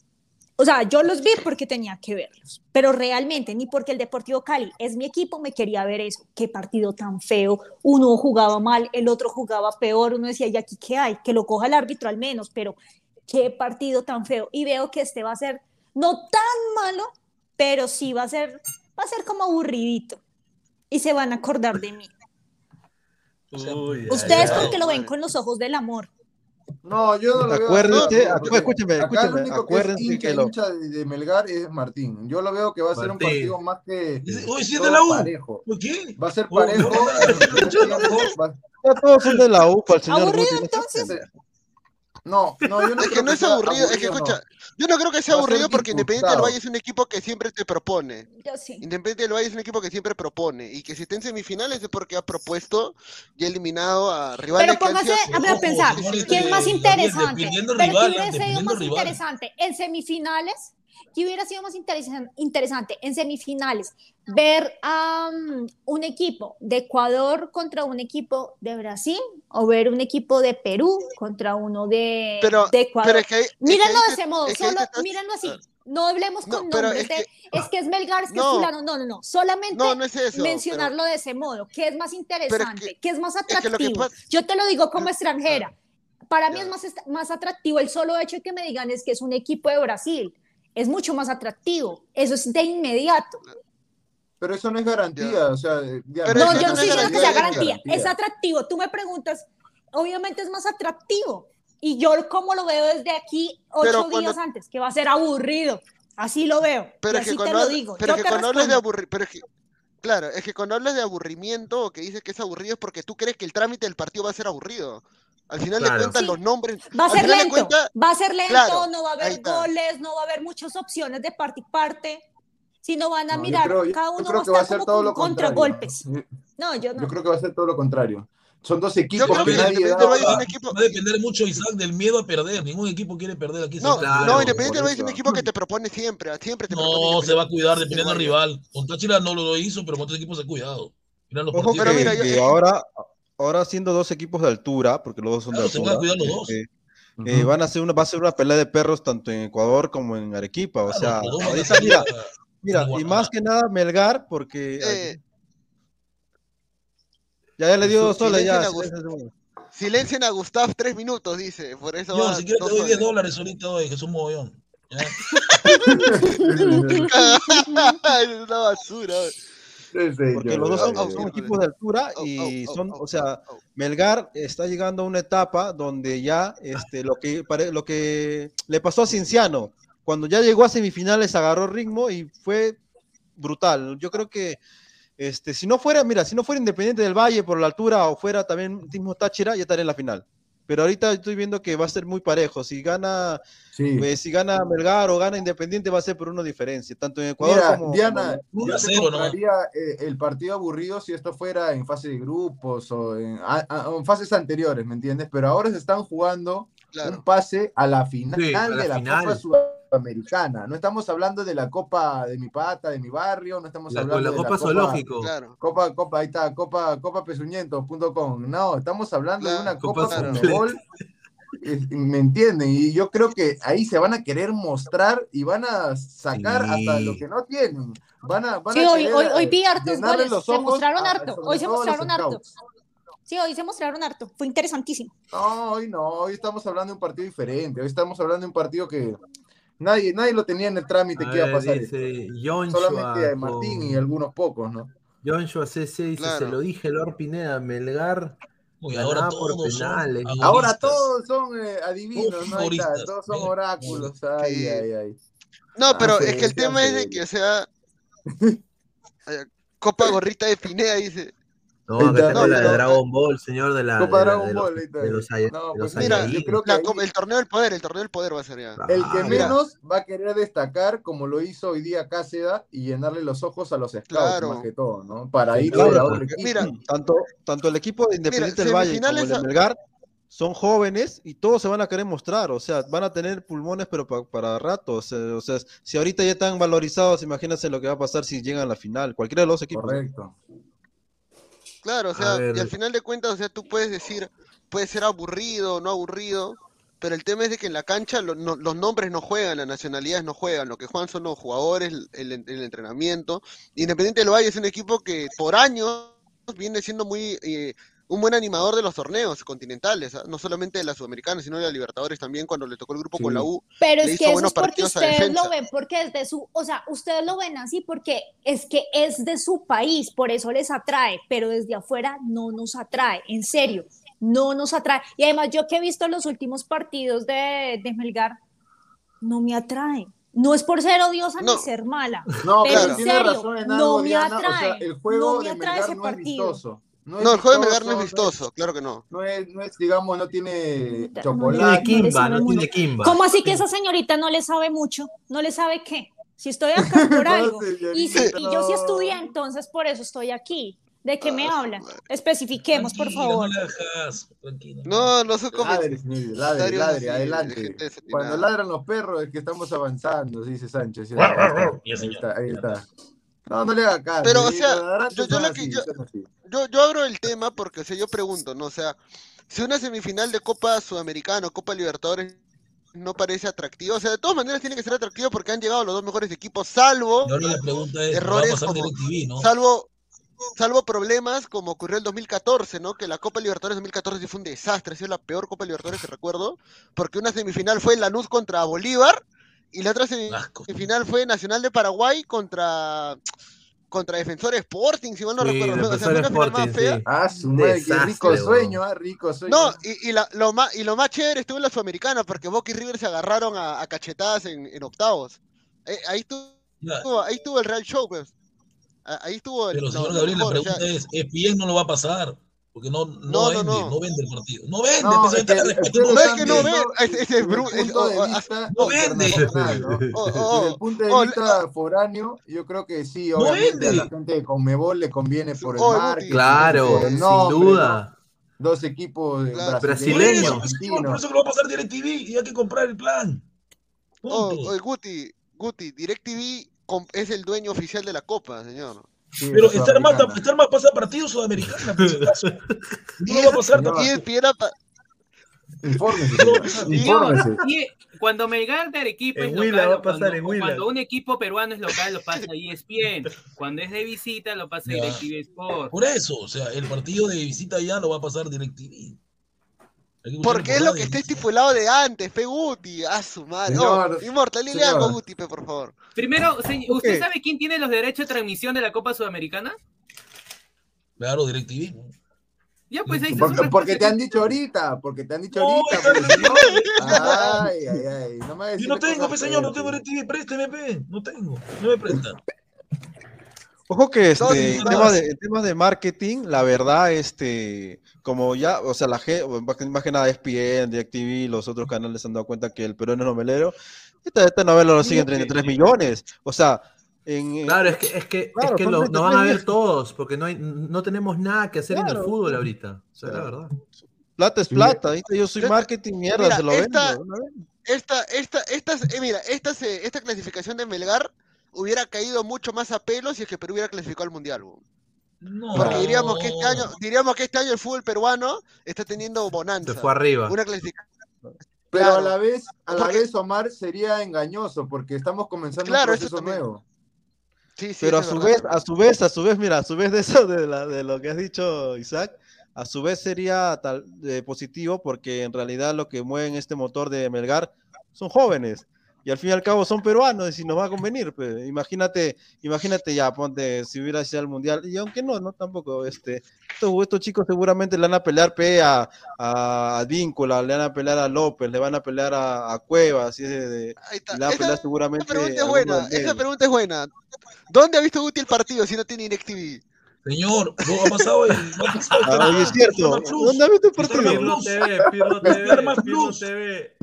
O sea, yo los vi porque tenía que verlos, pero realmente ni porque el Deportivo Cali es mi equipo me quería ver eso. Qué partido tan feo. Uno jugaba mal, el otro jugaba peor. Uno decía, ¿y aquí qué hay? Que lo coja el árbitro al menos, pero qué partido tan feo. Y veo que este va a ser no tan malo, pero sí va a ser, va a ser como aburridito. Y se van a acordar de mí. Ustedes porque lo ven con los ojos del amor. No, yo no lo veo. Acuérdense, no, acu- escúcheme, acá el único que es hincha, que lo- hincha de, Melgar es Martín. Yo lo veo que va a ser un Martín. partido más que. Uy, sí es de la U. parejo. ¿Por qué? Va a ser Oh, parejo. no, primer tiempo va- todos son de la U, para el señor Aburrido entonces. No, no, yo no es que creo no es sea aburrido, es que escucha, no. yo no creo que sea aburrido porque Independiente del. Valle es un equipo que siempre te propone. Yo sí. Independiente del Valle es un equipo que siempre propone y que si está en semifinales es porque ha propuesto y ha eliminado a rivales Pero que póngase a ver, pensar, ¿quién es más interesante? dependiendo Pero rival, ¿qué hubiera sido dependiendo más rival. interesante? ¿En semifinales? ¿Qué hubiera sido más interesan- interesante? En semifinales, ver a um, un equipo de Ecuador contra un equipo de Brasil o ver un equipo de Perú contra uno de, Pero- de Ecuador. pero es que ahí- es que mírenlo de ese modo, es que solo estás- mírenlo así. No hablemos No, con pero nombres es de, que- es que es Melgar, es que No. es fulano, no, no, no, solamente No, es eso, mencionarlo de ese modo, que es más interesante, que, es más que que atractivo. pasa- Yo te lo digo como extranjera. Para mí es más, más atractivo el solo hecho de que me digan es que es un equipo de Brasil. Es mucho más atractivo. Eso es de inmediato. Pero eso no es garantía. O sea, ya- Pero no, yo no no es estoy diciendo que sea garantía. garantía. Es atractivo. Tú me preguntas, obviamente es más atractivo. Y yo como lo veo desde aquí ocho cuando- días antes, que va a ser aburrido. Así lo veo. Pero y es que así te lo digo. pero Yo es que te cuando hablas de aburrimiento, pero es que, claro, es que cuando hablas de aburrimiento o que dices que es aburrido es porque tú crees que el trámite del partido va a ser aburrido. Al final Claro. de cuentas Sí. los nombres, Va a ser lento, cuentas- va a ser lento, Claro, no va a haber goles, no va a haber muchas opciones de parte y parte, sino van a No, yo mirar, creo- yo- cada yo uno creo va a que va a estar ser como todo con lo contragolpes. Yo- No, yo no. Yo creo que va a ser todo lo contrario. Son dos Yo equipos creo que que nadie da- Valle es un equipo, Va a depender mucho, Isaac, del miedo a perder. Ningún equipo quiere perder aquí. no, Claro, no, Independiente Valle es un equipo que te propone siempre, siempre te propone No, se va a cuidar dependiendo del rival. Con Táchira no lo hizo, pero con otros equipos se ha cuidado. Mira los Ojo partidos. Pero que, mira, yo- que ahora, ahora siendo dos equipos de altura, porque los dos son Claro, de se van a altura, cuidar los dos. eh, eh, van a hacer una, va a ser una pelea de perros tanto en Ecuador como en Arequipa. O sea, los dos ahorita, mira, mira, y más que nada Melgar, porque Eh, ya, ya le dio dos soles, silencien ya. silencien a- Gustav tres minutos, dice. Por eso Yo, si quieres te dos doy 10 soles. dólares ahorita hoy, que es un mogollón. es una basura. Sí, Porque yo- los dos son, son equipos de altura oh, y oh, son, oh, o sea. Melgar está llegando a una etapa donde ya este, lo, que, lo que le pasó a Cinciano, cuando ya llegó a semifinales agarró ritmo y fue brutal. Yo creo que este, si no fuera, mira, si no fuera Independiente del Valle por la altura o fuera también mismo Táchira, ya estaría en la final. Pero ahorita estoy viendo que va a ser muy parejo. Si gana, Sí. eh, si gana Melgar o gana Independiente va a ser por una diferencia, tanto en Ecuador Mira, como, Diana, como- eh, el partido aburrido si esto fuera en fase de grupos o en, a- a- en fases anteriores, ¿me entiendes? Pero ahora se están jugando Claro. un pase a la final Sí, a la de la final. Copa Sudamericana. No estamos hablando de la Copa de mi pata, de mi barrio, no estamos La, hablando la de Copa la Zoológico. Claro. Copa, Copa, ahí está, Copa, copapesuñentos.com. No, estamos hablando de una Copa Copa. Conmebol. eh, ¿Me entienden? Y yo creo que ahí se van a querer mostrar y van a sacar Sí. hasta lo que no tienen. Van a, van Sí, a hoy, hoy, hoy vi hartos goles, se mostraron harto, hoy se mostraron harto. scouts. Sí, hoy se mostraron harto, fue interesantísimo. No, hoy no, hoy estamos hablando de un partido diferente. Hoy estamos hablando de un partido que nadie, nadie lo tenía en el trámite A que iba a pasar. dice Solamente a Martín con- y algunos pocos, ¿no? Joshua CC dice, Claro. se lo dije, Lord Pineda, Melgar Uy, ahora por todos son penales. Ahora todos son eh, adivinos, Todos ¿no? Ahí está, todos son oráculos. Ay, ay, ay. No, pero Ah, es que el tema es de que, o sea, Copa Gorrita de Pineda dice. No, acá está, tengo no, la de Dragon Ball, señor de la. Copa de Dragon Ball, pues mira, yo creo que La ahí- co- el torneo del poder, el torneo del poder va a ser ya. El que Ah, menos va a querer destacar, como lo hizo hoy día Cáceda, y llenarle los ojos a los scouts, Claro. más que todo, ¿no? Para Sí, ir claro, a otro equipo. Mira, tanto, tanto el equipo de Independiente del Valle como el de Melgar son jóvenes y todos se van a querer mostrar, o sea, van a tener pulmones pero pa- para rato, o sea, o sea, si ahorita ya están valorizados, imagínense lo que va a pasar si llegan a la final, cualquiera de los equipos. ¿no? Claro, o sea, y al final de cuentas, o sea, tú puedes decir, puede ser aburrido, no aburrido, pero el tema es de que en la cancha lo- no- los nombres no juegan, las nacionalidades no juegan, lo que juegan son los jugadores, el, el- el entrenamiento. Independiente del Valle es un equipo que por años viene siendo muy eh, un buen animador de los torneos continentales, ¿ah? no solamente de la Sudamericana, sino de la Libertadores también, cuando le tocó el grupo con la U. Pero le es que eso es porque ustedes lo ven porque es de su, o sea, ustedes lo ven así porque es que es de su país, por eso les atrae, pero desde afuera no nos atrae, en serio, no nos atrae. Y además yo que he visto los últimos partidos de, de Melgar, no me atrae. No es por ser odiosa No. ni ser mala, No, pero pero en serio, razón en no algo, me Diana, o sea, atrae, el juego no me de atrae Melgar ese no es partido. vistoso. No, el juego de Melgar no es vistoso, vistoso, claro que no. No es, no es, digamos, no tiene No, chocolate. Tiene le Kimba, sabe no tiene Kimba. ¿Cómo así que esa señorita no le sabe mucho? ¿No le sabe qué? Si estoy acá por No, algo. Y, si- señorita, y yo sí no. estudié, entonces por eso estoy aquí. ¿De qué me Ah, hablan? Especifiquemos, por favor. No. No, no son Ladre, señorita, ladre, ladre, adelante. Cuando ladran los perros es que estamos avanzando, dice Sánchez. Ahí está, ahí está. No, no le haga caso. Pero, o sea, yo- yo lo que así, yo- abro el tema porque, o sea, yo pregunto, ¿no? O sea, si una semifinal de Copa Sudamericana o Copa Libertadores no parece atractivo, o sea, de todas maneras tiene que ser atractivo porque han llegado los dos mejores equipos, salvo, Y ahora la pregunta es, ¿va a Errores como- no? salvo, salvo problemas como ocurrió el 2014, ¿no? Que la Copa Libertadores 2014 sí fue un desastre, ha sido la peor Copa Libertadores que recuerdo, porque una semifinal fue Lanús contra Bolívar y la otra semifinal fue Nacional de Paraguay contra contra Defensor Sporting, si mal no Sí, recuerdo. O sea, fue una final más fea. sí. Ah, su madre, qué rico sueño, ah, rico sueño. No, y, y la- lo más, y lo más chévere estuvo en la Sudamericana, porque Boca y River se agarraron a, a cachetadas en, en octavos. Eh, ahí, estuvo, ahí estuvo el Real Show, pues. Ah, Ahí estuvo el. Pero señor Gabriel, la mejor, o sea, pregunta es, ESPN no lo va a pasar, porque no, no, No, no, vende, no. no. vende el partido. No vende, No, es que no es que no mundo. ve, es, no vende. Desde el punto de vista foráneo, yo creo que sí, No obviamente a la vende. gente de Conmebol le conviene por el Oh, marketing, Claro, sin duda. ¿no? Dos equipos Claro. Por Brasileño. eso, señor, por eso que lo va a pasar DirecTV y hay que comprar el plan. oh, Punto. oh, Guti, Guti, DirecTV es el dueño oficial de la Copa, señor. Sí, Pero la Star más, Sudamericana. Star más pasa partidos sudamericana, por si acaso. No lo va a pasar también. Infórmese, infórmese. Cuando Melgar de Arequipa En es local, va a o pasar, cuando, en un equipo peruano es local, lo pasa ESPN. Cuando es de visita, lo pasa Ya. DirecTV Sport. Por eso, o sea, el partido de visita ya lo va a pasar DirecTV. Porque es lo que está estipulado de antes, fe Guti, a su madre. Señor, oh, Inmortal, dile señor. algo, Guti, pe, por favor. Primero, se- ¿usted sabe quién tiene los derechos de transmisión de la Copa Sudamericana? Claro, DirecTV. Ya, pues ahí está su Porque, porque te han dicho ahorita, porque te han dicho No, ahorita. porque no- bien. ay, ay, ay, no me Yo no tengo, pe, señor, no tengo DirecTV, présteme, pe. No tengo, no me prestan. Ojo que este, No, en, temas no. de, en temas de marketing, la verdad, este, como ya, o sea, la gente, más que- nada ESPN, DirecTV, los otros canales se han dado cuenta que el peruano es novelero. Esta, esta novela lo siguen 33 millones. O sea, en, Claro, es que, es que, Claro, es que lo, nos van a 33 ver todos, porque no, hay, no tenemos nada que hacer en el fútbol ahorita. O sea, la verdad. plata es plata. ¿viste? Yo soy marketing, mierda, Mira, se lo esta- vendo. ¿no? Esta, esta, esta, eh, mira, esta, se- esta clasificación de Melgar hubiera caído mucho más a pelo si es que Perú hubiera clasificado al Mundial. No. Porque diríamos que este año, diríamos que este año el fútbol peruano está teniendo bonanza. Se fue arriba. Una clasificación. Pero Claro. a la vez, a la Porque- vez, Omar, sería engañoso porque estamos comenzando Claro, un eso proceso nuevo. Sí, sí, Pero a eso es su verdad vez, a su vez, a su vez, mira, a su vez de eso, de, la- de lo que has dicho, Isaac, a su vez sería tal, eh, positivo porque en realidad lo que mueven este motor de Melgar son jóvenes y al fin y al cabo son peruanos y si nos va a convenir, pues, imagínate, imagínate ya, ponte, si hubiera sido el mundial, y aunque no, no tampoco, este, estos, estos chicos seguramente le van a pelear pe a, a, a Víncula, le van a pelear a López, le van a pelear a, a Cuevas, y de- de- Ahí está. y le van a Esa- pelear seguramente Esa pregunta es buena, esa pregunta es buena. ¿Dónde ha visto Guti el partido si no tiene DirecTV? Señor, no ha pasado el. No ha pasado el Ah, oye, es cierto. ¿Dónde ha visto el partido? Pirlo TV, Pirlo TV, Star Más Pirlo. TV.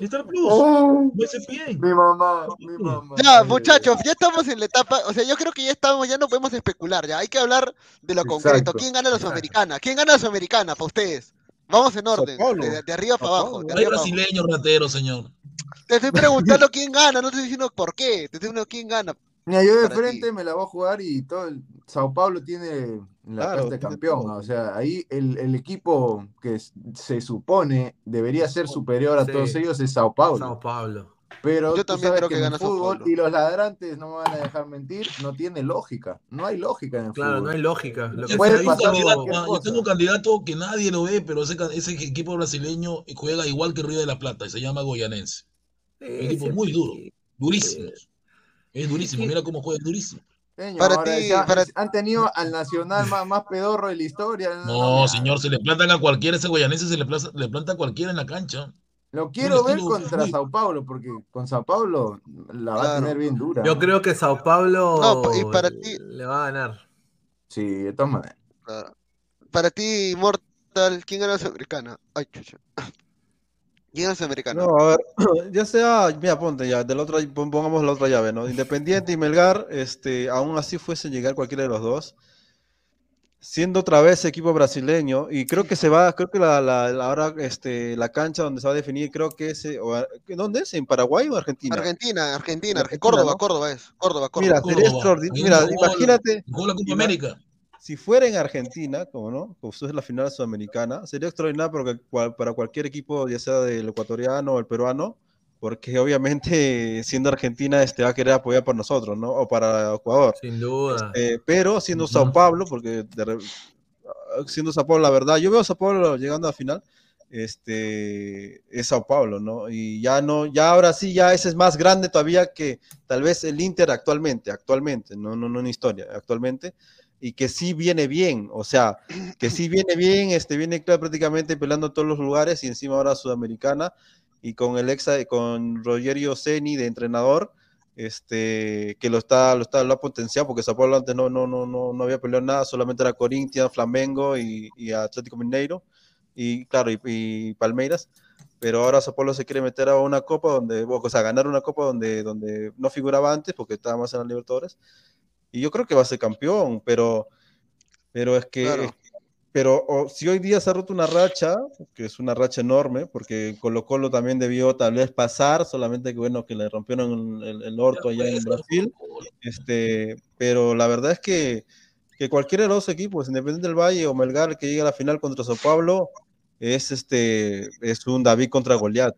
Star Plus. Oh, mi mamá, mi mamá. Ya, muchachos, ya estamos en la etapa, o sea, yo creo que ya estamos, ya no podemos especular, ya hay que hablar de lo concreto. ¿Quién gana la Sudamericana? ¿Quién gana la Sudamericana para ustedes? Vamos en orden, de, de arriba para abajo. De hay arriba para abajo. brasileño ratero, señor. Te estoy preguntando quién gana, no te estoy diciendo por qué, te estoy diciendo quién gana. Mira, yo de ti. frente me la voy a jugar y todo el Sao Paulo tiene la Claro, de campeón. O sea, ahí el, el equipo que se supone debería ser superior a Sí. todos ellos es Sao Paulo. Sao Paulo. Pero Yo tú también sabes creo que que en el gana Sao fútbol Paulo. y los ladrantes no me van a dejar mentir, no tiene lógica. No hay lógica en el Claro, fútbol. no hay lógica. Lo que Yo Puede tengo, un pasar candidato, cualquier yo cosa. tengo un candidato que nadie lo ve, pero ese, ese equipo brasileño juega igual que Río de la Plata y se llama Goyanense. Un equipo muy duro, durísimo. Es durísimo, mira cómo juega, es durísimo. Señor, Para ti, para- han tenido al nacional más, más pedorro de la historia. No, señor, se le plantan a cualquiera, ese Goyanense se le, plaza- le planta a cualquiera en la cancha. Lo quiero ver estilo contra muy- Sao Paulo, porque con Sao Paulo la va a tener bien dura. Yo creo que Sao Paulo No, y para ti- le va a ganar. Sí, de todas maneras. Para ti, Immortal, ¿quién gana la Sudamericana? Ay, chucha. ¿Quién gana la Sudamericana? No, a ver, ya sea, mira, ponte ya, del otro, pon- pongamos la otra llave, ¿no? Independiente y Melgar, este, aún así fuesen llegar cualquiera de los dos, siendo otra vez equipo brasileño, y creo que se va, creo que la, la, la- ahora, este, la cancha donde se va a definir, creo que es, eh, o ¿dónde es? ¿En Paraguay o Argentina? Argentina, Argentina, Argentina, Córdoba, ¿no? Córdoba es. Córdoba, Mira, Córdoba. sería Córdoba. extraordinario. Mira, imagínate, Jugó la Copa América. Si fuera en Argentina, como no, como es la final sudamericana, sería extraordinario porque cual- para cualquier equipo, ya sea del ecuatoriano o el peruano, porque obviamente siendo Argentina este, va a querer apoyar por nosotros, ¿no? O para Ecuador. Sin duda. Eh, pero siendo Sao Paulo, porque de re- siendo Sao Paulo, la verdad, yo veo a Sao Paulo llegando a la final, este, es Sao Paulo, ¿no? Y ya no, ya ahora sí, ya ese es más grande todavía que tal vez el Inter actualmente, actualmente, no, no, no en historia, actualmente, y que sí viene bien, o sea, que sí viene bien, este, viene claro, prácticamente peleando en todos los lugares y encima ahora Sudamericana, y con el exa, con Rogerio Ceni de entrenador, este, que lo está, lo está, lo ha potenciado, porque Sao Paulo antes no, no, no, no, no había peleado nada, solamente era Corinthians, Flamengo y, y Atlético Mineiro, y claro, y, y Palmeiras, pero ahora Sao Paulo se quiere meter a una copa donde, o sea, ganar una copa donde, donde no figuraba antes, porque estaba más en la Libertadores, y yo creo que va a ser campeón, pero, pero es que, Claro. pero o- si hoy día se ha roto una racha, que es una racha enorme, porque Colo Colo también debió tal vez pasar, solamente que bueno, que le rompieron el, el orto allá en Brasil, este, pero la verdad es que, que cualquiera de los dos equipos, Independiente del Valle o Melgar, que llegue a la final contra Sao Paulo, es este, es un David contra Goliat.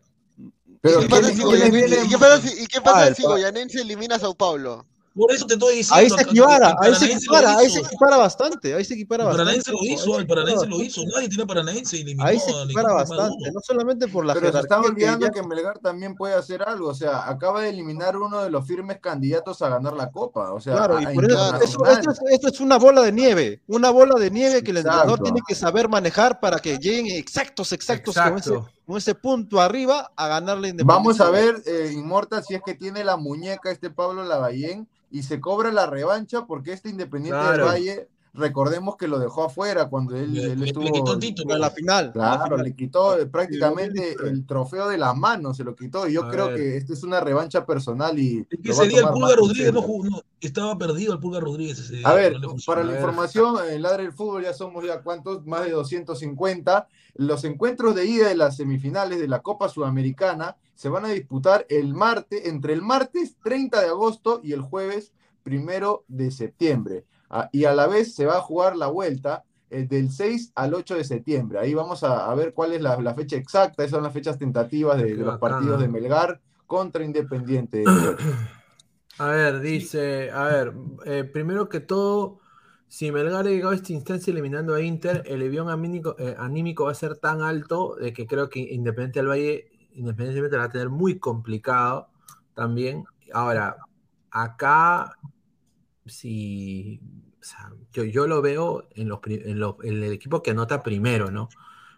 Pero ¿Y qué pasa ¿quiénes- si si- Ah, si pa- Goyanense elimina a Sao Paulo? Por eso te estoy diciendo. Ahí se equipara, ahí se equipara, ahí se equipara bastante, ahí se equipara El bastante. Paranaense lo hizo, se el Paranaense lo hizo. Nadie tiene Paranaense y eliminó Ahí se equipara bastante, no solamente por la Pero se jerarquía están que olvidando ya- que Melgar también puede hacer algo. O sea, acaba de eliminar uno de los firmes candidatos a ganar la Copa. O sea, Claro, y por eso, esto, es, esto es una bola de nieve, una bola de nieve que el entrenador tiene que saber manejar para que lleguen exactos, exactos con ese, Exacto. Con ese punto arriba a ganarle Independiente. Vamos a ver, eh, Inmortal, si es que tiene la muñeca este Pablo Lavallén y se cobra la revancha porque este Independiente del. Valle, recordemos que lo dejó afuera cuando él, Le, él le- le estuvo. quitó el título. en la final. la Claro, final. le quitó eh, prácticamente 2019. el trofeo de las manos, se lo quitó. Y yo A creo ver. que esta es una revancha personal y. Es que ese día el Pulga Rodríguez no jugó, no, estaba perdido el Pulga Rodríguez ese día. A ver, no para A la ver. información, en Ladre del Fútbol ya somos ya cuántos, más de 250. Los encuentros de ida de las semifinales de la Copa Sudamericana se van a disputar el martes, entre el martes 30 de agosto y el jueves primero de septiembre. Ah, y a la vez se va a jugar la vuelta eh, del 6 al 8 de septiembre. Ahí vamos a, a ver cuál es la, la fecha exacta. Esas son las fechas tentativas de, los partidos de Melgar contra Independiente. A ver, dice, a ver, eh, primero que todo, si Melgar llegado a esta instancia eliminando a Inter, el avión anímico, eh, anímico va a ser tan alto de que creo que Independiente del Valle, independientemente va a tener muy complicado también. Ahora, acá, si, yo, yo lo veo en, los, pri- en, los- en el equipo que anota primero, ¿no?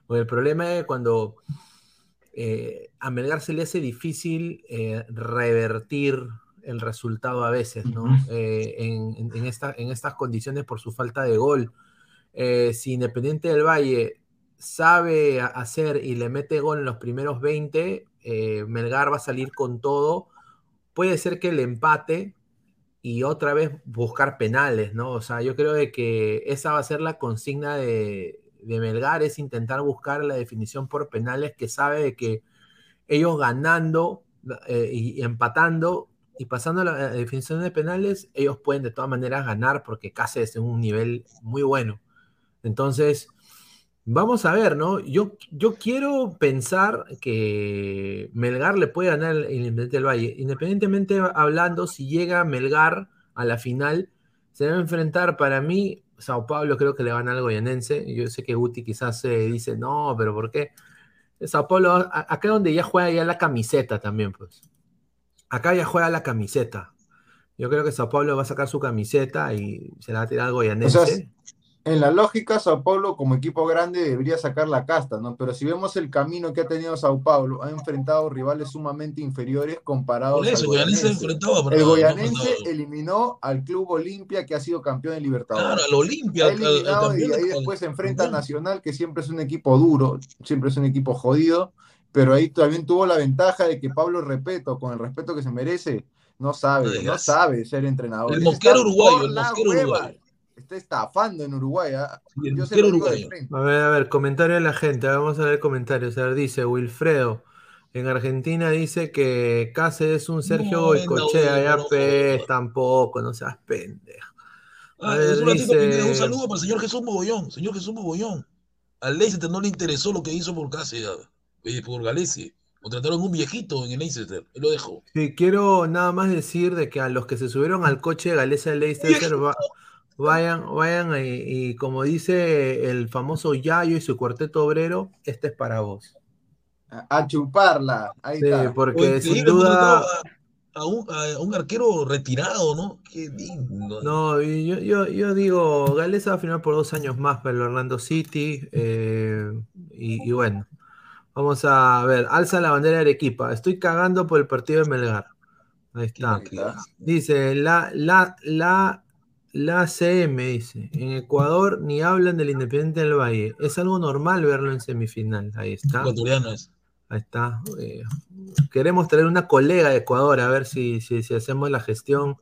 Porque el problema es cuando eh, a Melgar se le hace difícil eh, revertir el resultado a veces, ¿no? Eh, en, en- en esta- en estas condiciones por su falta de gol. Eh, si Independiente del Valle sabe hacer y le mete gol en los primeros 20, eh, Melgar va a salir con todo. Puede ser que el empate y otra vez buscar penales, ¿no? O sea, yo creo de que esa va a ser la consigna de, de Melgar, es intentar buscar la definición por penales que sabe de que ellos ganando eh, y empatando y pasando la, la definición de penales, ellos pueden de todas maneras ganar porque Cáceres es en un nivel muy bueno. Entonces, vamos a ver, ¿no? Yo, yo quiero pensar que Melgar le puede ganar el Independiente del Valle. Independientemente hablando, si llega Melgar a la final, se debe enfrentar para mí. Sao Paulo creo que le van al Goyanense. Yo sé que Guti quizás se dice, no, pero ¿por qué? Sao Paulo, a- acá donde ya juega ya la camiseta también, pues. Acá ya juega la camiseta. Yo creo que Sao Paulo va a sacar su camiseta y se la va a tirar al O Goyanense. sea, en la lógica, Sao Paulo como equipo grande debería sacar la casta, ¿no? Pero si vemos el camino que ha tenido Sao Paulo, ha enfrentado rivales sumamente inferiores comparados eso, al Goyanense enfrentaba, El no, no Goyanense enfrentaba. eliminó al Club Olimpia, que ha sido campeón de Libertadores. Claro, al Olimpia, Ha y ahí después se enfrenta a Nacional, que siempre es un equipo duro, siempre es un equipo jodido, pero ahí también tuvo la ventaja de que Pablo Repeto, con el respeto que se merece, no sabe, No sabe ser entrenador. El mosquero uruguayo, el mosquero uruguayo. Está estafando en Uruguay. ¿ah? el Yo uruguayo. A ver, a ver, comentario de la gente. Vamos a ver comentarios. A ver, dice Wilfredo. En Argentina dice que Cáceres es un Sergio No, Goicochea. no, Ya no, tampoco, no seas pendejo. A Ah, ver, es un ratito, dice- Un saludo para el señor Jesús Mogollón. Señor Jesús Mogollón. Al Leicester no le interesó lo que hizo por Cáceres, eh, por Galese. Contrataron un viejito en el Leicester. Él lo dejó. Sí, quiero nada más decir de que a los que se subieron al coche de Galeza de Leicester va- vayan, vayan y, y como dice el famoso Yayo y su cuarteto obrero, este es para vos. A, a chuparla. Ahí Sí, está. porque Oye, sin duda. A, un, a un arquero retirado, ¿no? Qué lindo. No, yo, yo, yo digo, Galeza va a firmar por dos años más para el Orlando City. eh, y, y bueno, vamos a ver, alza la bandera de Arequipa. Estoy cagando por el partido de Melgar. Ahí está. Dice, la, la, la, la CM dice, en Ecuador ni hablan del Independiente del Valle. Es algo normal verlo en semifinal. Ahí está. Ecuatoriano es. Ahí está. Eh, queremos traer una colega de Ecuador, a ver si, si, si hacemos la gestión.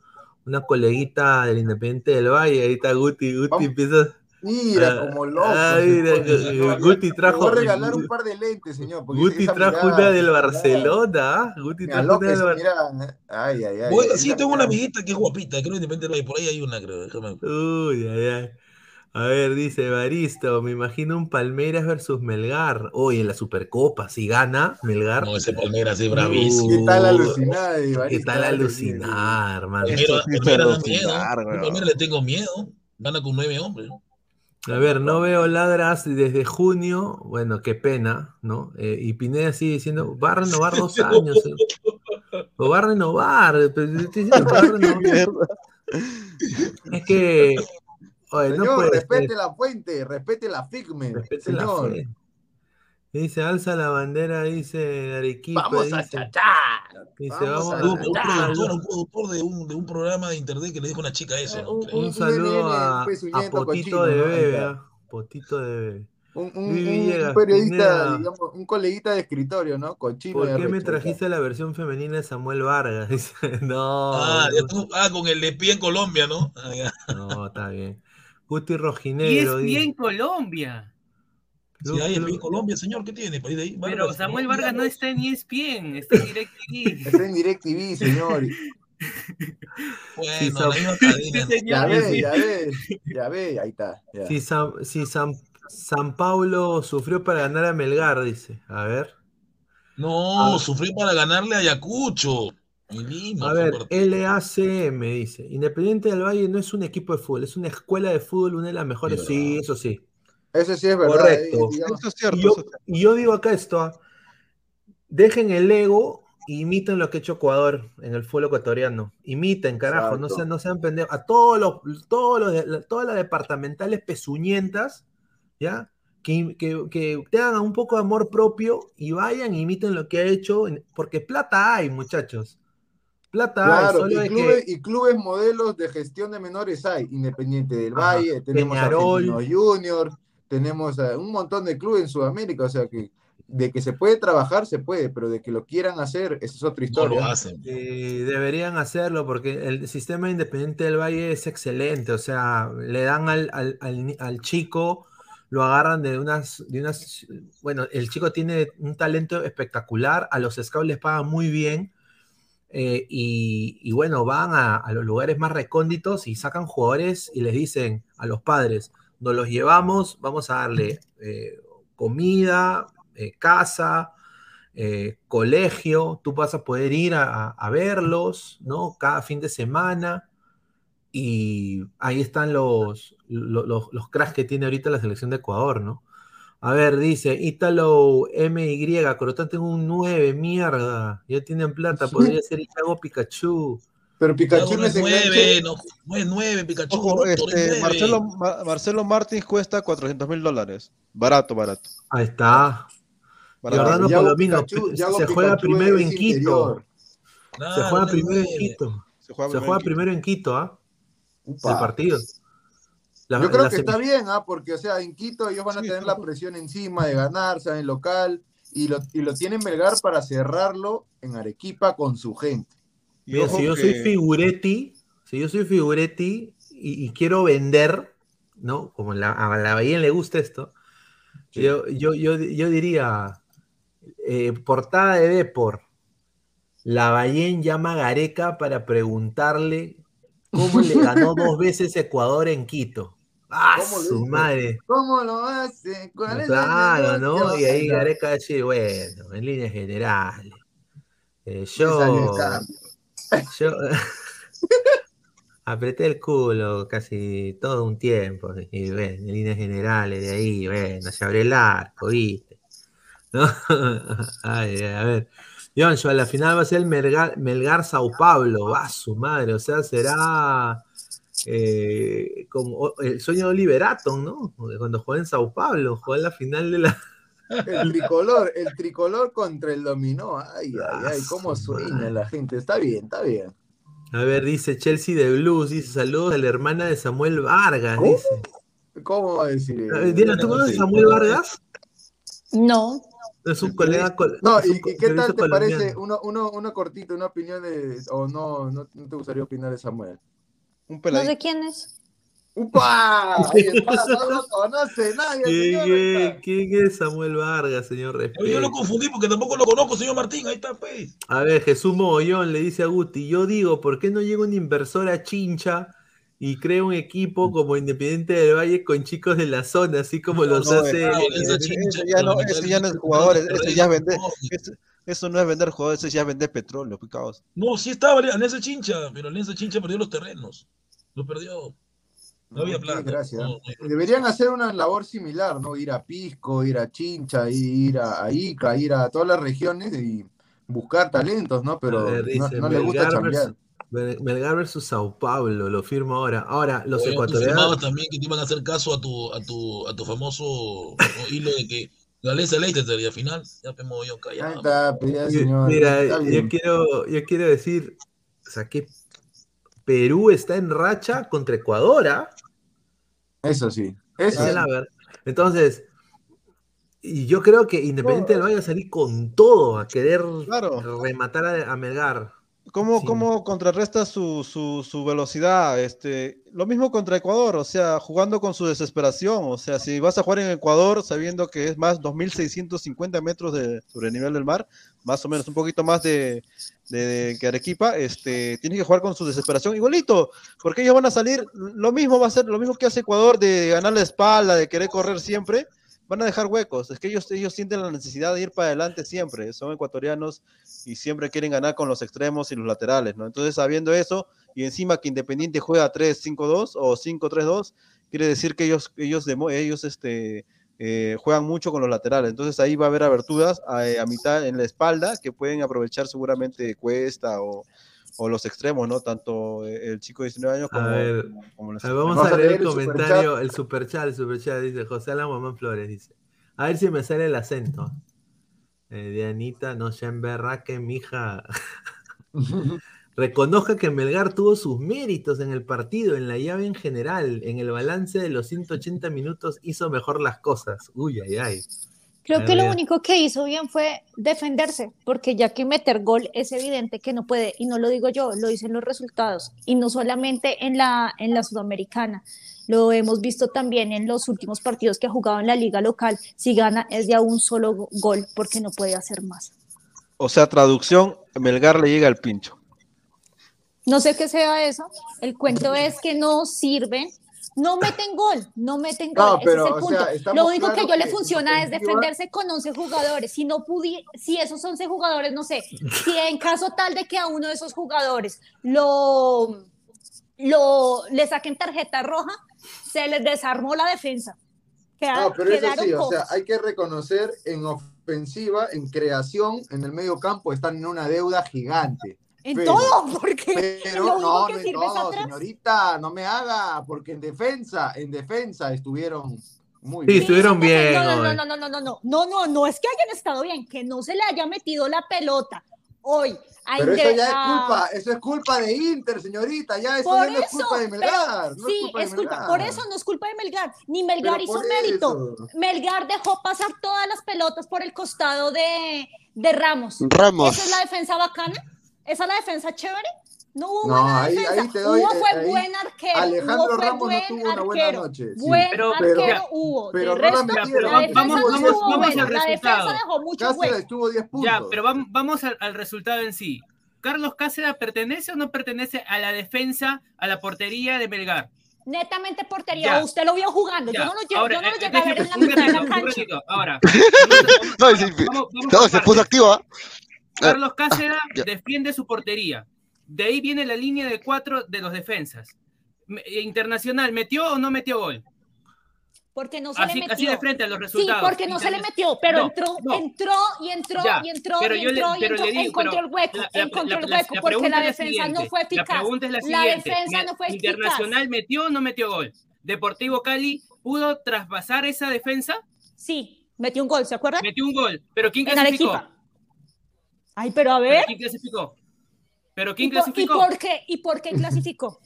Una coleguita del Independiente del Valle. Ahí está Guti. Guti empieza. Mira, Ah, como loco. ah, mira. Guti trajo- voy a regalar un par de lentes, señor. Guti trajo mirada- una del Barcelona. ¿ah? Guti trajo una del Barcelona. Ay, ay, ay. Bueno, sí, tengo una amiguita que es guapita, creo que del Valle. Por ahí hay una, creo. Déjame. Uy, ay, ay. A ver, dice Baristo, me imagino un Palmeiras versus Melgar. Hoy en la Supercopa, si gana Melgar. No, ese Palmeiras es bravísimo. ¿Qué tal alucinada, ¿Qué Baristo? tal Dale, alucinar, hermano? Palmeiras alucinar, Palmeiras le tengo miedo. Gana con nueve hombres. A ver, no veo ladras desde junio. Bueno, qué pena, ¿no? Eh, y Pineda sigue diciendo, va a renovar dos años. eh. Lo va a renovar. Es que, oye, Señor, respete ser. la fuente, respete la figme. Respete la señor. Dice, alza la bandera, dice Arequipa. Vamos a dice, chachar. dice, Vamos vamos a Un, productor, un productor de un, de un programa de internet que le dijo a una chica eso. ¿no? Un- saludo a, Potito cochino, de ¿no? Bebe. ah, Potito de Bebe. Un, un- Luis un- Villegas, un periodista, Pineda. digamos, un coleguita de escritorio, ¿no? Cochino ¿Por y qué me trajiste la versión femenina de Samuel Vargas? Dice, no, Ah, tú- ah, con el de pie en Colombia, ¿no? Ah, no, está bien. Guti Y Rojinegro es dice. bien Colombia. Si hay el Colombia, señor, ¿qué tiene? País de ahí. Pero Samuel ¿no? Vargas no está en ESPN, está en DirecTV. Está en DirecTV, señor. Bueno, Sam- Ya ve, ya ve, ya ve, ahí está. ya. Si San, si San, San Paulo sufrió para ganar a Melgar, dice. A ver. No, Ah. sufrió para ganarle a Ayacucho. Lima. A ver. LACM dice. Independiente del Valle no es un equipo de fútbol, es una escuela de fútbol, una de las mejores. Sí, eso sí. Eso sí es verdad. Correcto. eh, digamos, Eso es cierto. Y yo, eso es cierto. y yo digo acá esto, ah, dejen el ego, e imiten lo que ha hecho Ecuador en el fútbol ecuatoriano. Imiten, carajo, no sean, no sean pendejos. A todos los, todos los, todas las departamentales pezuñentas, ¿ya? Que, que, que tengan un poco de amor propio y vayan e imiten lo que ha hecho, porque plata hay, muchachos. Plata Claro, solo y clubes, que y clubes modelos de gestión de menores hay, Independiente del Ajá, Valle, tenemos Peñarol. Argentinos Junior, tenemos un montón de clubes en Sudamérica, o sea que de que se puede trabajar, se puede, pero de que lo quieran hacer, esa es otra historia. eh, deberían hacerlo porque el sistema independiente del Valle es excelente. O sea, le dan al, al- al chico, lo agarran de unas, de unas. Bueno, el chico tiene un talento espectacular, a los scouts les pagan muy bien. eh, y, y bueno, van a, a los lugares más recónditos y sacan jugadores y les dicen a los padres, nos los llevamos, vamos a darle eh, comida, eh, casa, eh, colegio, tú vas a poder ir a, verlos, ¿no? Cada fin de semana. Y ahí están los, lo- los, los cracks que tiene ahorita la selección de Ecuador, ¿no? A ver, dice Ítalo MY, Corotán tengo un 9, mierda. Ya tienen plata, podría ser Iago Pikachu. Pero Pikachu no es nueve, no, no es nueve, Pikachu. Ojo, no, no es este, nueve. Marcelo, Ma- Marcelo Martins cuesta 400 mil dólares. Barato, barato. Ahí está. Barato. Giordano Yago Palomino, Pikachu- se juega primero en Quito. Se juega no primero en. Quito. Se juega Se primero juega en Quito. primero en Quito, ¿ah? El partido. La- Yo creo que está bien, ¿ah? porque o sea, en Quito ellos van a Sí, tener sí. la presión encima de ganar, en local, y lo, y lo tienen Melgar para cerrarlo en Arequipa con su gente. Y Mira, si yo que- soy figuretti, si yo soy figuretti y, y quiero vender, ¿no? Como la, a la Bahía le gusta esto, yo, yo, yo, yo diría, eh, portada de Depor, la Bahía llama a Gareca para preguntarle cómo le ganó dos veces Ecuador en Quito. ¡Ah, ¿Cómo lo su madre! ¿Cómo lo hace? ¿Cuál es Claro, ¿no? Y ahí. Gareca decir, bueno, en líneas generales, eh, yo. Yo apreté el culo casi todo un tiempo, y bueno, en líneas generales, de ahí, bueno, se abre el arco, ¿viste? ¿No? Ay, a ver. Joncho, a la final va a ser el Melgar, Melgar Sao Paulo, va su madre, o sea, será eh, como el sueño de Oliver Atom, ¿no? Cuando juega en Sao Paulo, juega en la final de la. El tricolor, el tricolor contra el dominó. Ay, ay, ay, cómo sueña la gente. Está bien, está bien. A ver, dice Chelsea de Blues, dice saludos a la hermana de Samuel Vargas, dice. ¿Cómo va a decir? Diana, ¿tú conoces a Samuel Vargas? No. Es un colega. col- No, es un ¿y, co- y qué tal te parece uno, uno, uno cortito, una opinión de, o no, no, no te gustaría opinar de Samuel? Un No sé quién es. ¡Upa! Ahí está, no lo conoce nadie, ¿Quién quién es Samuel Vargas, señor Yo lo confundí porque tampoco lo conozco, señor Martín. Ahí está, pues. A ver, Jesús Mogollón le dice a Guti, yo digo, ¿por qué no llega un inversor a Chincha y crea un equipo como Independiente del Valle con chicos de la zona, así como los No, hace... eh, ese- chincha, ese ya no, ese ya no es no ese ya es terreno, vender, no. eso, eso no es vender jugadores, eso ya es vender petróleo, picados. No, sí estaba Alianza Chincha, pero Alianza Chincha perdió los terrenos. Los perdió. No había plata. gracias. No, no. Deberían hacer una labor similar, ¿no? Ir a Pisco, ir a Chincha, ir a, Ica, ir a todas las regiones y buscar talentos, ¿no? Pero ver, no, dice, no le gusta Melgar chambear. Melgar versus Sao Paulo, lo firmo ahora. Ahora, los Oye, ecuatorianos... también que te iban a hacer caso a tu, a tu, a tu famoso ¿no? hilo de que Galeza Leicester y al final ya me movió Ahí callado. está, pues. Mira, está yo quiero, yo quiero decir, o sea, que Perú está en racha contra Ecuador, ¿ah? Eso sí. Eso es sí. Entonces, y yo creo que Independiente del Valle va a salir con todo a querer Claro. rematar a, a Melgar. ¿Cómo, Sí. cómo contrarresta su, su, su velocidad? Este, lo mismo contra Ecuador, o sea, jugando con su desesperación. O sea, si vas a jugar en Ecuador sabiendo que es más 2.650 metros de, sobre el nivel del mar, más o menos un poquito más de, de- que Arequipa, este, tienes que jugar con su desesperación igualito, porque ellos van a salir, lo mismo va a ser, lo mismo que hace Ecuador de ganar la espalda, de querer correr siempre, van a dejar huecos. Es que ellos, ellos sienten la necesidad de ir para adelante siempre. Son ecuatorianos y siempre quieren ganar con los extremos y los laterales, ¿no? Entonces, sabiendo eso, y encima que Independiente juega 3-5-2 o 5-3-2, quiere decir que ellos, ellos, ellos este, eh, juegan mucho con los laterales. Entonces, ahí va a haber aberturas a, a mitad en la espalda que pueden aprovechar seguramente Cuesta o, o los extremos, ¿no? Tanto eh, el chico de 19 años como, A ver, como los a ver, vamos Vamos a leer el el comentario, el superchat, el superchat, dice José Alan Mamán Flores, dice. A ver si me sale el acento. Eh, Dianita, no se emberraque, mija. reconozca que Melgar tuvo sus méritos en el partido, en la llave en general, en el balance de los 180 minutos hizo mejor las cosas. Uy, ay, ay. Creo que lo único que hizo bien fue defenderse, porque ya que meter gol es evidente que no puede, y no lo digo yo, lo dicen los resultados, y no solamente en la, en la sudamericana, lo hemos visto también en los últimos partidos que ha jugado en la liga local, si gana es de a un solo go- gol, porque no puede hacer más. O sea, traducción, Melgar le llega al pincho. No sé qué sea eso, el cuento es que no sirven. No meten gol, no meten gol. No, ese pero, es el o punto. sea, estamos Lo único que claros yo le que funciona es defenderse con 11 jugadores. Si no pudi si esos 11 jugadores, no sé, si en caso tal de que a uno de esos jugadores lo, lo le saquen tarjeta roja, se les desarmó la defensa. No, pero eso sí, o sea, hay que reconocer en ofensiva, en creación, en el medio campo, están en una deuda gigante. En Pero- todo, porque Pero lo único no, que no en sirve es todo, atrás. señorita, no me haga, porque en defensa, en defensa estuvieron muy Sí, bien. estuvieron bien. No, no, no, no, no, no, no, no, no, no, no es que hayan estado bien, que no se le haya metido la pelota hoy. Pero eso ya es culpa, eso es culpa de Inter, señorita, ya eso Por ya no es eso, culpa de pero- Melgar. no sí, culpa de es culpa, por eso no es culpa de Melgar, ni Melgar Pero hizo mérito. eso. Melgar dejó pasar todas las pelotas por el costado de, de Ramos. Ramos. ¿Esa es la defensa bacana? ¿Esa es la defensa chévere? No hubo No, buena ahí- defensa. ahí te doy, hubo eh, fue ahí buen arquero. Alejandro hubo fue Ramos no buen tuvo una buena arquero. noche, sí. Buen Pero- arquero pero- hubo. pero de la resto, metieron, la vamos- defensa vamos- vamos estuvo al buena. La resultado. defensa dejó mucho Cáceres hueco. tuvo 10 puntos. Ya, pero vam- vamos al, al resultado en sí. ¿Carlos Cáceres pertenece o no pertenece a la defensa, a la portería de Melgar? Netamente portería. Ya. Usted lo vio jugando. Ya. Yo no lo, Ahora, yo no lo eh, llegué a ver en la mitad de la cancha. Ahora, No, sí, vamos- vamos no, por se puso activa. Carlos Cáceres ya. defiende su portería. De ahí viene la línea de cuatro de los defensas. Eh, Internacional, ¿metió o no metió gol? Porque no se Así, le metió. así de frente a los Sí, resultados. porque no se le metió, pero No, entró, no. entró y entró Ya, y entró pero y yo le- entró y pero entró, le digo, encontró el hueco, la- la- encontró la- el la- hueco, la porque pregunta la es la defensa no siguiente, fue La eficaz. pregunta es la La siguiente. defensa no fue eficaz. ¿Internacional metió o no metió gol? ¿Deportivo Cali pudo traspasar esa defensa? Sí, metió un gol, ¿se acuerdan? Metió un gol. ¿Pero quién En clasificó? Ay, pero a ¿Pero ver. quién clasificó? ¿Pero ¿Y quién por, y clasificó? por qué? ¿Y por qué clasificó?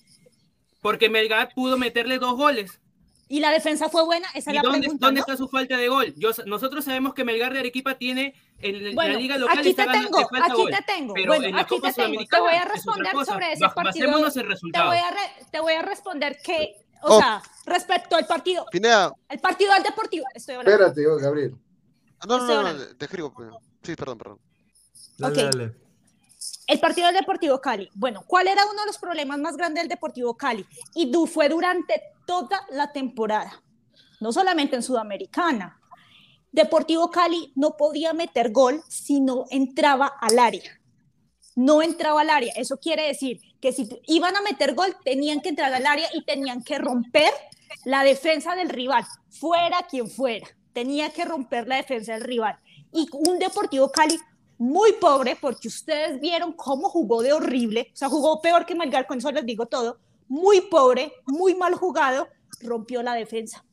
Porque Melgar pudo meterle dos goles. ¿Y la defensa fue buena? Esa es ¿Y la dónde, pregunta, dónde ¿no? está su falta de gol? Yo, nosotros sabemos que Melgar de Arequipa tiene en Bueno, la liga local aquí está te ganando- tengo, aquí gol. te tengo. Pero Bueno, en la aquí Copa te tengo. Te voy a responder sobre ese partido. Basémonos en Te voy a, re- te voy a responder que, o Oh. sea, respecto al partido, Pineda, el partido del Deportivo, estoy hablando. Espérate, Gabriel. no, no, no, no, hablando. te escribo. pero- Sí, perdón, perdón. Dale, Ok. dale. El partido del Deportivo Cali. Bueno, ¿cuál era uno de los problemas más grandes del Deportivo Cali? Y du- fue durante toda la temporada, no solamente en Sudamericana. Deportivo Cali no podía meter gol si no entraba al área. No entraba al área. Eso quiere decir que si iban a meter gol, tenían que entrar al área y tenían que romper la defensa del rival, fuera quien fuera. Tenía que romper la defensa del rival. Y un Deportivo Cali muy pobre, porque ustedes vieron cómo jugó de horrible, o sea, jugó peor que Melgar, con eso les digo todo, muy pobre, muy mal jugado, rompió la defensa.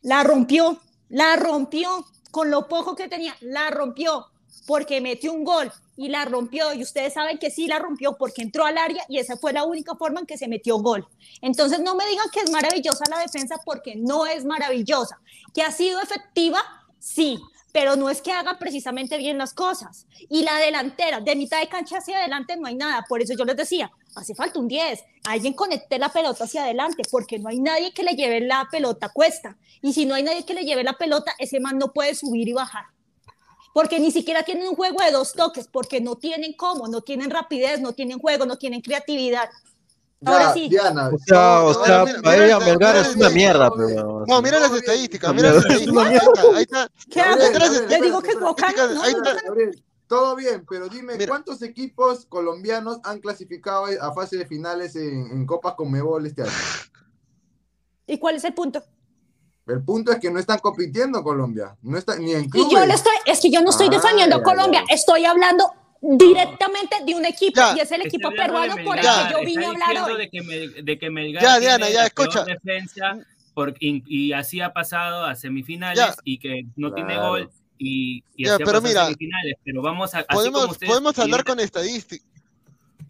La rompió, la rompió, con lo poco que tenía, la rompió, porque metió un gol y la rompió, y ustedes saben que sí la rompió porque entró al área y esa fue la única forma en que se metió gol. Entonces no me digan que es maravillosa la defensa porque no es maravillosa. ¿Que ha sido efectiva? Sí, pero no es que haga precisamente bien las cosas. Y la delantera, de mitad de cancha hacia adelante no hay nada. Por eso yo les decía, hace falta un 10. Alguien conecte la pelota hacia adelante, porque no hay nadie que le lleve la pelota a cuesta. Y si no hay nadie que le lleve la pelota, ese man no puede subir y bajar. Porque ni siquiera tienen un juego de dos toques, porque no tienen cómo, no tienen rapidez, no tienen juego, no tienen creatividad. Ahora Ya, sí. Diana. O sea, o no, sea, mira, para mira, ella Melgar es una mierda, todo bien. pero... No, mira las estadísticas, mira las estadísticas. Todo bien, pero dime, Mira. ¿cuántos equipos colombianos han clasificado a fase de finales en, en Copas Conmebol este año? ¿Y cuál es el punto? El punto es que no están compitiendo Colombia, no está ni en Y clubes. yo le estoy, es que yo no estoy defendiendo a Colombia, estoy hablando directamente de un equipo Ya. y es el equipo peruano por el que yo vine a hablar hoy. De que, Mel- de que Melgar Ya, tiene Diana, ya, escucha. defensa por- y, y así ha pasado a semifinales Ya. y que no tiene gol y, y Ya, así ha pero pasado mira, a semifinales. Pero vamos a así Podemos, como ustedes podemos hablar con estadísticas.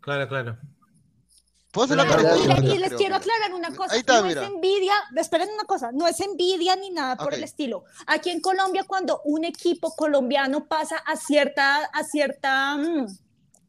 Claro, claro. ¿Puedo hacer la mira, y les quiero aclarar una cosa. Ahí está, no mira. es envidia, esperen una cosa, no es envidia ni nada por el estilo. Aquí en Colombia, cuando un equipo colombiano pasa a cierta, a cierta, mm,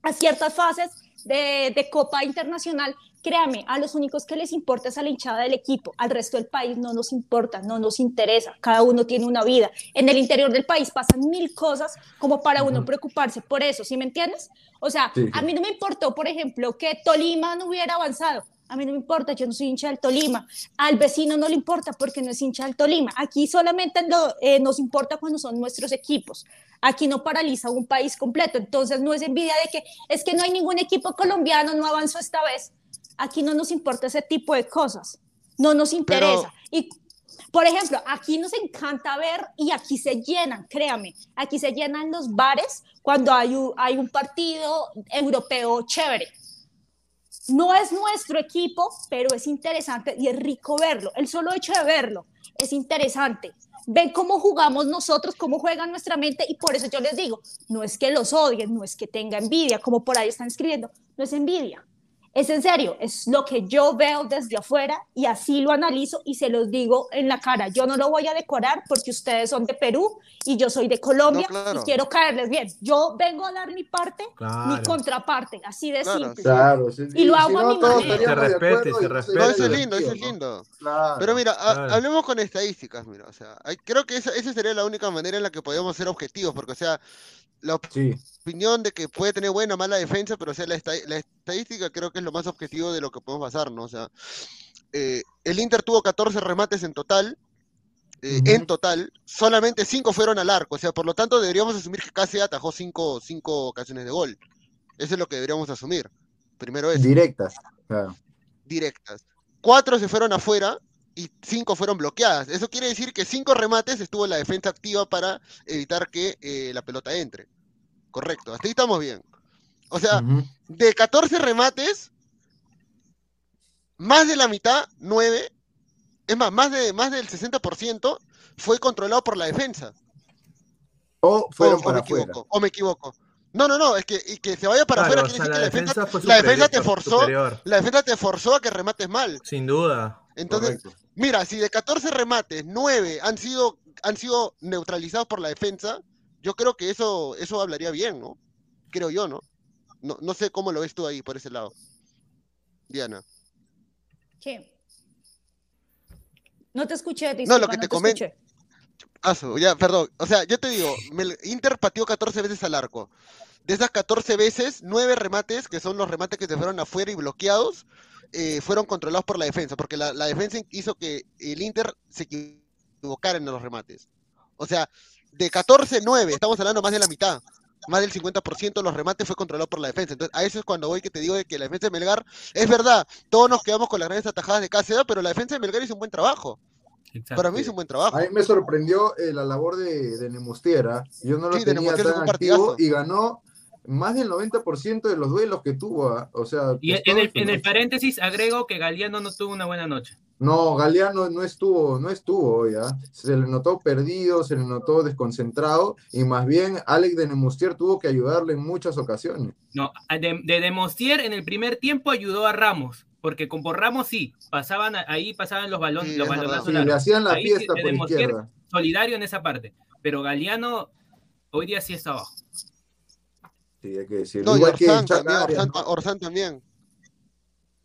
a ciertas fases de, de Copa Internacional, créame, a los únicos que les importa es a la hinchada del equipo, al resto del país no nos importa, no nos interesa, cada uno tiene una vida. En el interior del país pasan mil cosas como para uno preocuparse por eso, ¿sí me entiendes? O sea, Sí, a mí no me importó, por ejemplo, que Tolima no hubiera avanzado. A mí no me importa, yo no soy hincha del Tolima. Al vecino no le importa porque no es hincha del Tolima. Aquí solamente lo- eh, nos importa cuando son nuestros equipos. Aquí no paraliza un país completo. Entonces no es envidia de que es que no hay ningún equipo colombiano, no avanzó esta vez. Aquí no nos importa ese tipo de cosas. No nos interesa. Y por ejemplo, aquí nos encanta ver y aquí se llenan, créame, aquí se llenan los bares cuando hay un, hay un partido europeo chévere. No es nuestro equipo, pero es interesante y es rico verlo. El solo hecho de verlo es interesante. Ven cómo jugamos nosotros, cómo juega nuestra mente y por eso yo les digo, no es que los odien, no es que tenga envidia, como por ahí están escribiendo, no es envidia. Es en serio, es lo que yo veo desde afuera y así lo analizo y se los digo en la cara. Yo no lo voy a decorar porque ustedes son de Perú y yo soy de Colombia No, claro. y quiero caerles bien. Yo vengo a dar mi parte, mi contraparte, así de Claro. simple. Claro, sí, Y lo si hago a no, mi todos manera. Se respete, se respete. No, eso es lindo, eso es lindo. Claro. Pero mira, ha- Claro. hablemos con estadísticas, mira, o sea, hay- creo que esa, esa sería la única manera en la que podemos ser objetivos, porque, o sea, la Sí. opinión de que puede tener buena o mala defensa, pero, o sea, la, esta- la estadística creo que es lo más objetivo de lo que podemos basar, ¿no? O sea, eh, el Inter tuvo 14 remates en total, eh, en total, solamente 5 fueron al arco, o sea, por lo tanto deberíamos asumir que casi atajó 5 cinco ocasiones de gol. Eso es lo que deberíamos asumir. Primero eso Directas. Claro. directas. Cuatro se fueron afuera y cinco fueron bloqueadas. Eso quiere decir que cinco remates estuvo la defensa activa para evitar que eh, la pelota entre. Correcto, hasta ahí estamos bien. O sea, de 14 remates, más de la mitad, 9, es más, más, de, más del 60% fue controlado por la defensa. O O, fueron o para me afuera. equivoco, o me equivoco. No, no, no, es que, y que se vaya para afuera o quiere decir que la la defensa, la defensa te forzó, superior. la defensa te forzó a que remates mal. Sin duda. Entonces, Correcto. Mira, si de 14 remates, 9 han sido, han sido neutralizados por la defensa, yo creo que eso, eso hablaría bien, ¿no? Creo yo, ¿no? No, no sé cómo lo ves tú ahí por ese lado. Diana. ¿Qué? No te escuché, No, disculpa, lo que te te comento. ya, perdón. O sea, yo te digo, Inter pateó 14 veces al arco. De esas 14 veces, 9 remates, que son los remates que se fueron afuera y bloqueados, eh, fueron controlados por la defensa, porque la, la defensa hizo que el Inter se equivocara en los remates. O sea, de 14, 9, estamos hablando más de la mitad. Más del 50% de los remates fue controlado por la defensa. Entonces, a eso es cuando voy que te digo de que la defensa de Melgar, es verdad, todos nos quedamos con las grandes atajadas de Cáceres, pero la defensa de Melgar hizo un buen trabajo. Para mí hizo un buen trabajo. A mí me sorprendió eh, la labor de, de Nemustiera. Yo no lo Sí, tenía tan activo y ganó más del 90% de los duelos que tuvo. ¿ah? O sea, Y en el, en el paréntesis agrego que Galeano no tuvo una buena noche. No, Galeano no estuvo, no estuvo ya. Se le notó perdido, se le notó desconcentrado y más bien Alex de Nemustier tuvo que ayudarle en muchas ocasiones. No, de, de en el primer tiempo ayudó a Ramos, porque con por Ramos sí, pasaban a- ahí pasaban los balones, Sí, los balonazos Sí, le hacían la Ahí fiesta por izquierda. solidario en esa parte, pero Galeano hoy día sí está abajo. Sí, hay que decirlo. No, Igual que. Orsán también.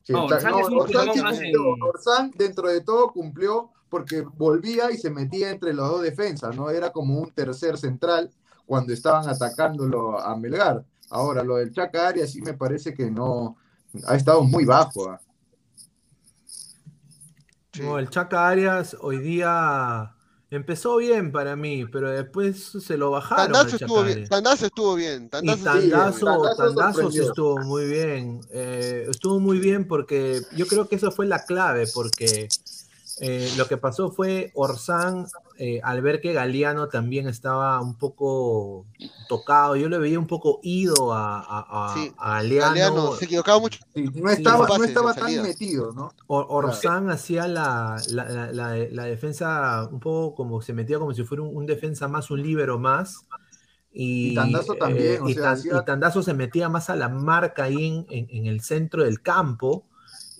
Sí, No, Orsán no, es un Orsán pulmón sí más cumplió. en- Orsán, dentro de todo, cumplió porque volvía y se metía entre los dos defensas, ¿no? Era como un tercer central cuando estaban atacándolo a Melgar. Ahora, lo del Chaca Arias sí me parece que no. Ha estado muy bajo. ¿ah? No, el Chaca Arias hoy día empezó bien para mí, pero después se lo bajaron. Tandazo estuvo bien. Tandazo estuvo bien. Y Tandazo estuvo Tandazo. Tandazo Tandazo sí estuvo muy bien. eh, estuvo muy bien porque yo creo que eso fue la clave, porque eh, lo que pasó fue Orsán, eh, al ver que Galeano también estaba un poco tocado, yo le veía un poco ido a, a, a- Sí, a Galeano. Galeano se equivocaba mucho. Sí, no estaba, no tan salidas. metido, ¿no? O- Orsán hacía la, la, la- la- la defensa un poco como se metía como si fuera un, un defensa más, un líbero más. Y, Y Tandazo también, eh, o y, sea, Tan- hacía- y Tandazo se metía más a la marca ahí en, en- en el centro del campo.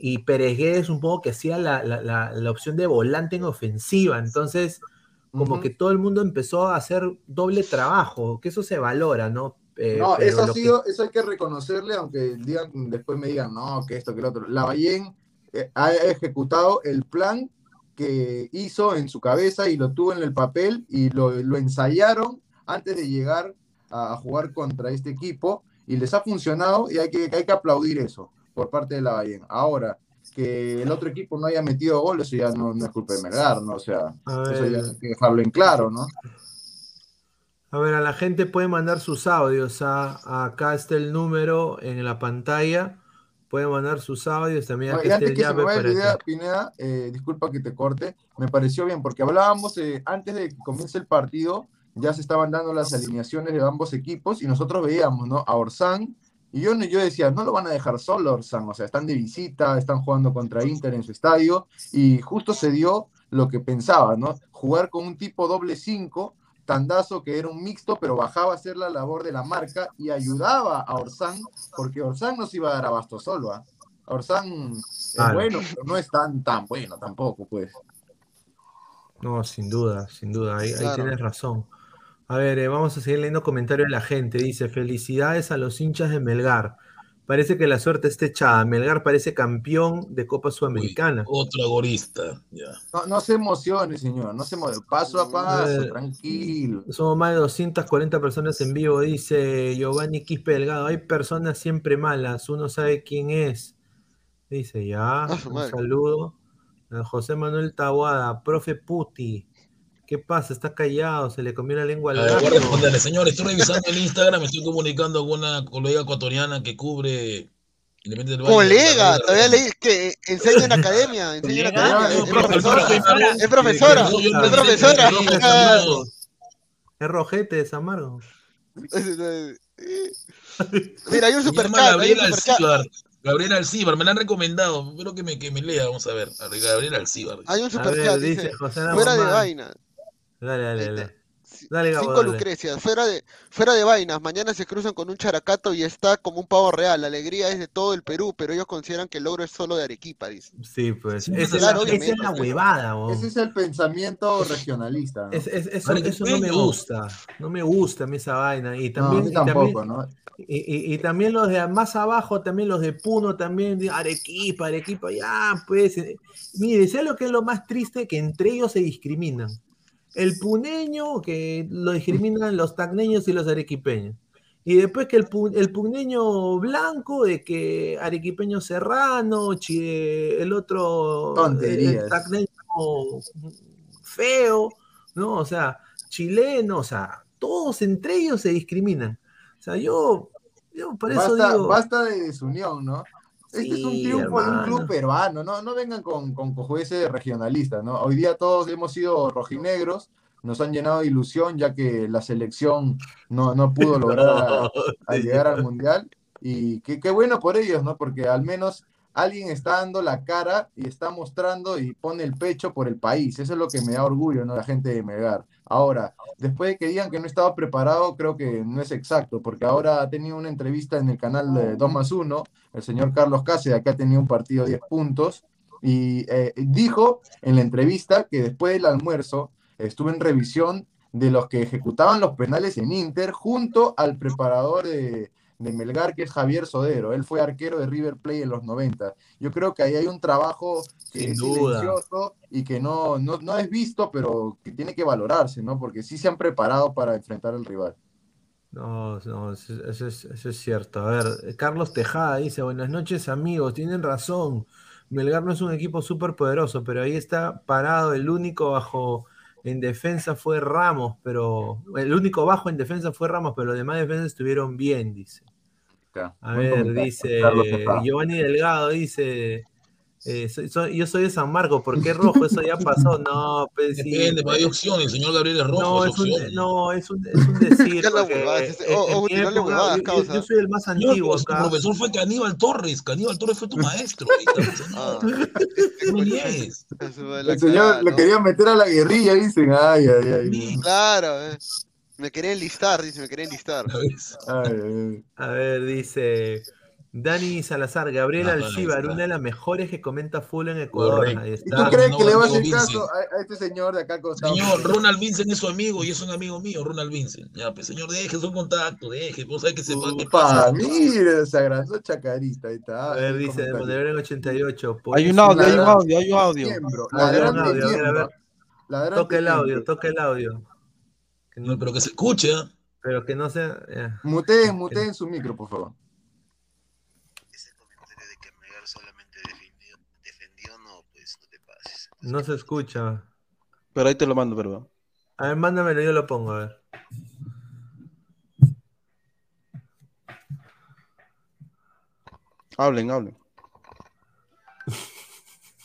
Y Pérez un poco que hacía la, la- la- la opción de volante en ofensiva. Entonces, como que todo el mundo empezó a hacer doble trabajo, que eso se valora, ¿no? Eh, No, eso ha que- sido, eso hay que reconocerle, aunque digan, después me digan, no, que esto, que lo otro. Lavallén eh, ha ejecutado el plan que hizo en su cabeza y lo tuvo en el papel y lo, lo ensayaron antes de llegar a, jugar contra este equipo y les ha funcionado y hay que, hay que aplaudir eso por parte de Lavallén. Ahora, que el otro equipo no haya metido goles, eso ya no, no es culpa de Melgar, ¿no? O sea, eso ya hay que dejarlo en claro, ¿no? A ver, a la gente puede mandar sus audios. a- acá está el número en la pantalla. Pueden mandar sus audios también. Oye, antes que se me vaya la idea, Pineda, eh, disculpa que te corte, me pareció bien, porque hablábamos eh, antes de que comience el partido, ya se estaban dando las alineaciones de ambos equipos y nosotros veíamos, ¿no? A Orsán, y yo, yo decía, no lo van a dejar solo Orsán, o sea, están de visita, están jugando contra Inter en su estadio, y justo se dio lo que pensaba, ¿no? Jugar con un tipo doble 5, Tandazo, que era un mixto, pero bajaba a hacer la labor de la marca y ayudaba a Orsán, porque Orsán no se iba a dar abasto solo, ¿ah? Orsán es bueno, pero no es tan, tan bueno tampoco, pues. No, sin duda, sin duda. Ahí, tienes razón. A ver, eh, vamos a seguir leyendo comentarios de la gente. Dice: Felicidades a los hinchas de Melgar. Parece que la suerte está echada. Melgar parece campeón de Copa Sudamericana. Otro agorista, ya. No, no se emocione, señor, no se emocione, paso a paso, Eh, tranquilo. Somos más de 240 personas en vivo, dice Giovanni Quispe Delgado. Hay personas siempre malas, uno sabe quién es. Dice ya, su un madre. saludo. José Manuel Tabuada, profe Puti. ¿Qué pasa? Está callado, se le comió la lengua al voy a responderle, señor, estoy revisando el Instagram, me estoy comunicando con una colega ecuatoriana que cubre Independiente del Valle. Colega, todavía leí que enseña en academia, enseña en academia, es profesora, es profesora, es profesora. Es rojete de Samargo. Mira, hay un superchat, Gabriela superchat. Alcíbar. Gabriela Alcíbar, me la han recomendado. Espero que me, que me lea, vamos a ver. Gabriela Alcíbar. Hay un superchat, dice, fuera de vaina. Dale, dale, dale. Dale, Gabo, Cinco dale. Lucrecias, fuera de, fuera de vainas, mañana se cruzan con un characato y está como un pavo real. La alegría es de todo el Perú, pero ellos consideran que el logro es solo de Arequipa, dice. Sí, pues. Sí, esa, claro, es la- esa es obviamente, la pero- huevada, weón. Ese es el pensamiento regionalista. ¿no? Es- es- eso, eso no me gusta, no me gusta a mí esa vaina. Y No, también, a mí y también- ¿no? Y, y- y también los de más abajo, también los de Puno, también de Arequipa, Arequipa, ya, pues. eh, Mire, ¿sabes lo que es lo más triste? Que entre ellos se discriminan. El puneño, que lo discriminan los tacneños y los arequipeños. Y después que el, pu- el puneño blanco, de que arequipeño serrano, chi- el otro Tonterías. el tacneño feo, ¿no? O sea, chileno, o sea, todos entre ellos se discriminan. O sea, yo, yo por eso basta, digo. basta de desunión, ¿no? Este es un triunfo de un club hermano. peruano, no, no vengan con, con cojueces regionalistas, ¿no? Hoy día todos hemos sido rojinegros, nos han llenado de ilusión ya que la selección no, no pudo lograr a- a llegar al Mundial y qué, qué bueno por ellos, ¿no? Porque al menos alguien está dando la cara y está mostrando y pone el pecho por el país, eso es lo que me da orgullo, ¿no? La gente de Melgar. Ahora, después de que digan que no estaba preparado, creo que no es exacto, porque ahora ha tenido una entrevista en el canal de 2 más 1, el señor Carlos Cáceres, que ha tenido un partido de 10 puntos, y eh, dijo en la entrevista que después del almuerzo estuvo en revisión de los que ejecutaban los penales en Inter junto al preparador de, de Melgar, que es Javier Sodero. Él fue arquero de River Plate en los 90. Yo creo que ahí hay un trabajo que Sin es duda. silencioso y que no, no, no es visto, pero que tiene que valorarse, ¿no? Porque sí se han preparado para enfrentar al rival. No, no, eso, es, eso es cierto. A ver, Carlos Tejada dice, buenas noches amigos, tienen razón. Melgar no es un equipo súper poderoso, pero ahí está parado. El único bajo en defensa fue Ramos, pero el único bajo en defensa fue Ramos, pero los demás defensas estuvieron bien, dice. A ver, dice. Giovanni Delgado, dice, eh, soy- soy- yo soy de San Marcos, ¿por qué rojo? Eso ya pasó. No, pues sí. Depende, pues, hay opciones. El señor Gabriel es rojo, No, es es un, no, es un, es un decir. Yo- soy el más antiguo pues, acá. profesor fue Caníbal Torres. Caníbal Torres fue tu maestro. No niegues. La El señor ¿no? quería meter a la guerrilla, dicen. Ay, ay, ay. Claro, eh. Me quería enlistar, dice, me quería enlistar. A ver, dice Dani Salazar, Gabriel Ah, Alcibar, una de las mejores que comenta full en Ecuador. Ahí ¿Y está. tú crees que le va a hacer caso a, a este señor de acá costado? Señor, Ronald Vincent es su amigo y es un amigo mío, Ronald Vincent. Ya, pues señor, deje su contacto, deje. Vos sabés que se va, ¿qué Pa, pasa? mira esa grande chacarita, ahí está. A ver, dice de. Montevideo en 88. Hay un audio, hay un audio, hay un audio. Un de audio, a ver, a ver. Toca el audio, toca el audio. No- Pero que se escuche, ¿ah? pero que no sea. ya. Muteen, muteen su micro, por favor. No se escucha. Pero ahí te lo mando, pero. A ver, mándamelo, yo lo pongo, a ver. Hablen, hablen.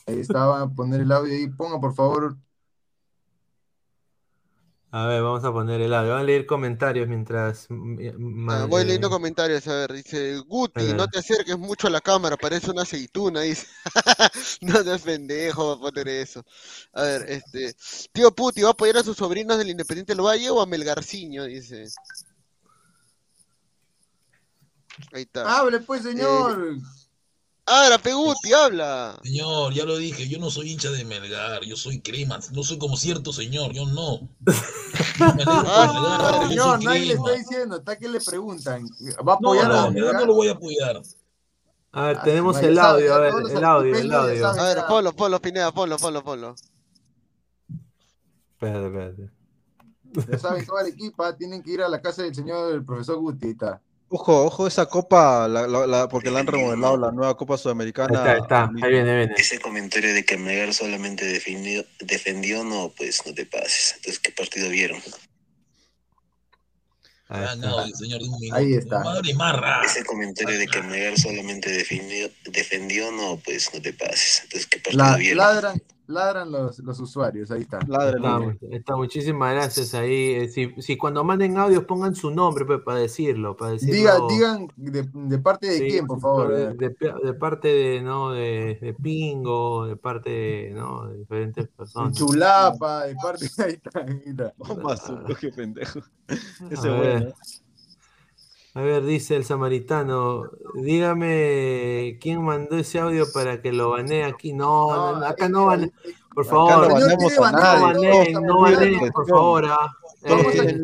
Ahí estaba a poner el audio y ponga, por favor. A ver, vamos a poner el audio. Vamos a leer comentarios mientras. mm, Ah, voy eh, leyendo comentarios, a ver, dice Guti, ver. no te acerques mucho a la cámara, parece una aceituna, dice. No seas pendejo, va a poner eso. A ver, este, tío Puti, ¿va a apoyar a sus sobrinos del Independiente del Valle o a Melgarciño? Dice. Ahí está. Hable, pues, señor. Habla, Peguti, habla. Señor, ya lo dije, yo no soy hincha de Melgar, yo soy crema, no soy como cierto señor, yo no. Ah, señor, soy nadie le está diciendo, está que le preguntan. ¿Va a No, apoyar no, a a Melgar no lo voy a apoyar. A ver, Ah, tenemos el audio, a ver, el audio, el audio. A ver, ponlo, ponlo, Pineda, ponlo, ponlo, ponlo. Espérate, espérate. Ya saben, toda la equipa tienen que ir a la casa del señor el profesor Guti. Ojo, ojo, esa copa, la, la- la- porque la han remodelado, la nueva Copa Sudamericana. Ahí está, ahí está. Ahí viene, viene. Ese comentario de que Melgar solamente defendió, defendió, no, pues no te pases. Entonces, ¿qué partido vieron? Ahí Ah, está. no, señor, de un minuto. Ahí está. Madre marra. Ese comentario de que Melgar solamente defendió, defendió, no, pues no te pases. Entonces, ¿qué partido La- vieron? ladran ladran los, los usuarios, ahí está. Está, está, muchísimas gracias ahí. Eh, Si, si cuando manden audios pongan su nombre pues, para decirlo, para decirlo. Diga, digan de, de parte de Sí, quién, por favor. De, de- de parte de, ¿no? de, de Pingo, de parte de, ¿no? de diferentes personas. Chulapa, de parte ahí está, ahí está. Qué pendejo. Ese bueno. A ver, dice el samaritano, dígame quién mandó ese audio para que lo banee aquí. No, no, no, acá no banee. Por favor, no no baneamos a baneen, no baneen, por favor. ah. Todos Eh, el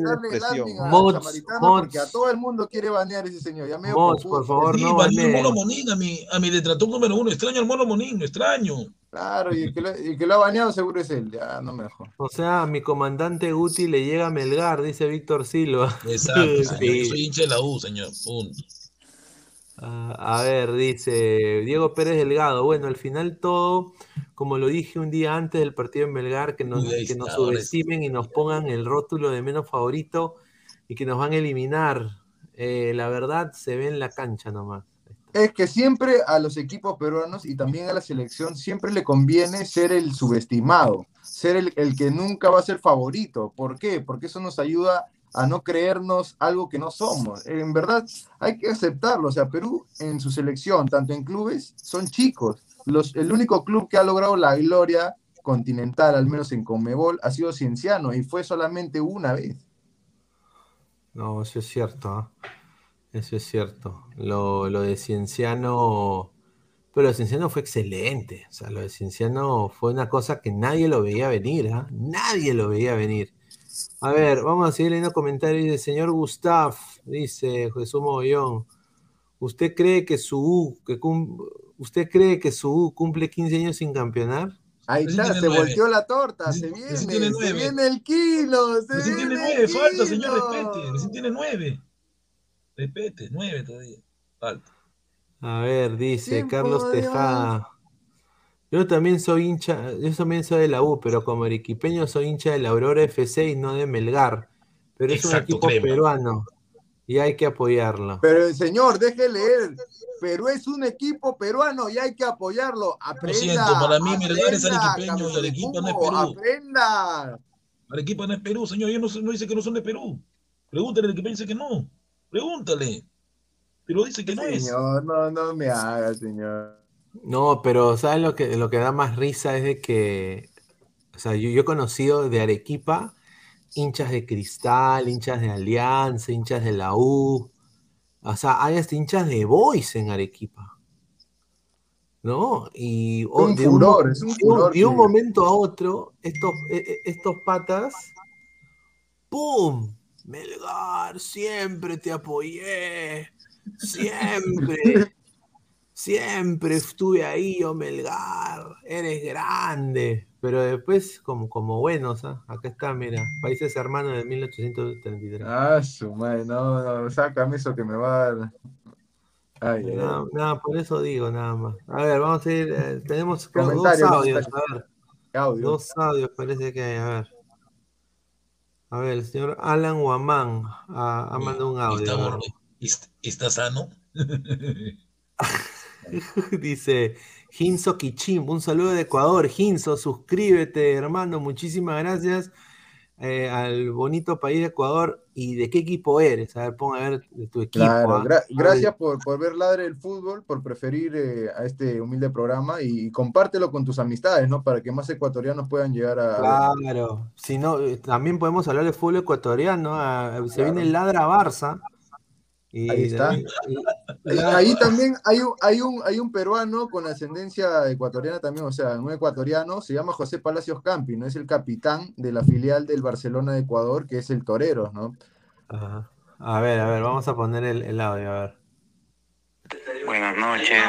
Mods, samaritano mods. porque a todo el mundo quiere banear a ese señor. Ya Mods, por favor, Sí, no el baneen. mono Monín, a mi, a mi detractor número uno. Extraño al mono Monín, extraño. Claro, y el, que lo, y el que lo ha baneado seguro es él. Ya, no me dejó. O sea, a mi comandante Guti le llega a Melgar, dice Víctor Silva. Exacto, señor. Sí. Soy hincha de la U, señor. Punto. Ah, a ver, dice Diego Pérez Delgado. Bueno, al final todo, como lo dije un día antes del partido en Melgar, que nos, que nos subestimen y nos pongan el rótulo de menos favorito y que nos van a eliminar. Eh, la verdad se ve en la cancha nomás. Es que siempre a los equipos peruanos y también a la selección siempre le conviene ser el subestimado, ser el, el que nunca va a ser favorito. ¿Por qué? Porque eso nos ayuda a no creernos algo que no somos. En verdad, hay que aceptarlo. O sea, Perú en su selección, tanto en clubes, son chicos. Los, el único club que ha logrado la gloria continental, al menos en Conmebol, ha sido Cienciano y fue solamente una vez. No, eso es cierto. ¿ah? Eso es cierto. Lo, lo de Cienciano. Pero lo de Cienciano fue excelente. O sea, lo de Cienciano fue una cosa que nadie lo veía venir. ¿ah? Nadie lo veía venir. A ver, vamos a seguir leyendo comentarios. Dice, señor Gustav, dice Jesús Mogollón. ¿Usted cree que su U, que cum- ¿Usted cree que su U cumple 15 años sin campeonar? Ahí está, se volteó la torta, se viene, se viene el kilo, se Recién tiene viene nueve, el falta, señor, kilo. respete. Recién tiene nueve. Respete, nueve todavía. Falta. A ver, dice Carlos Tejada. Yo también soy hincha, yo también soy de la U, pero como arequipeño soy hincha de la Aurora FC y no de Melgar. Pero es un equipo crema. peruano y hay que apoyarlo. Pero señor, deje leer. Perú es un equipo peruano y hay que apoyarlo. Aprenda. siento, para mí Melgar es arequipeño y Arequipa no es Perú. Aprenda. Arequipa no es Perú, señor. Yo no, sé- no dice que no son de Perú. Pregúntale al que piense que no. Pregúntale. Pero dice que no es. Señor, no, no me haga, señor. No, pero ¿sabes lo que, lo que da más risa es de que, o sea, yo, yo he conocido de Arequipa hinchas de Cristal, hinchas de Alianza, hinchas de la U. O sea, hay hasta hinchas de Boys en Arequipa. ¿No? Y o- Un de furor, es un furor de un que- momento a otro, estos, eh, eh, estos patas, ¡pum! Melgar, siempre te apoyé. Siempre. Siempre estuve ahí, oh Melgar. Eres grande. Pero después, como, como buenos, ¿ah? acá está, mira, Países Hermanos de 1833. Ah, su madre, no, no, sácame eso que me va a dar. Ay, Nada, ay. nada, por eso digo, nada más. A ver, vamos a ir. eh, tenemos dos audios. A ver, Audio. dos audios parece que hay. A ver. A ver, el señor Alan Huamán ha, ha mandado un audio. Está, a ver. gordo. ¿Est- ¿Está sano? Dice Ginzo Kichim, un saludo de Ecuador. Ginzo, suscríbete, hermano. Muchísimas gracias eh, al bonito país de Ecuador. ¿Y de qué equipo eres? A ver, pon a ver de tu equipo. Claro, ¿ah? gra- gracias por, por ver Ladre el Fútbol, por preferir eh, a este humilde programa y compártelo con tus amistades, ¿no? Para que más ecuatorianos puedan llegar a... Claro, si no, eh, también podemos hablar de fútbol ecuatoriano. ah, se Claro. viene el Ladra Barça. Y Ahí está. y- ahí también hay un, hay, un, hay un peruano con ascendencia ecuatoriana también, o sea, un ecuatoriano, se llama José Palacios Campi, ¿no? Es el capitán de la filial del Barcelona de Ecuador, que es el Toreros, ¿no? Ajá. A ver, a ver, vamos a poner el, el audio, a ver. Buenas noches,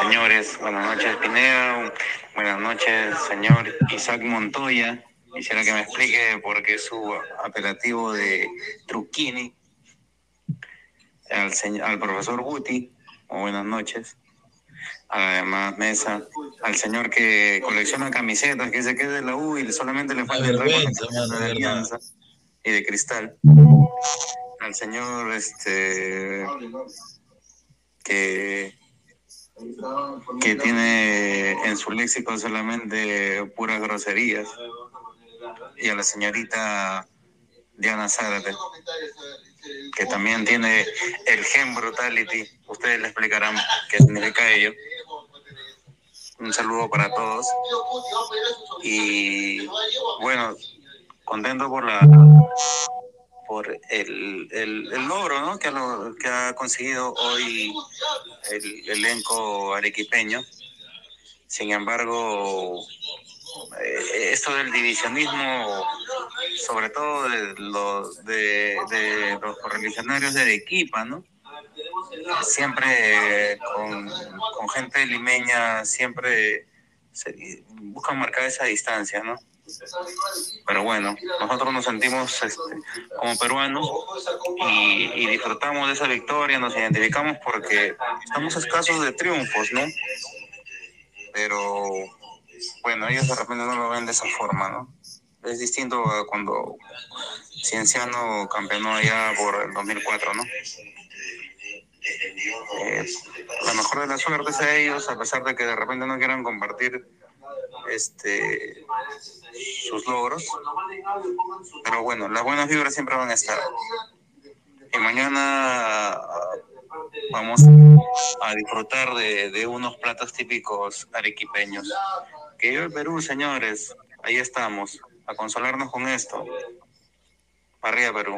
señores. Buenas noches, Pineda. Buenas noches, señor Isaac Montoya. Quisiera que me explique por qué su apelativo de Truquini al, señor, al profesor Guti. buenas noches. A la demás mesa. Al señor que colecciona camisetas, que dice que es de la U y solamente le falta entrar con la vergüenza, camiseta mano, de. Alianza y de Cristal. Al señor este que que tiene en su léxico solamente puras groserías y a la señorita Diana Zárate que también tiene el gen brutality ustedes le explicarán qué significa ello un saludo para todos y bueno contento por la por el, el, el logro ¿no? que, lo- que ha conseguido hoy el elenco arequipeño. Sin embargo, esto del divisionismo, sobre todo de los, de, de los correligionarios de Arequipa, ¿no? Siempre eh, con, gente limeña, siempre se- buscan marcar esa distancia, ¿no? Pero bueno, nosotros nos sentimos este, como peruanos y disfrutamos de esa victoria, nos identificamos porque estamos escasos de triunfos, ¿no? Pero bueno, ellos de repente no lo ven de esa forma, ¿no? Es distinto a cuando Cienciano campeonó allá por el 2004, ¿no? Eh, la mejor de las suertes a ellos, a pesar de que de repente no quieran compartir este sus logros. Pero bueno, las buenas vibras siempre van a estar. Y mañana vamos a disfrutar de, de unos platos típicos arequipeños. Que viva el Perú, señores. Ahí estamos, a consolarnos con esto. Arriba, Perú.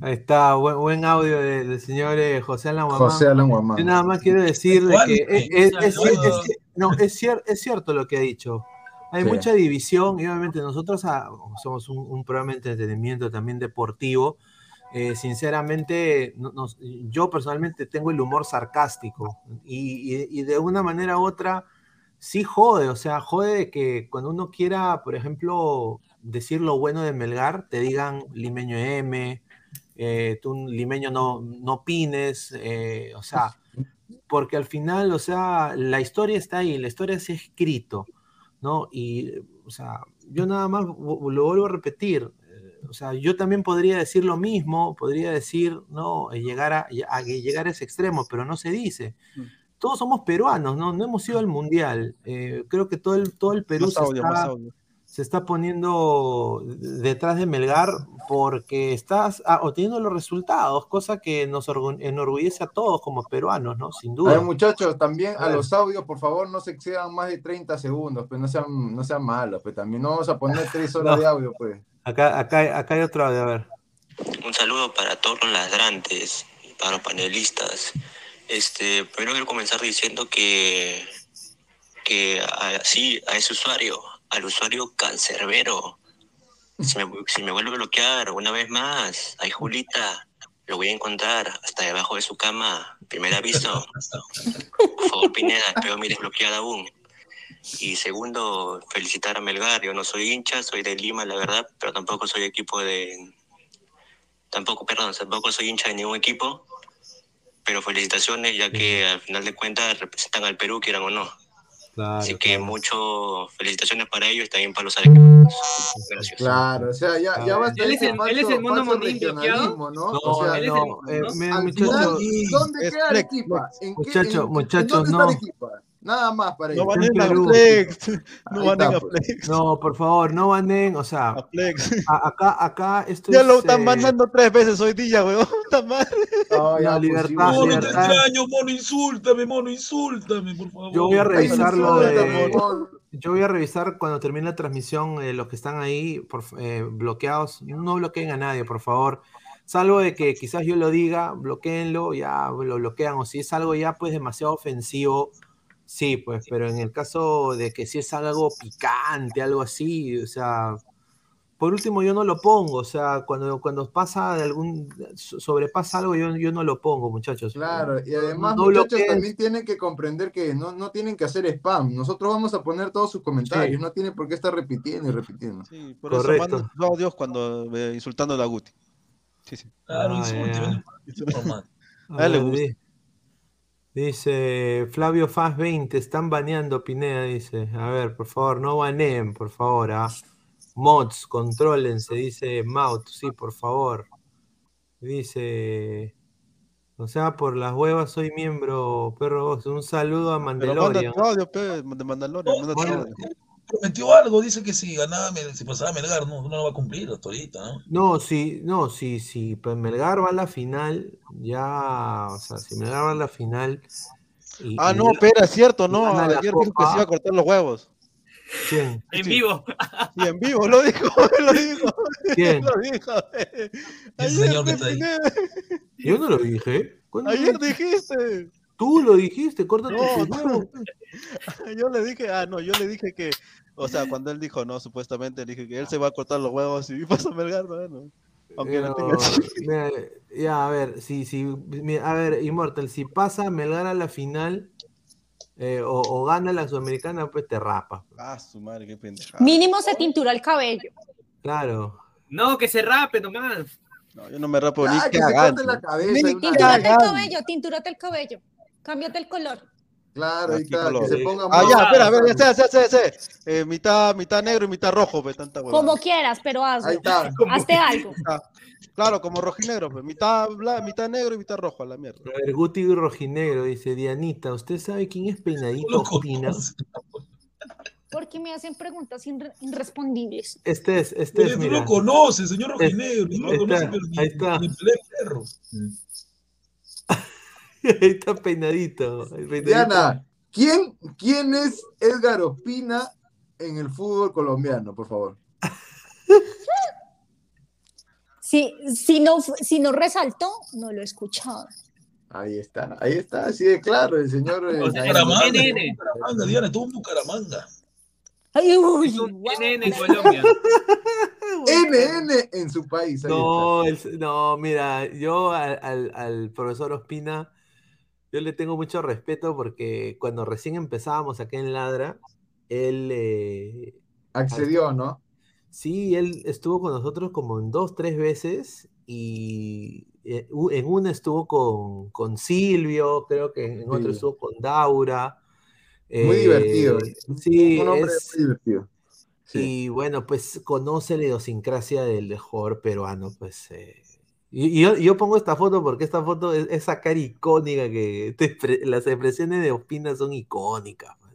Ahí está, buen, buen audio de- del señor eh, José Alan Guamán. José Alan Guamán. Yo nada más quiero decir de que Guante, es, es- es- no, es, cier- es cierto lo que ha dicho. Hay Sí. mucha división y obviamente nosotros ah, somos un, un programa de entretenimiento también deportivo. Eh, sinceramente, no- yo personalmente tengo el humor sarcástico y, y- y de una manera u otra sí jode, o sea, jode de que cuando uno quiera, por ejemplo, decir lo bueno de Melgar, te digan limeño M, eh, tú limeño no, no opines, eh, o sea, porque al final, o sea, la historia está ahí, la historia se ha escrito, ¿no? Y, o sea, yo nada más lo vuelvo a repetir, eh, o sea, yo también podría decir lo mismo, podría decir, ¿no? Eh, Llegar a, a llegar a ese extremo, pero no se dice. Todos somos peruanos, ¿no? No hemos ido al mundial. Eh, creo que todo el, todo el Perú se audio, está, audio. se está poniendo detrás de Melgar porque estás ah, obteniendo los resultados, cosa que nos orgu- enorgullece a todos como peruanos, ¿no? Sin A duda. ver, muchachos, también a A los audios, por favor, no se excedan más de 30 segundos, pues no sean, no sean malos, pues también no vamos a poner tres horas No. de audio, pues. Acá, acá, acá hay otro audio, a ver. Un saludo para todos los ladrantes, para los panelistas. Este, primero quiero comenzar diciendo que, que así a ese usuario, al usuario cancerbero, si me, si me vuelve a bloquear una vez más, ay Julita, lo voy a encontrar hasta debajo de su cama. Primer aviso. Por favor, Pineda, espero mi desbloqueada aún. Y segundo, felicitar a Melgar. Yo no soy hincha, soy de Lima, la verdad, pero tampoco soy equipo de. Tampoco, perdón, tampoco soy hincha de ningún equipo. Pero felicitaciones, ya que al final de cuentas representan al Perú, quieran o no. Claro, Así que claro. mucho felicitaciones para ellos y también para los arequipeños. Gracias. Claro, o sea, ya, ya basta Él es el- él es falso- el falso regionalismo, ¿no? No, o sea, no, el- eh, ¿no? muchachos, y- ¿dónde queda Arequipa? ¿En qué- Muchachos, en- muchachos, ¿Dónde está no. Arequipa? Nada más para No ellos. van a. Flex. No van a pues. Flex. No, por favor, no banen, o sea, A Flex. a- acá, acá, esto Ya es, lo están eh, mandando tres veces hoy día, weón. No, ya, No, pues, libertad, Mono, te libertad. extraño, mono, insúltame, mono, insúltame, por favor. Yo voy a revisar lo de. Yo voy a revisar cuando termine la transmisión, eh, los que están ahí por, eh, bloqueados, no bloqueen a nadie, por favor. Salvo de que quizás yo lo diga, bloqueenlo, ya lo bloquean, o si es algo ya pues demasiado ofensivo, sí, pues, pero en el caso de que si es algo picante, algo así, o sea, por último yo no lo pongo, o sea, cuando, cuando pasa de algún, so- sobrepasa algo, yo, yo no lo pongo, muchachos. Claro, y además, No muchachos, también tienen que comprender que no, no tienen que hacer spam. Nosotros vamos a poner todos sus comentarios, Sí. no tienen por qué estar repitiendo y repitiendo. Sí, por Correcto. eso sus audios cuando eh, insultando a la Guti. Sí, sí. Claro, Ah, insulte, ya. ven, normal. A A él le ver, gusta. di- Dice Flavio Faz 20, están baneando Pineda, dice. A ver, por favor, no baneen, por favor. ah. Mods, contrólense, dice Maut, sí, por favor. Dice. O sea, por las huevas soy miembro, perro. Un saludo a Pero manda Mandalorian. audio, pe, de Mandalorian. manda. Prometió algo, dice que si ganaba, si pasaba Melgar, no, no lo va a cumplir hasta ahorita, ¿no? No, sí, no, sí, sí. Pues Melgar va a la final, ya. O sea, si Melgar va a la final. y- Ah, y no, espera, es cierto, no. Ayer dijo que se iba a cortar los huevos. ¿Quién? En Sí. vivo. Y en vivo lo dijo, lo dijo. ¿Quién? Lo dijo. Ese Ayer, señor que está ahí. Yo no lo dije. ¿Cuándo lo Ayer dijiste. Tú lo dijiste, córtate No, tus huevos. Yo le dije, ah, no, yo le dije que, o sea, cuando él dijo, no, supuestamente, le dije que él se va a cortar los huevos y pasa a Melgar, bueno. Aunque no Pero, tenga. mira, ya, a ver, si, si, mira, a ver, Immortal, si pasa Melgar a la final eh, o, o gana la Sudamericana, pues te rapa. Ah, su madre, qué pendejada. Mínimo se tintura el cabello. Claro. No, que se rape nomás. No, yo no me rapo Ah, ni que se cagando. corte la cabeza. Tintúrate el cabello, tintúrate el cabello. Cámbiate el color. Claro, ahí Aquí está, color. que se ponga Ah, ya, espera, a ver, ya sé, ya sé, ya sé. Eh, mitad, mitad negro y mitad rojo, pues, tanta huevada. Como quieras, pero hazlo. Ahí está. Hazte algo. Claro, como rojinegro, pues, mitad, bla- mitad negro y mitad rojo, a la mierda. A ver, Guti Rojinegro dice, Dianita, ¿usted sabe quién es Peinadito conoce. Porque me hacen preguntas irre- irrespondibles. Este es, este es, tú mira. lo conoces, señor Rojinegro. No Ahí lo conoce, está, pero ni, ahí está. ni perro. Ahí está peinadito. peinadito. Diana, ¿quién, ¿quién es Edgar Ospina en el fútbol colombiano, por favor? Si, si, no, si no resaltó, no lo he escuchado. Ahí está, ahí está, así de claro, el señor. eh. Bucaramanga, NN. Bucaramanga, Diana, estuvo en Bucaramanga. Ay, uy. NN en Colombia. NN en su país. No, el- no, mira, yo al, al- al profesor Ospina, yo le tengo mucho respeto porque cuando recién empezábamos acá en Ladra, él, eh. Accedió, ¿no? sí, él estuvo con nosotros como en dos, tres veces y eh, en una estuvo con, con Silvio, creo que en otra Sí. estuvo con Daura. Muy eh, divertido. Sí, Un hombre es- muy divertido. Sí. y bueno, pues conoce la idiosincrasia del jugador peruano, pues. eh, y, y yo, yo pongo esta foto porque esta foto es esa cara icónica que te las expresiones de Ospina son icónicas. man.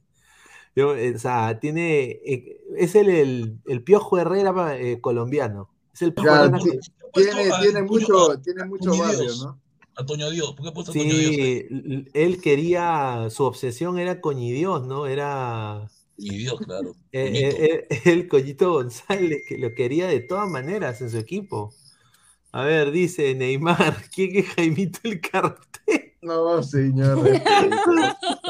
Yo, eh, o sea, tiene. eh, es el, el, el Piojo Herrera eh, colombiano. Es el Piojo Ya, Herrera tiene, a- tiene a- mucho, tiene mucho barrio, Dios. ¿no? A Toño Dios. ¿Por qué puesto a Toño Dios? ahí? Sí, él quería. Su obsesión era Coñidios, ¿no? Era. Mi Dios, claro. Eh, eh, el Collito González, que lo quería de todas maneras en su equipo. A ver, dice Neymar, ¿quién es Jaimito el cartel? No, señor, respete.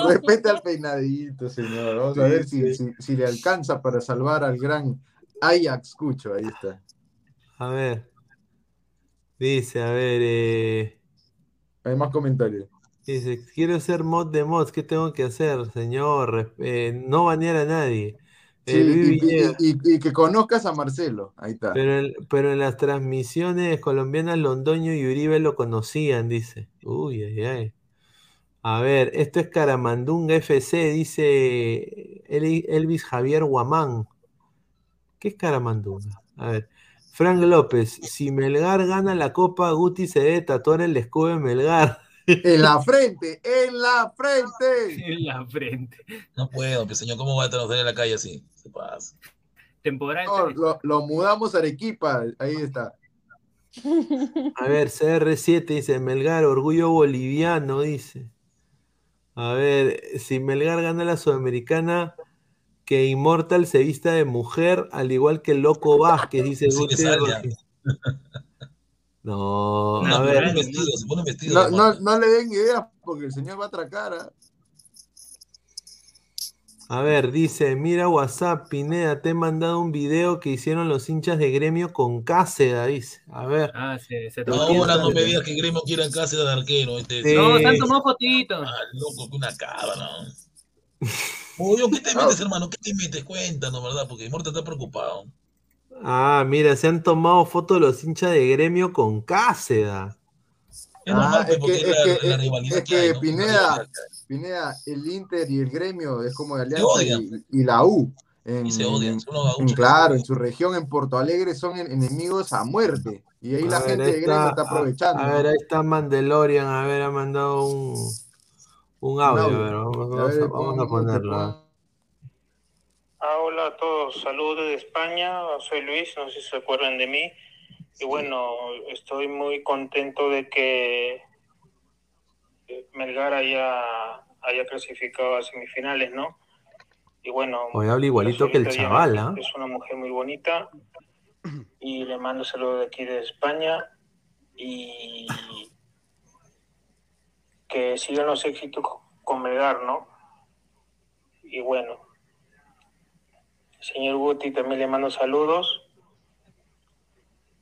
Respete al peinadito, señor. Vamos a ver si, si, si le alcanza para salvar al gran Ajax Cucho. Ahí está. A ver. Dice, a ver, eh, Hay más comentarios. dice, quiero ser mod de mods, ¿qué tengo que hacer, señor? Eh, no banear a nadie. Sí, y, y- Villegas. y- y que conozcas a Marcelo. Ahí está. Pero, en- pero en las transmisiones colombianas Londoño y Uribe lo conocían, dice. Uy, ay, ay. A ver, esto es Caramandunga FC, dice Elvis Javier Guamán. ¿Qué es Caramandunga? A ver, Frank López, si Melgar gana la Copa, Guti se debe tatuar el escudo de Melgar. En la frente, en la frente. En la frente. No puedo, pues señor, ¿cómo va a trabajar en la calle así? Se pasa. Temporada. No, lo, lo mudamos a Arequipa. Ahí está. A ver, CR7 dice, Melgar, orgullo boliviano, dice. A ver, si Melgar gana la Sudamericana, que Immortal se vista de mujer, al igual que el Loco Vázquez, dice Sí. No, No, a se ver, vestido, se pone vestido. No, no le den ideas porque el señor va a atracar. ¿ah? A ver, dice, mira WhatsApp, Pineda, te he mandado un video que hicieron los hinchas de gremio con Cáceda, dice. A ver. Ah, se, se. Ahora no me digas que Gremio quiera casa de arquero. Este, Sí. No, se han tomado fotitos. Ah, loco, que una cabra. Oye, ¿qué te metes, hermano? ¿Qué te metes? Cuéntanos, ¿verdad? Porque Morta está preocupado. Ah, mira, se han tomado fotos los hinchas de gremio con Cáceda. Es normal, Ah, es porque que, es es la, que- la es- rivalidad es que hay, que ¿no? Pineda, Pineda, el Inter y el Gremio es como de Alianza y, y la U. En, Y se odian, en- son unos en- gauchos. claro, en su región, en Porto Alegre, son en- enemigos a muerte. Y ahí la ver, gente de Gremio está aprovechando. A, a ver, ahí está Mandalorian, a ver, ha mandado un, un audio, ver, vamos, A ver, vamos ponerlo. pon- Ah, hola a todos, saludos de España, soy Luis, no sé si se acuerdan de mí. Y bueno, estoy muy contento de que eh, Melgar haya, haya clasificado a semifinales, ¿no? Y bueno, Hoy habla igualito que el chaval, ¿ah? Es una mujer muy bonita y le mando saludos de aquí de España y que sigan los éxitos con Melgar, ¿no? Y bueno, señor Guti también le mando saludos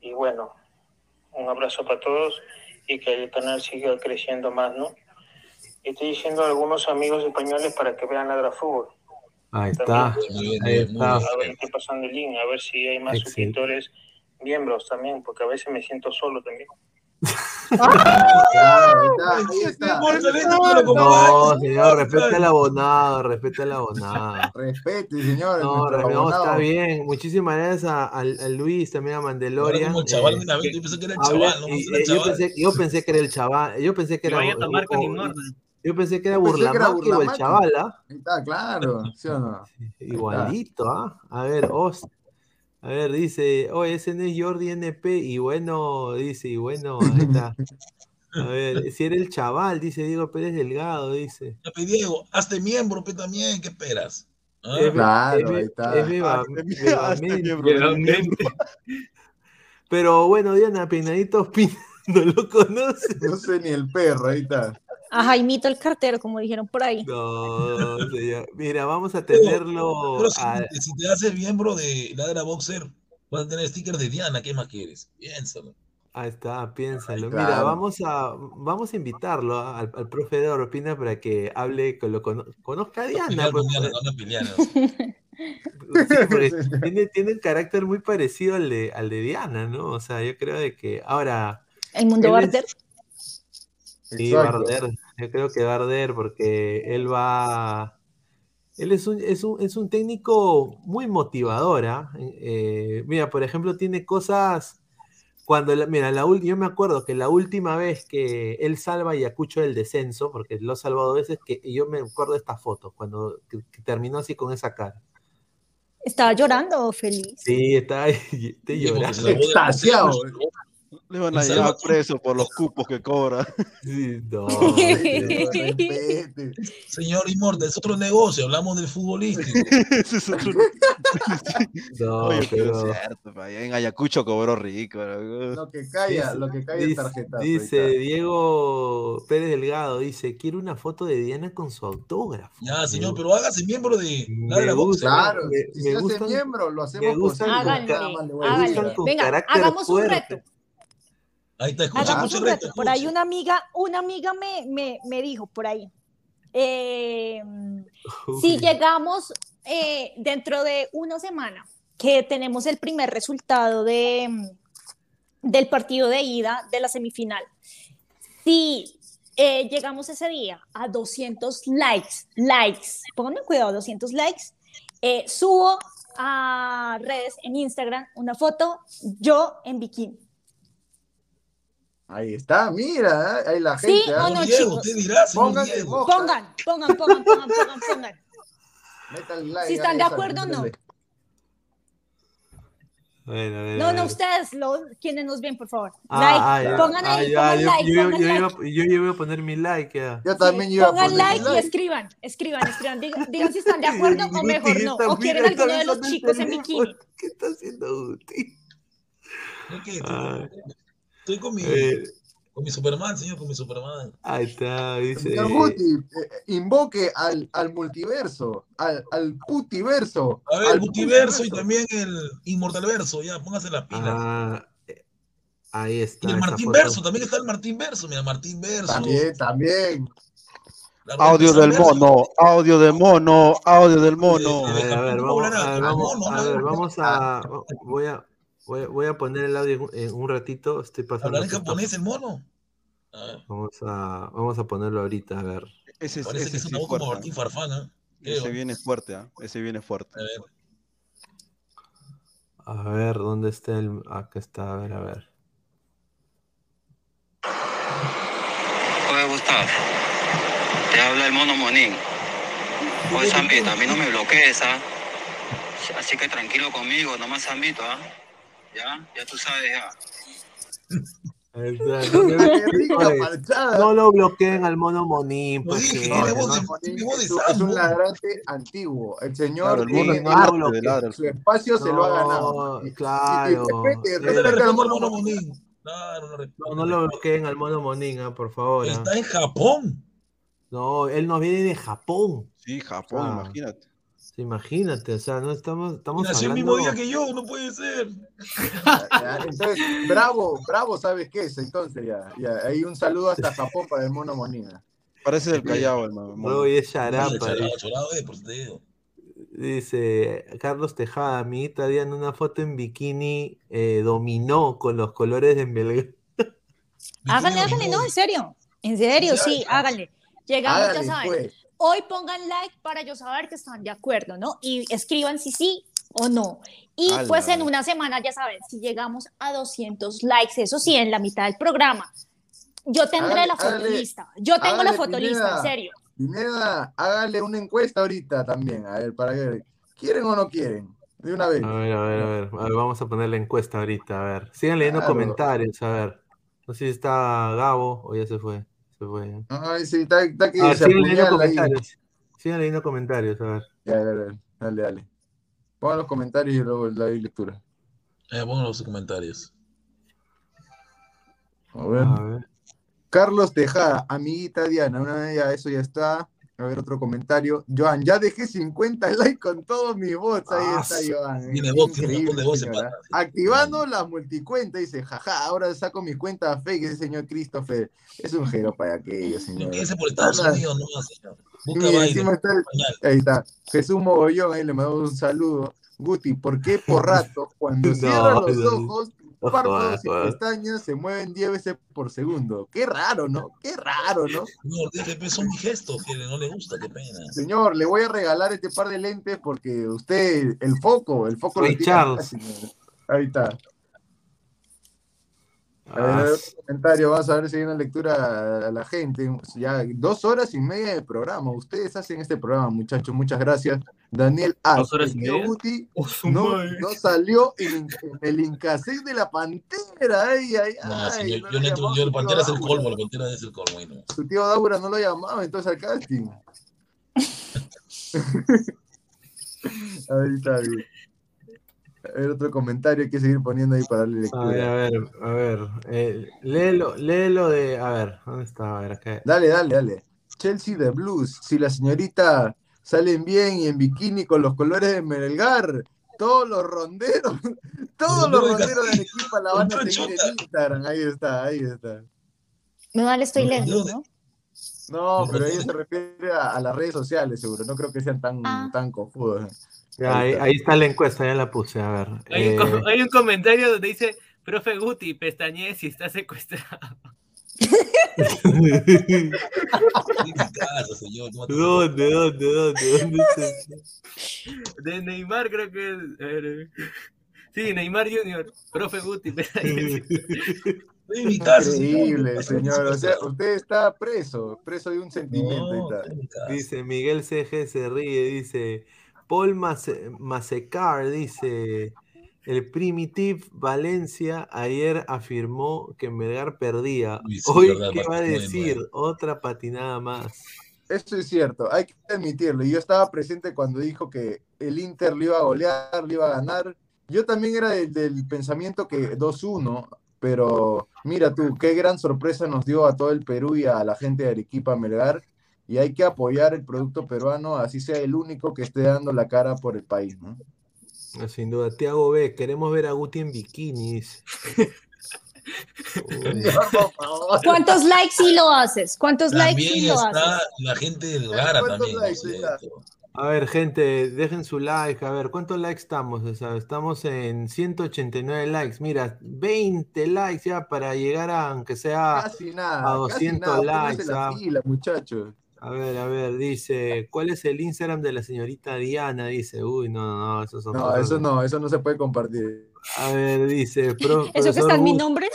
y bueno, un abrazo para todos y que el canal siga creciendo más, ¿no? Estoy diciendo a algunos amigos españoles para que vean Ladra Fútbol. Ahí está, ahí está. A ver, estoy pasando el link, a ver si hay más Excelente. suscriptores miembros también, porque a veces me siento solo también. Ahí está. No, señor, respeta el abonado, respeta el abonado. Respete, señor. No, no, está bien. Muchísimas gracias a, al- a Luis, también a vez, yo pensé que era el chaval, yo, pensé, yo pensé que era el chaval, yo pensé que era, yo pensé que era o el chaval, ¿ah? Ahí está, claro. ¿sí o no? Igualito, ¿ah? A ver, Os. A ver, dice, oh, ese no es Jordi NP, y bueno, dice, y bueno, ahí está. A ver, si era el chaval, dice Diego Pérez Delgado, dice. Diego, hazte miembro, pe, también. ¿Qué esperas? ¿Ah? Es- Claro, es- ahí está. es miembro. Pero bueno, Diana, Peinaditos Pina no lo conoce. No sé ni el perro, ahí está. A Jaimito el cartero, como dijeron por ahí. No, señor. Mira, vamos a tenerlo. Pero si, a- si te haces miembro de Ladra Boxer, vas a tener stickers de Diana. ¿Qué más quieres? Piénsalo. Ahí está, piénsalo. Claro. Mira, vamos a, vamos a invitarlo a- al, al profe de Oropina para que hable, con lo cono- conozca a Diana. Pues, pues, no, sí, porque tiene, tiene un carácter muy parecido al de, al de Diana, ¿no? O sea, yo creo de que ahora. El mundo él es- Barter. Sí, Exacto. Yo creo que Barder, porque él va. Él es un, es un, es un técnico muy motivador. ¿ah? Eh, mira, por ejemplo, tiene cosas. Cuando, la- mira, la, yo me acuerdo que la última vez que él salva a Ayacucho del descenso, porque lo ha salvado veces, que y yo me acuerdo de esta foto, cuando que- que terminó así con esa cara. Estaba llorando feliz. Sí, está ahí, está Sí, porque llorando. Extasiado. Le van a llevar preso por los cupos que cobra. Sí, no. Señor Inmortal, es otro negocio, hablamos del futbolístico. Ese es otro- No, Oye, pero pero- es cierto, en Ayacucho cobró rico. ¿no? Lo que calla, lo que calla es Dice, tarjeta. dice Diego Pérez Delgado, dice, quiero una foto de Diana con su autógrafo. Ya, señor, pero hágase miembro de Me Box. gusta, Claro, me- si me se hace miembro, lo me hacemos gustan con Háganle, Nada más le voy a me decir. gustan con Venga, carácter hagamos un fuerte. reto. Ahí está, escucha, Hagamos escucha un el reto. reto. Por ahí una amiga, una amiga me, me, me dijo por ahí. eh, si llegamos eh, dentro de una semana que tenemos el primer resultado de, del partido de ida de la semifinal, si eh, llegamos ese día a 200 likes, likes, pónganme cuidado, 200 likes, eh, subo a redes en Instagram una foto yo en bikini. Ahí está, mira, ¿eh? ahí la ¿Sí gente. o no, Diego, chicos? Pongan, pongan, pongan, pongan, pongan, pongan. Like Si a están de acuerdo o no. Bueno, a No, a no, ustedes, los, quienes nos ven, por favor. Ah, like, ah, ya, pongan ah, ahí, pongan yo, like, yo, pongan yo like. iba, yo iba a poner mi like ya. Yo también iba a Pongan poner like y like. escriban, escriban, escriban. Digan, digan si están de acuerdo o mejor no. O quieren alguno de los chicos en bikini. ¿Qué está haciendo Guti? Ah, Estoy con mi, eh, con mi Superman, señor, con mi Superman. ahí está, dice. Señor Guti, eh, invoque al, al multiverso, al, al putiverso. A ver, al el multiverso y también el Inmortalverso, ya, póngase las pilas. Ah, ahí está. y el Martín foto. Verso, también está el Martín Verso, mira, Martín Verso. También, también. Audio del mono, audio del mono, audio del mono. A ver, a ver, ¿Cómo vamos, a ver, Ah, vamos, a ver, no. vamos a. Voy a, voy a, voy a poner el audio en- en un ratito. Estoy pasando. ¿Hablará en japonés el mono? Ah, Vamos a, vamos a ponerlo ahorita, a ver. Ese, es- parece ese que es sí una voz como. Martín Farfán, ¿ah? Ese viene fuerte, ¿ah? Ese viene fuerte. A ver. A ver, ¿dónde está el...? Acá está, a ver, a ver. Oye, Gustavo, te habla el mono Monín. Oye, Zambito, a mí no me bloquees, ¿ah? Así que tranquilo conmigo, nomás Zambito, ¿ah? ¿Ya? Ya tú sabes, ya. No, lo bloqueen al mono Monín, pues Es un- es un Sambo. ladrante antiguo. El señor Claro, el mono eh, no su espacio se lo ha ganado. Claro. respete, No respete al mono Monín. No lo bloqueen al mono Monín, ah, por favor. ah. Está en Japón. No, él no viene de Japón. Sí, Japón, Ah. imagínate. Sí, Imagínate, o sea, no estamos, estamos nació el mismo día que yo, no puede ser. Entonces, bravo, bravo, ¿sabes qué es? Entonces, ya, ya. Ahí un saludo hasta Japón para el mono Monina. Parece del Callao. Luego y es charapa. Dice. chorado, por eso te digo. Dice Carlos Tejada, mi hija Diana una foto en bikini eh, dominó con los colores de Melgar. Háganle, háganle, no, en serio. En serio, sí, háganle. Llegamos, ya saben. pues. Hoy pongan like para yo saber que están de acuerdo, ¿no? Y escriban si sí o no. Y Ala. pues en una semana, ya saben, si llegamos a 200 likes, eso sí, en la mitad del programa, yo tendré Hágale, la foto hágale, lista. Yo tengo la foto lista, en serio. Pineda, hágale una encuesta ahorita también, a ver, para ver, ¿quieren o no quieren? De una vez. A ver, a ver, a ver, a ver, vamos a poner la encuesta ahorita, a ver. Sigan leyendo Claro. comentarios, a ver. No sé si está Gabo o ya se fue. Se fue. ¿eh? Ay, sí, está, está que A ver, se sigan leyendo comentarios. Sigan leyendo comentarios, a ver. Ya, a ver, a ver, dale, dale. Pongan los comentarios y luego la lectura. Eh, pongan los comentarios. A ver. A ver. Carlos Tejada, amiguita Diana, una de ellas, eso ya está. A ver, otro comentario. Joan, ya dejé 50 likes con todos mis bots. Ahí Ah, está, Joan. Tiene bots, tiene bots. Activando las multicuentas, dice, jaja, ahora saco mi cuenta fake, ese señor Christopher. Es un gero para aquello, señor. Ese por Estados. Unidos nomás, señor. Busca Mira, baile. encima está, español. ahí está. Jesús Mogollón, ahí le mandamos un saludo. Guti, ¿por qué por rato, cuando No, cierran los no, ojos, no párpados y pestañas se mueven 10 veces por segundo? Qué raro, ¿no? Qué raro, ¿no? Señor, deje, pues, son mis gestos que no le gusta, qué pena. Señor, le voy a regalar este par de lentes porque usted, el foco, el foco lo tiene acá. Ahí está. A ver, a ver, otro comentario, vamos a ver si hay una lectura a la gente. Ya dos horas y media de programa. Ustedes hacen este programa, muchachos. Muchas gracias. Daniel A. ¿Dos horas y media? Oh, no, no salió en, en el Incasec de la Pantera. Ay, ay, ay, yo, no yo llamaba yo el Pantera es el colmo, la Pantera es el colmo. ahí no. Su tío Daura no lo llamaba entonces al casting. a ver, está bien. A ver, otro comentario hay que seguir poniendo ahí para darle A ver, lectura. a ver, a ver. eh, léelo, léelo de. A ver, ¿dónde está? A ver, acá. Dale, dale, dale. Chelsea de Blues. Si la señorita salen bien y en bikini con los colores de Melgar, todos los ronderos, todos los ronderos de Arequipa la van a seguir en Instagram. Ahí está, ahí está. No, le estoy lejos, ¿no? No, pero ella se refiere a, a las redes sociales, seguro. No creo que sean tan, Ah. tan confusos. Ya, ahí, ahí está la encuesta, ya la puse, a ver. Hay, un, eh, com- hay un comentario donde dice, profe Guti, pestañe si está secuestrado. ¿Dónde, dónde, dónde? ¿Dónde está? De Neymar creo que es. Sí, Neymar Junior, profe Guti, pestañe. Increíble, señor. O sea, usted está preso, preso de un sentimiento. ahí está. Dice Miguel CG se ríe, dice Paul Masecar, dice el Primitive Valencia ayer afirmó que Melgar perdía. sí, Hoy, verdad, ¿qué va a decir? Otra patinada más. Eso es cierto, hay que admitirlo. Yo estaba presente cuando dijo que el Inter le iba a golear, le iba a ganar. Yo también era del, del pensamiento que 2-1, pero mira tú, qué gran sorpresa nos dio a todo el Perú y a la gente de Arequipa Melgar. Y hay que apoyar el producto peruano, así sea el único que esté dando la cara por el país, ¿no? Ah, Sin duda, Tiago B, queremos ver a Guti en bikinis. Uy. ¿Cuántos likes sí lo haces? ¿Cuántos likes sí También lo está haces? la gente del Gara A ver, gente, dejen su like. A ver, ¿cuántos likes estamos? O sea, estamos en 189 likes. Mira, 20 likes ya para llegar a, aunque sea Casi nada, a casi 200 nada, pónganse likes. la ah. fila, muchachos. A ver, a ver, dice, ¿cuál es el Instagram de la señorita Diana? Dice, uy, no, no, no, eso son No, cosas- eso no, eso no se puede compartir. A ver, dice, pro- ¿Eso que está en mi nombre?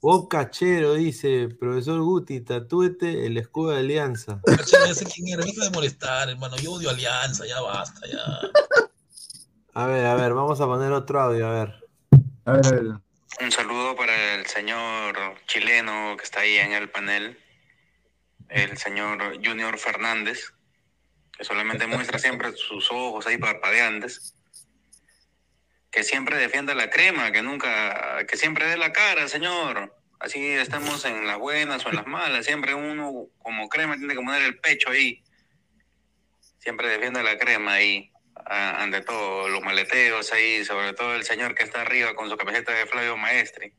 Bob Cachero dice, profesor Guti, tatúete el escudo de alianza. Cachero, ya sé quién era, deja de molestar, hermano. Yo odio Alianza, ya basta, ya. A ver, a ver, vamos a poner otro audio, a ver. A ver, a ver. Un saludo para el señor chileno que está ahí en el panel, el señor Junior Fernández, que solamente muestra siempre sus ojos ahí parpadeantes, que siempre defiende la crema, que nunca, que siempre dé la cara, señor. Así estemos en las buenas o en las malas, siempre uno como crema tiene que poner el pecho ahí. Siempre defiende la crema ahí, ante todo, los maleteos ahí, sobre todo el señor que está arriba con su camiseta de Flavio Maestri.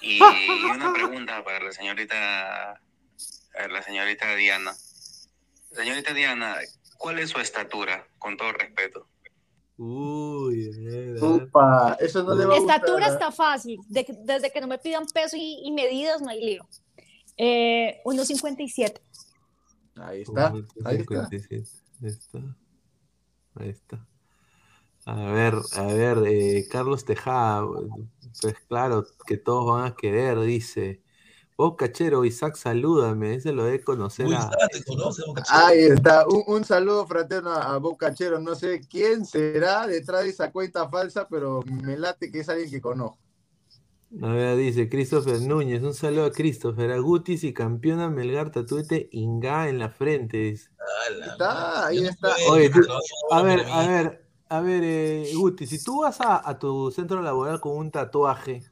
Y una pregunta para la señorita, eh, la señorita Diana. Señorita Diana, ¿cuál es su estatura? Con todo respeto. Uy, a a. Upa, eso no le va a. Estatura está fácil. De desde que no me pidan peso y, y medidas, no hay lío. Eh, 1.57. Ahí está, ahí está. 57, Ahí está. Ahí está. A ver, a ver, eh, Carlos Tejada, pues claro, que todos van a querer, dice. Vos, cachero, Isaac, salúdame, ese lo de conocer Uy, a... Te conoce. Ahí está, un, un saludo fraterno a, a Bocachero. No sé quién será detrás de esa cuenta falsa, pero me late que es alguien que conozco. A ver, dice Christopher Núñez, un saludo a Christopher, a Gutis y campeona Melgar, tatuete Inga en la frente, dice. Ahí está, ahí está. Oye, tú- a ver, a ver, a ver, eh, Guti, si tú vas a, a tu centro laboral con un tatuaje,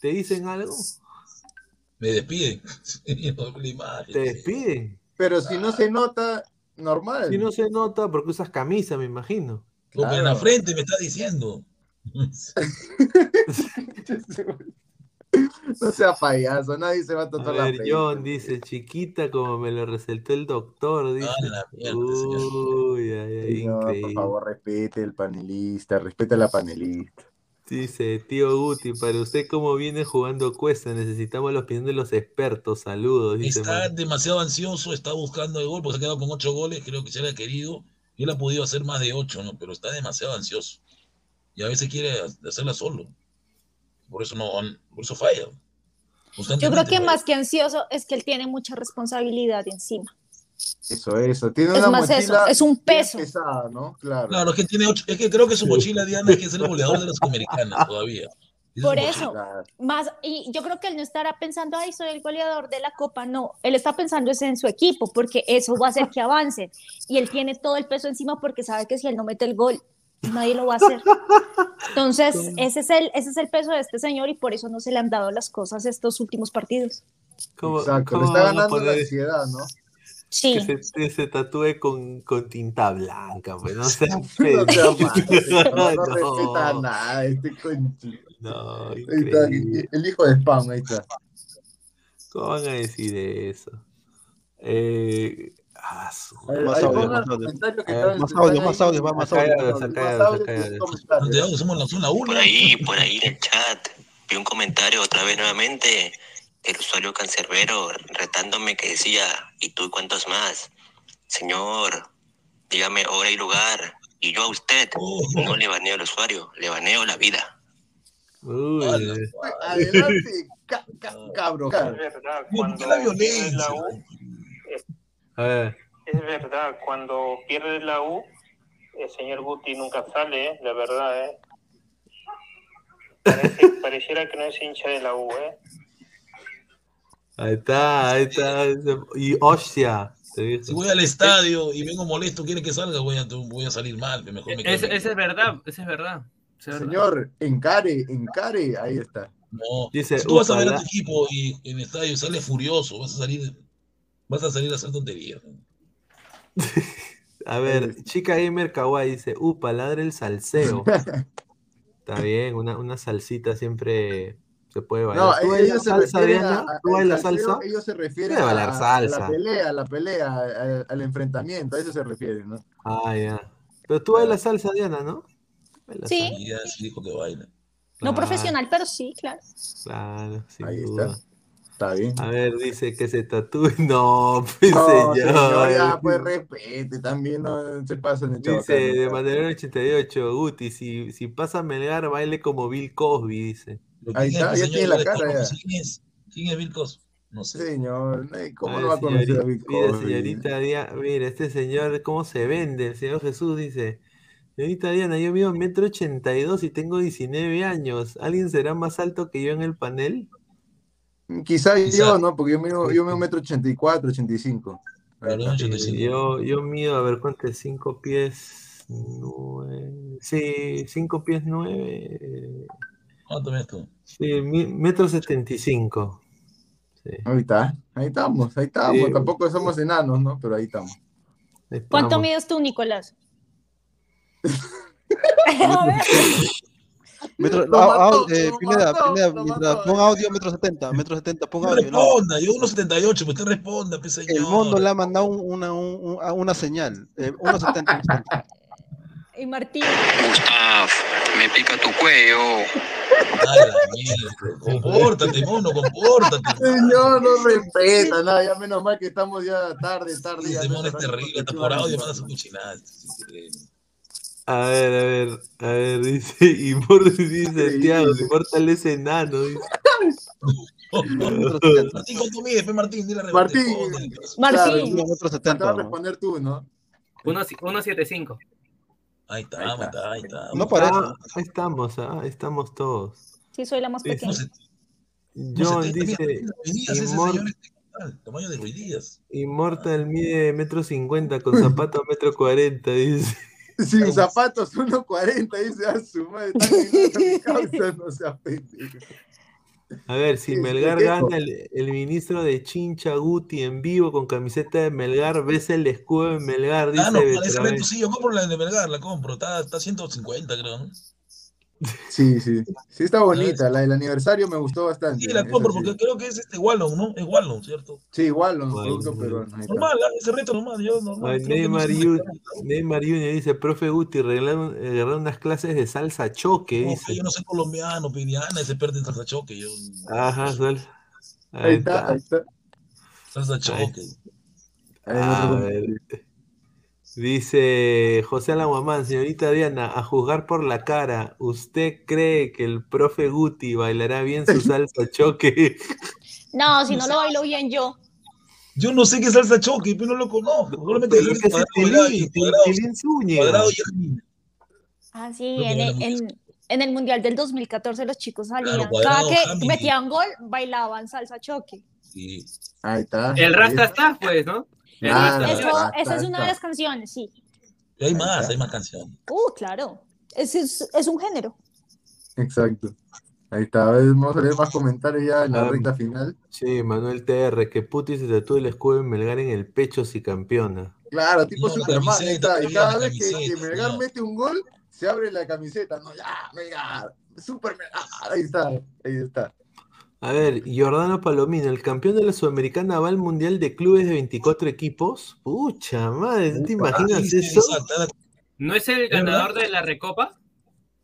¿te dicen algo? Me despiden. La. ¿Te despiden? Pero si no se nota, normal. Si no se nota, porque usas camisa, me imagino. No, pero en la frente me está diciendo. No sea payaso, nadie se va a A tatuar la ver, frente. John dice, chiquita como me lo resaltó el doctor, dice. la mierda, Uy, ay, ay, Señor, por favor, respete el panelista, respete a la panelista. Dice, tío Guti, para usted cómo viene jugando cuesta, necesitamos la opinión de los expertos, saludos, dice. Está demasiado ansioso, está buscando el gol, porque se ha quedado con ocho goles, creo que se le ha querido. Y él ha podido hacer más de ocho, ¿no? Pero está demasiado ansioso. Y a veces quiere hacerla solo. Por eso no, por eso falla. Yo creo que falla. más que ansioso es que él tiene mucha responsabilidad encima. Eso, eso. Tiene Es una más mochila eso, es un peso. pesada, ¿no? Claro. Claro, es que tiene ocho, es que creo que su mochila, Diana, es que es el goleador de la Sudamericana todavía. Por eso, mochila. más, y yo creo que él no estará pensando, ay, soy el goleador de la Copa, no, él está pensando es en su equipo, porque eso va a hacer que avance, y él tiene todo el peso encima porque sabe que si él no mete el gol, nadie lo va a hacer. Entonces, ese es el, ese es el peso de este señor y por eso no se le han dado las cosas estos últimos partidos. ¿Cómo- Exacto, cómo le está ganando la ansiedad, ¿no? Sí. Que se, que se tatúe con, con tinta blanca, pues no sé. No sea malo, no, no respeta nada este conchi. No, Ahí está, increíble. el hijo de spam, ahí está. ¿Cómo van a decir eso? Eh, ah, su- Más audio, pongan más audio. comentarios que Eh, Más audio, más audio, va, más audio. audios, acá hay Más audios, audio acá hay que audios. comentarios. Santiago, somos la zona 1. Por ahí, por ahí en el chat, vi un comentario otra vez nuevamente del usuario cancerbero retándome que decía, ¿y tú y cuántos más? Señor, dígame hora y lugar. Y yo a usted no le baneo al usuario, le baneo la vida. Uy, Adelante, ca- ca- cabro. Es verdad, cuando la pierdes violencia? la U, es verdad, cuando pierdes la U, el señor Guti nunca sale, ¿eh? la verdad, ¿eh? Parece- pareciera que no es hincha de la U, ¿eh? Ahí está, ahí está. Y hostia. Si voy al estadio y vengo molesto, quiere que salga, voy a, voy a salir mal. que Mejor me ese es verdad, ese es verdad. ese es verdad. Señor, encare, encare, ahí está. No. Dice, si tú vas a ver a "Upa, tu equipo y en el estadio sale furioso, vas a salir, vas a salir a hacer tonterías. A ver, chica gamer kawaii dice, upa, ladre el salseo. Está bien, una, una salsita siempre se puede bailar. No, ¿Tú bailas ellos se salsa, Diana? a, a- ¿Tú al bailas salseo, salsa? Ellos se refieren a, bailar a salsa. la pelea, a la pelea, al, al enfrentamiento, a eso se refieren, ¿no? Ah, ya. Pero tú bailas salsa, Diana, ¿no? Bailas Sí. salsa. Dijo que baila. No Claro, profesional, pero sí, claro. Claro, sin Ahí duda. está. Está bien. A ver, dice que se tatúe. No, pues No, señor. señor, ya, pues respete, también no se pasan de Dice chabacano, de. Mandarino 88, Guti, si, si pasa Melgar, baile como Bill Cosby, dice. Ahí ¿Quién es está, ya tiene la cara ya. ¿Quién es? ¿Quién es Bill Cosby? No sé. Señor, ¿cómo ver, va a conocer a Mira, Cosby? señorita Diana, mira, este señor, ¿cómo se vende? El señor Jesús dice, señorita Diana, yo mido metro ochenta y dos y tengo 19 años. ¿Alguien será más alto que yo en el panel? Quizá Quizá. yo, ¿no? Porque yo mido, yo mido un metro ochenta y cuatro, ochenta y cinco. Ahí Claro, está. 85. Yo, yo mido, a ver, ¿cuánto es? 5 pies, 9, sí, 5 pies 9, ¿Cuánto mides tú? Sí, metro 75. Sí, Ahí está, ahí estamos, ahí estamos. Sí. Tampoco somos enanos, ¿no? Pero ahí estamos. ahí ¿Cuánto estamos. mides tú, Nicolás? A ver, Metro, Lo au- mató, au- eh, lo Pineda, mató, Pineda, mientras mató. pon audio, metro 70, metro 70, pon No audio. ¿no? responda, yo 1.78, pues usted responda, pues señor. El mundo le ha mandado un- una, un- una señal. Eh, 1.70. 1.70. y Martín. Gustav, me pica tu cuello. A la mierda. Compórtate, mono, compórtate. Señor, no respeta, nada, ya menos mal que estamos ya tarde, tarde. no mono es terrible, porque por audio manda su cuchinada. A ver, a ver, a ver, dice, y por dice que fortalece enano, dice. Metro 70. Martín, ¿cuánto mides, pe, Martín? Dile, Martín. responde. Martín. Claro, Yo, metro Te vas 70. a responder tú, ¿no? 1.75. Ahí está, ahí está, ahí está. No parece. Ah, ahí estamos, ah, ahí estamos todos. Sí, soy la más Sí, pequeña. John dice, Ruiz Díaz, ese Inmor- señor es el tamaño de Ruiz Díaz. Immortal mide metro cincuenta con zapato metro cuarenta, dice. Sin zapatos, 1.40, dice a su madre, está causa, no. A ver, si Melgar gana el, el ministro de Chincha Guti en vivo con camiseta de Melgar, ves el escudo de Melgar, dice Ah, no, yo compro la de Melgar, la compro. Está, está 150, creo, ¿no? Sí, sí. Sí, está bonita. La del aniversario me gustó bastante. Sí, la compro sí. porque creo que es este Wallon, ¿no? Es Wallon, ¿cierto? Sí, ahí está. Normal, ¿ah? ese reto normal, yo normal. Neymar, se Junior dice, profe Guti, regalar unas clases de salsa choque, No, dice. yo no soy colombiano, Piriana, ese perde salsa choque. Yo, Ajá, sal- Ahí está, ahí está. salsa choque. Ahí A ver. Dice José Alaguamán, señorita Diana, a juzgar por la cara, ¿usted cree que el profe Guti bailará bien su salsa choque? No, si no lo bailo bien yo. Yo no sé qué salsa choque, pero no lo conozco. Solamente y Jasmine. Ah, sí, No, en, el, en, en el Mundial del 2014 los chicos salían. Cuadrado, Cada que metían gol, bailaban salsa choque. Sí. Ahí está. El Rasta está, pues, ¿no? Ah, esa es una de las canciones, sí. Y hay más, hay más canciones. Uh, claro. Ese es, es un género. Exacto. Ahí está. A ver, vamos a leer más comentarios ya en la Ah, recta final. Sí, Manuel TR, que Puti se tatúe el escudo en Melgar en el pecho si campeona. Claro, tipo No, Superman. ahí camiseta, está. Y cada vez que, Melgar mete un gol, se abre la camiseta. No, ya, Melgar. Super Melgar. Ahí está. Ahí está. A ver, Giordano Palomino, el campeón de la Sudamericana va al Mundial de Clubes de 24 equipos. Pucha madre, ¿te imaginas Sí, eso? ¿No es el ganador de la Recopa?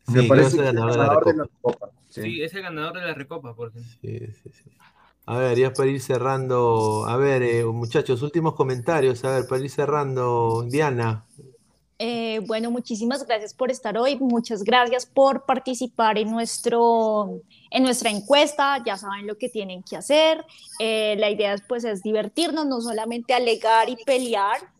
Me Sí, parece creo que que es el ganador de la ganador de la Copa. Sí, Sí. es el ganador de la Recopa, porque Sí, sí, sí. A ver, ya para ir cerrando, a ver, eh, muchachos, últimos comentarios, a ver, para ir cerrando, Diana. Eh, bueno, muchísimas gracias por estar hoy, muchas gracias por participar en, nuestro, en nuestra encuesta, ya saben lo que tienen que hacer, Eh, la idea pues es divertirnos, no solamente alegar y pelear.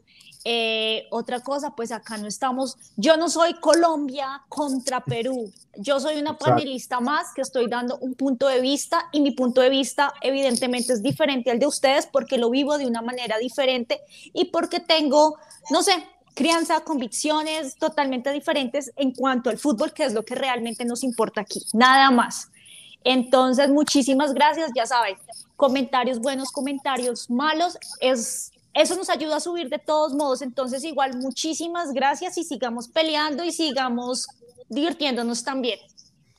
Eh, otra cosa, pues acá no estamos, yo no soy Colombia contra Perú, yo soy una panelista más que estoy dando un punto de vista y mi punto de vista evidentemente es diferente al de ustedes porque lo vivo de una manera diferente y porque tengo, no sé, crianza, convicciones totalmente diferentes en cuanto al fútbol, que es lo que realmente nos importa aquí, nada más. Entonces, muchísimas gracias, ya saben, comentarios buenos, comentarios malos, es, eso nos ayuda a subir de todos modos, entonces igual muchísimas gracias y sigamos peleando y sigamos divirtiéndonos también.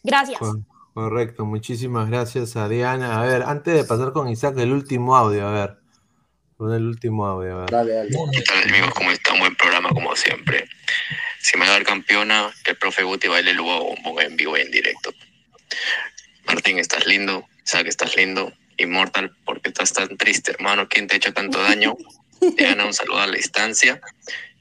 Gracias. Co- Correcto, muchísimas gracias a Diana. A ver, antes de pasar con Isaac, el último audio, a ver. Pon el último audio, a. Dale, dale. ¿Qué tal amigos? ¿Cómo están? Buen programa como siempre. Si me da el campeona, que el profe Guti baile el Bombón en vivo y en directo. Martín, estás lindo. Isaac, estás lindo. Inmortal, ¿por qué estás tan triste, hermano? ¿Quién te ha hecho tanto daño? Diana, un saludo a la distancia.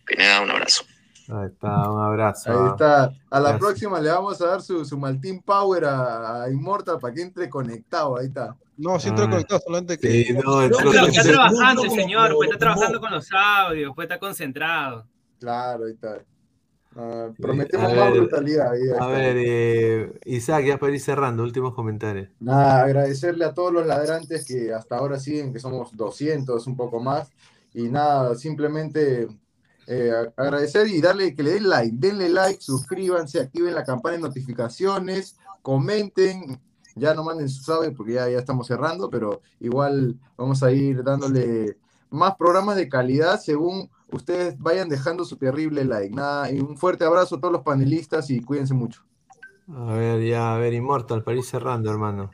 Pineda, un abrazo. Ahí está, un abrazo. Ahí ah. está. A la Gracias. próxima le vamos a dar su, su Maltín Power a, a Immortal para que entre conectado. Ahí está. No, sí entró Ah. conectado, solamente que. Sí, no, entró- está se- trabajando, señor, pues está trabajando con los audios, pues está concentrado. Claro, ahí está. Ah, Sí, prometemos a más ver, brutalidad. ahí. A ver, eh, Isaac, ya para ir cerrando, últimos comentarios. Nada, agradecerle a todos los ladrantes que hasta ahora siguen, que somos 200, un poco más. Y nada, simplemente eh, agradecer y darle que le den like, denle like, suscríbanse, activen la campana de notificaciones, comenten. Ya no manden sus audios porque ya, ya estamos cerrando, pero igual vamos a ir dándole más programas de calidad según ustedes vayan dejando su terrible like. Nada, y un fuerte abrazo a todos los panelistas y cuídense mucho. A ver, ya, a ver, Immortal, para ir cerrando, hermano.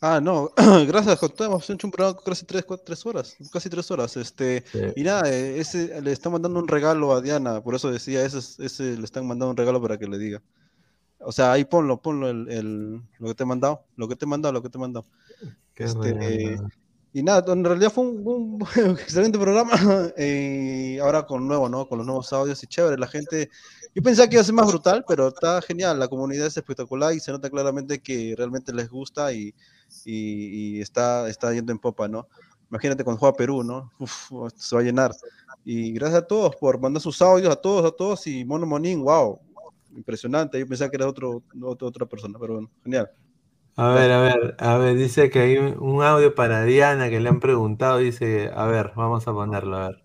Ah, no, gracias, hemos hecho un programa casi tres, cuatro, tres horas, casi tres horas, este, Sí. y nada, eh, ese, le están mandando un regalo a Diana, por eso decía, ese, es- ese le están mandando un regalo para que le diga. O sea, ahí ponlo, ponlo el, el- lo que te he mandado, lo que te he mandado, lo que te he mandado. Este, regalo. y nada, en realidad fue un, un excelente programa, eh, ahora con nuevo, ¿no? Con los nuevos audios y chévere, la gente, yo pensaba que iba a ser más brutal, pero está genial, la comunidad es espectacular y se nota claramente que realmente les gusta y, y, y está, está yendo en popa, ¿no? Imagínate cuando juega Perú, ¿no? Uf, se va a llenar. Y gracias a todos por mandar sus audios, a todos, a todos, y Mono Monín, wow, impresionante, yo pensaba que era otro, otro- otra persona, pero bueno, genial. A ver, a ver, a ver, dice que hay un audio para Diana que le han preguntado, dice, a ver, vamos a ponerlo, a ver.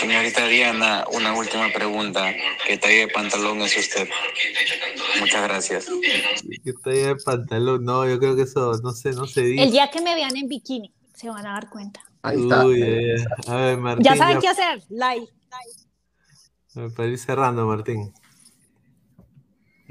Señorita Diana, una última pregunta. ¿Qué talla de pantalón es usted? Muchas gracias. Que talla de pantalón, no, yo creo que eso, no sé, no se dice. El día que me vean en bikini, se van a dar cuenta. Ahí está. Uy, eh, a ver, Martín, Ya saben ya- qué hacer, like. para ir cerrando, Martín.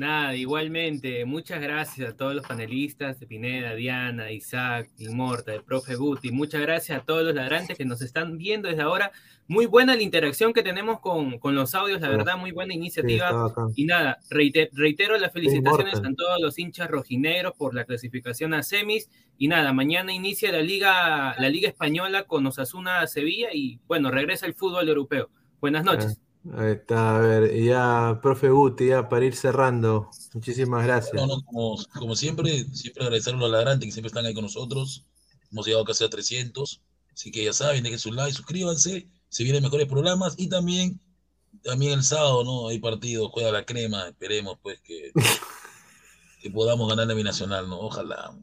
Nada, igualmente, muchas gracias a todos los panelistas de Pineda, Diana, Isaac, Inmorta, el profe Guti. Muchas gracias a todos los ladrantes que nos están viendo desde ahora. Muy buena la interacción que tenemos con, con los audios, la verdad, muy buena iniciativa. y nada, reiter, reitero las felicitaciones a todos los hinchas rojineros por la clasificación a semis. Y nada, mañana inicia la Liga, la Liga Española con Osasuna Sevilla y bueno, regresa el fútbol europeo. Buenas noches. Ahí está, a ver, y ya, profe Guti, ya para ir cerrando, muchísimas gracias. No, no, como, como, siempre, siempre agradecer a los ladrantes que siempre están ahí con nosotros. Hemos llegado casi a 300, así que ya saben, dejen su like, suscríbanse, se vienen mejores programas y también, también el sábado, ¿no? Hay partido, juega la crema, esperemos pues que, que podamos ganar la binacional, ¿no? Ojalá.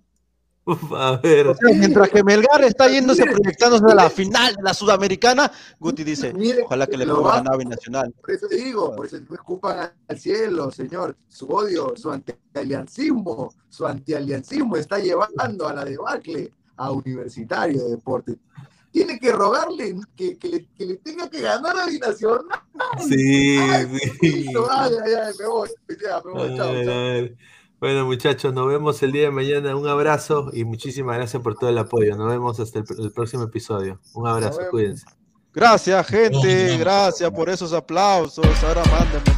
A ver. mientras que Melgar está yéndose proyectándose a la final de la Sudamericana, Guti dice, ojalá que le ponga la nave nacional. Por eso digo, por eso escupan al cielo, señor. Su odio, su antialiancismo, su antialiancismo está llevando a la debacle a Universitario de Deportes. Tiene que rogarle que, que, le, que le, tenga que ganar a Binacional. Sí, sí. Ay, me voy, ya, me voy, chao, chao. Bueno, muchachos, nos vemos el día de mañana. Un abrazo y muchísimas gracias por todo el apoyo. Nos vemos hasta el, el próximo episodio. Un abrazo, cuídense. Gracias, gente. Gracias por esos aplausos. Ahora mándenme.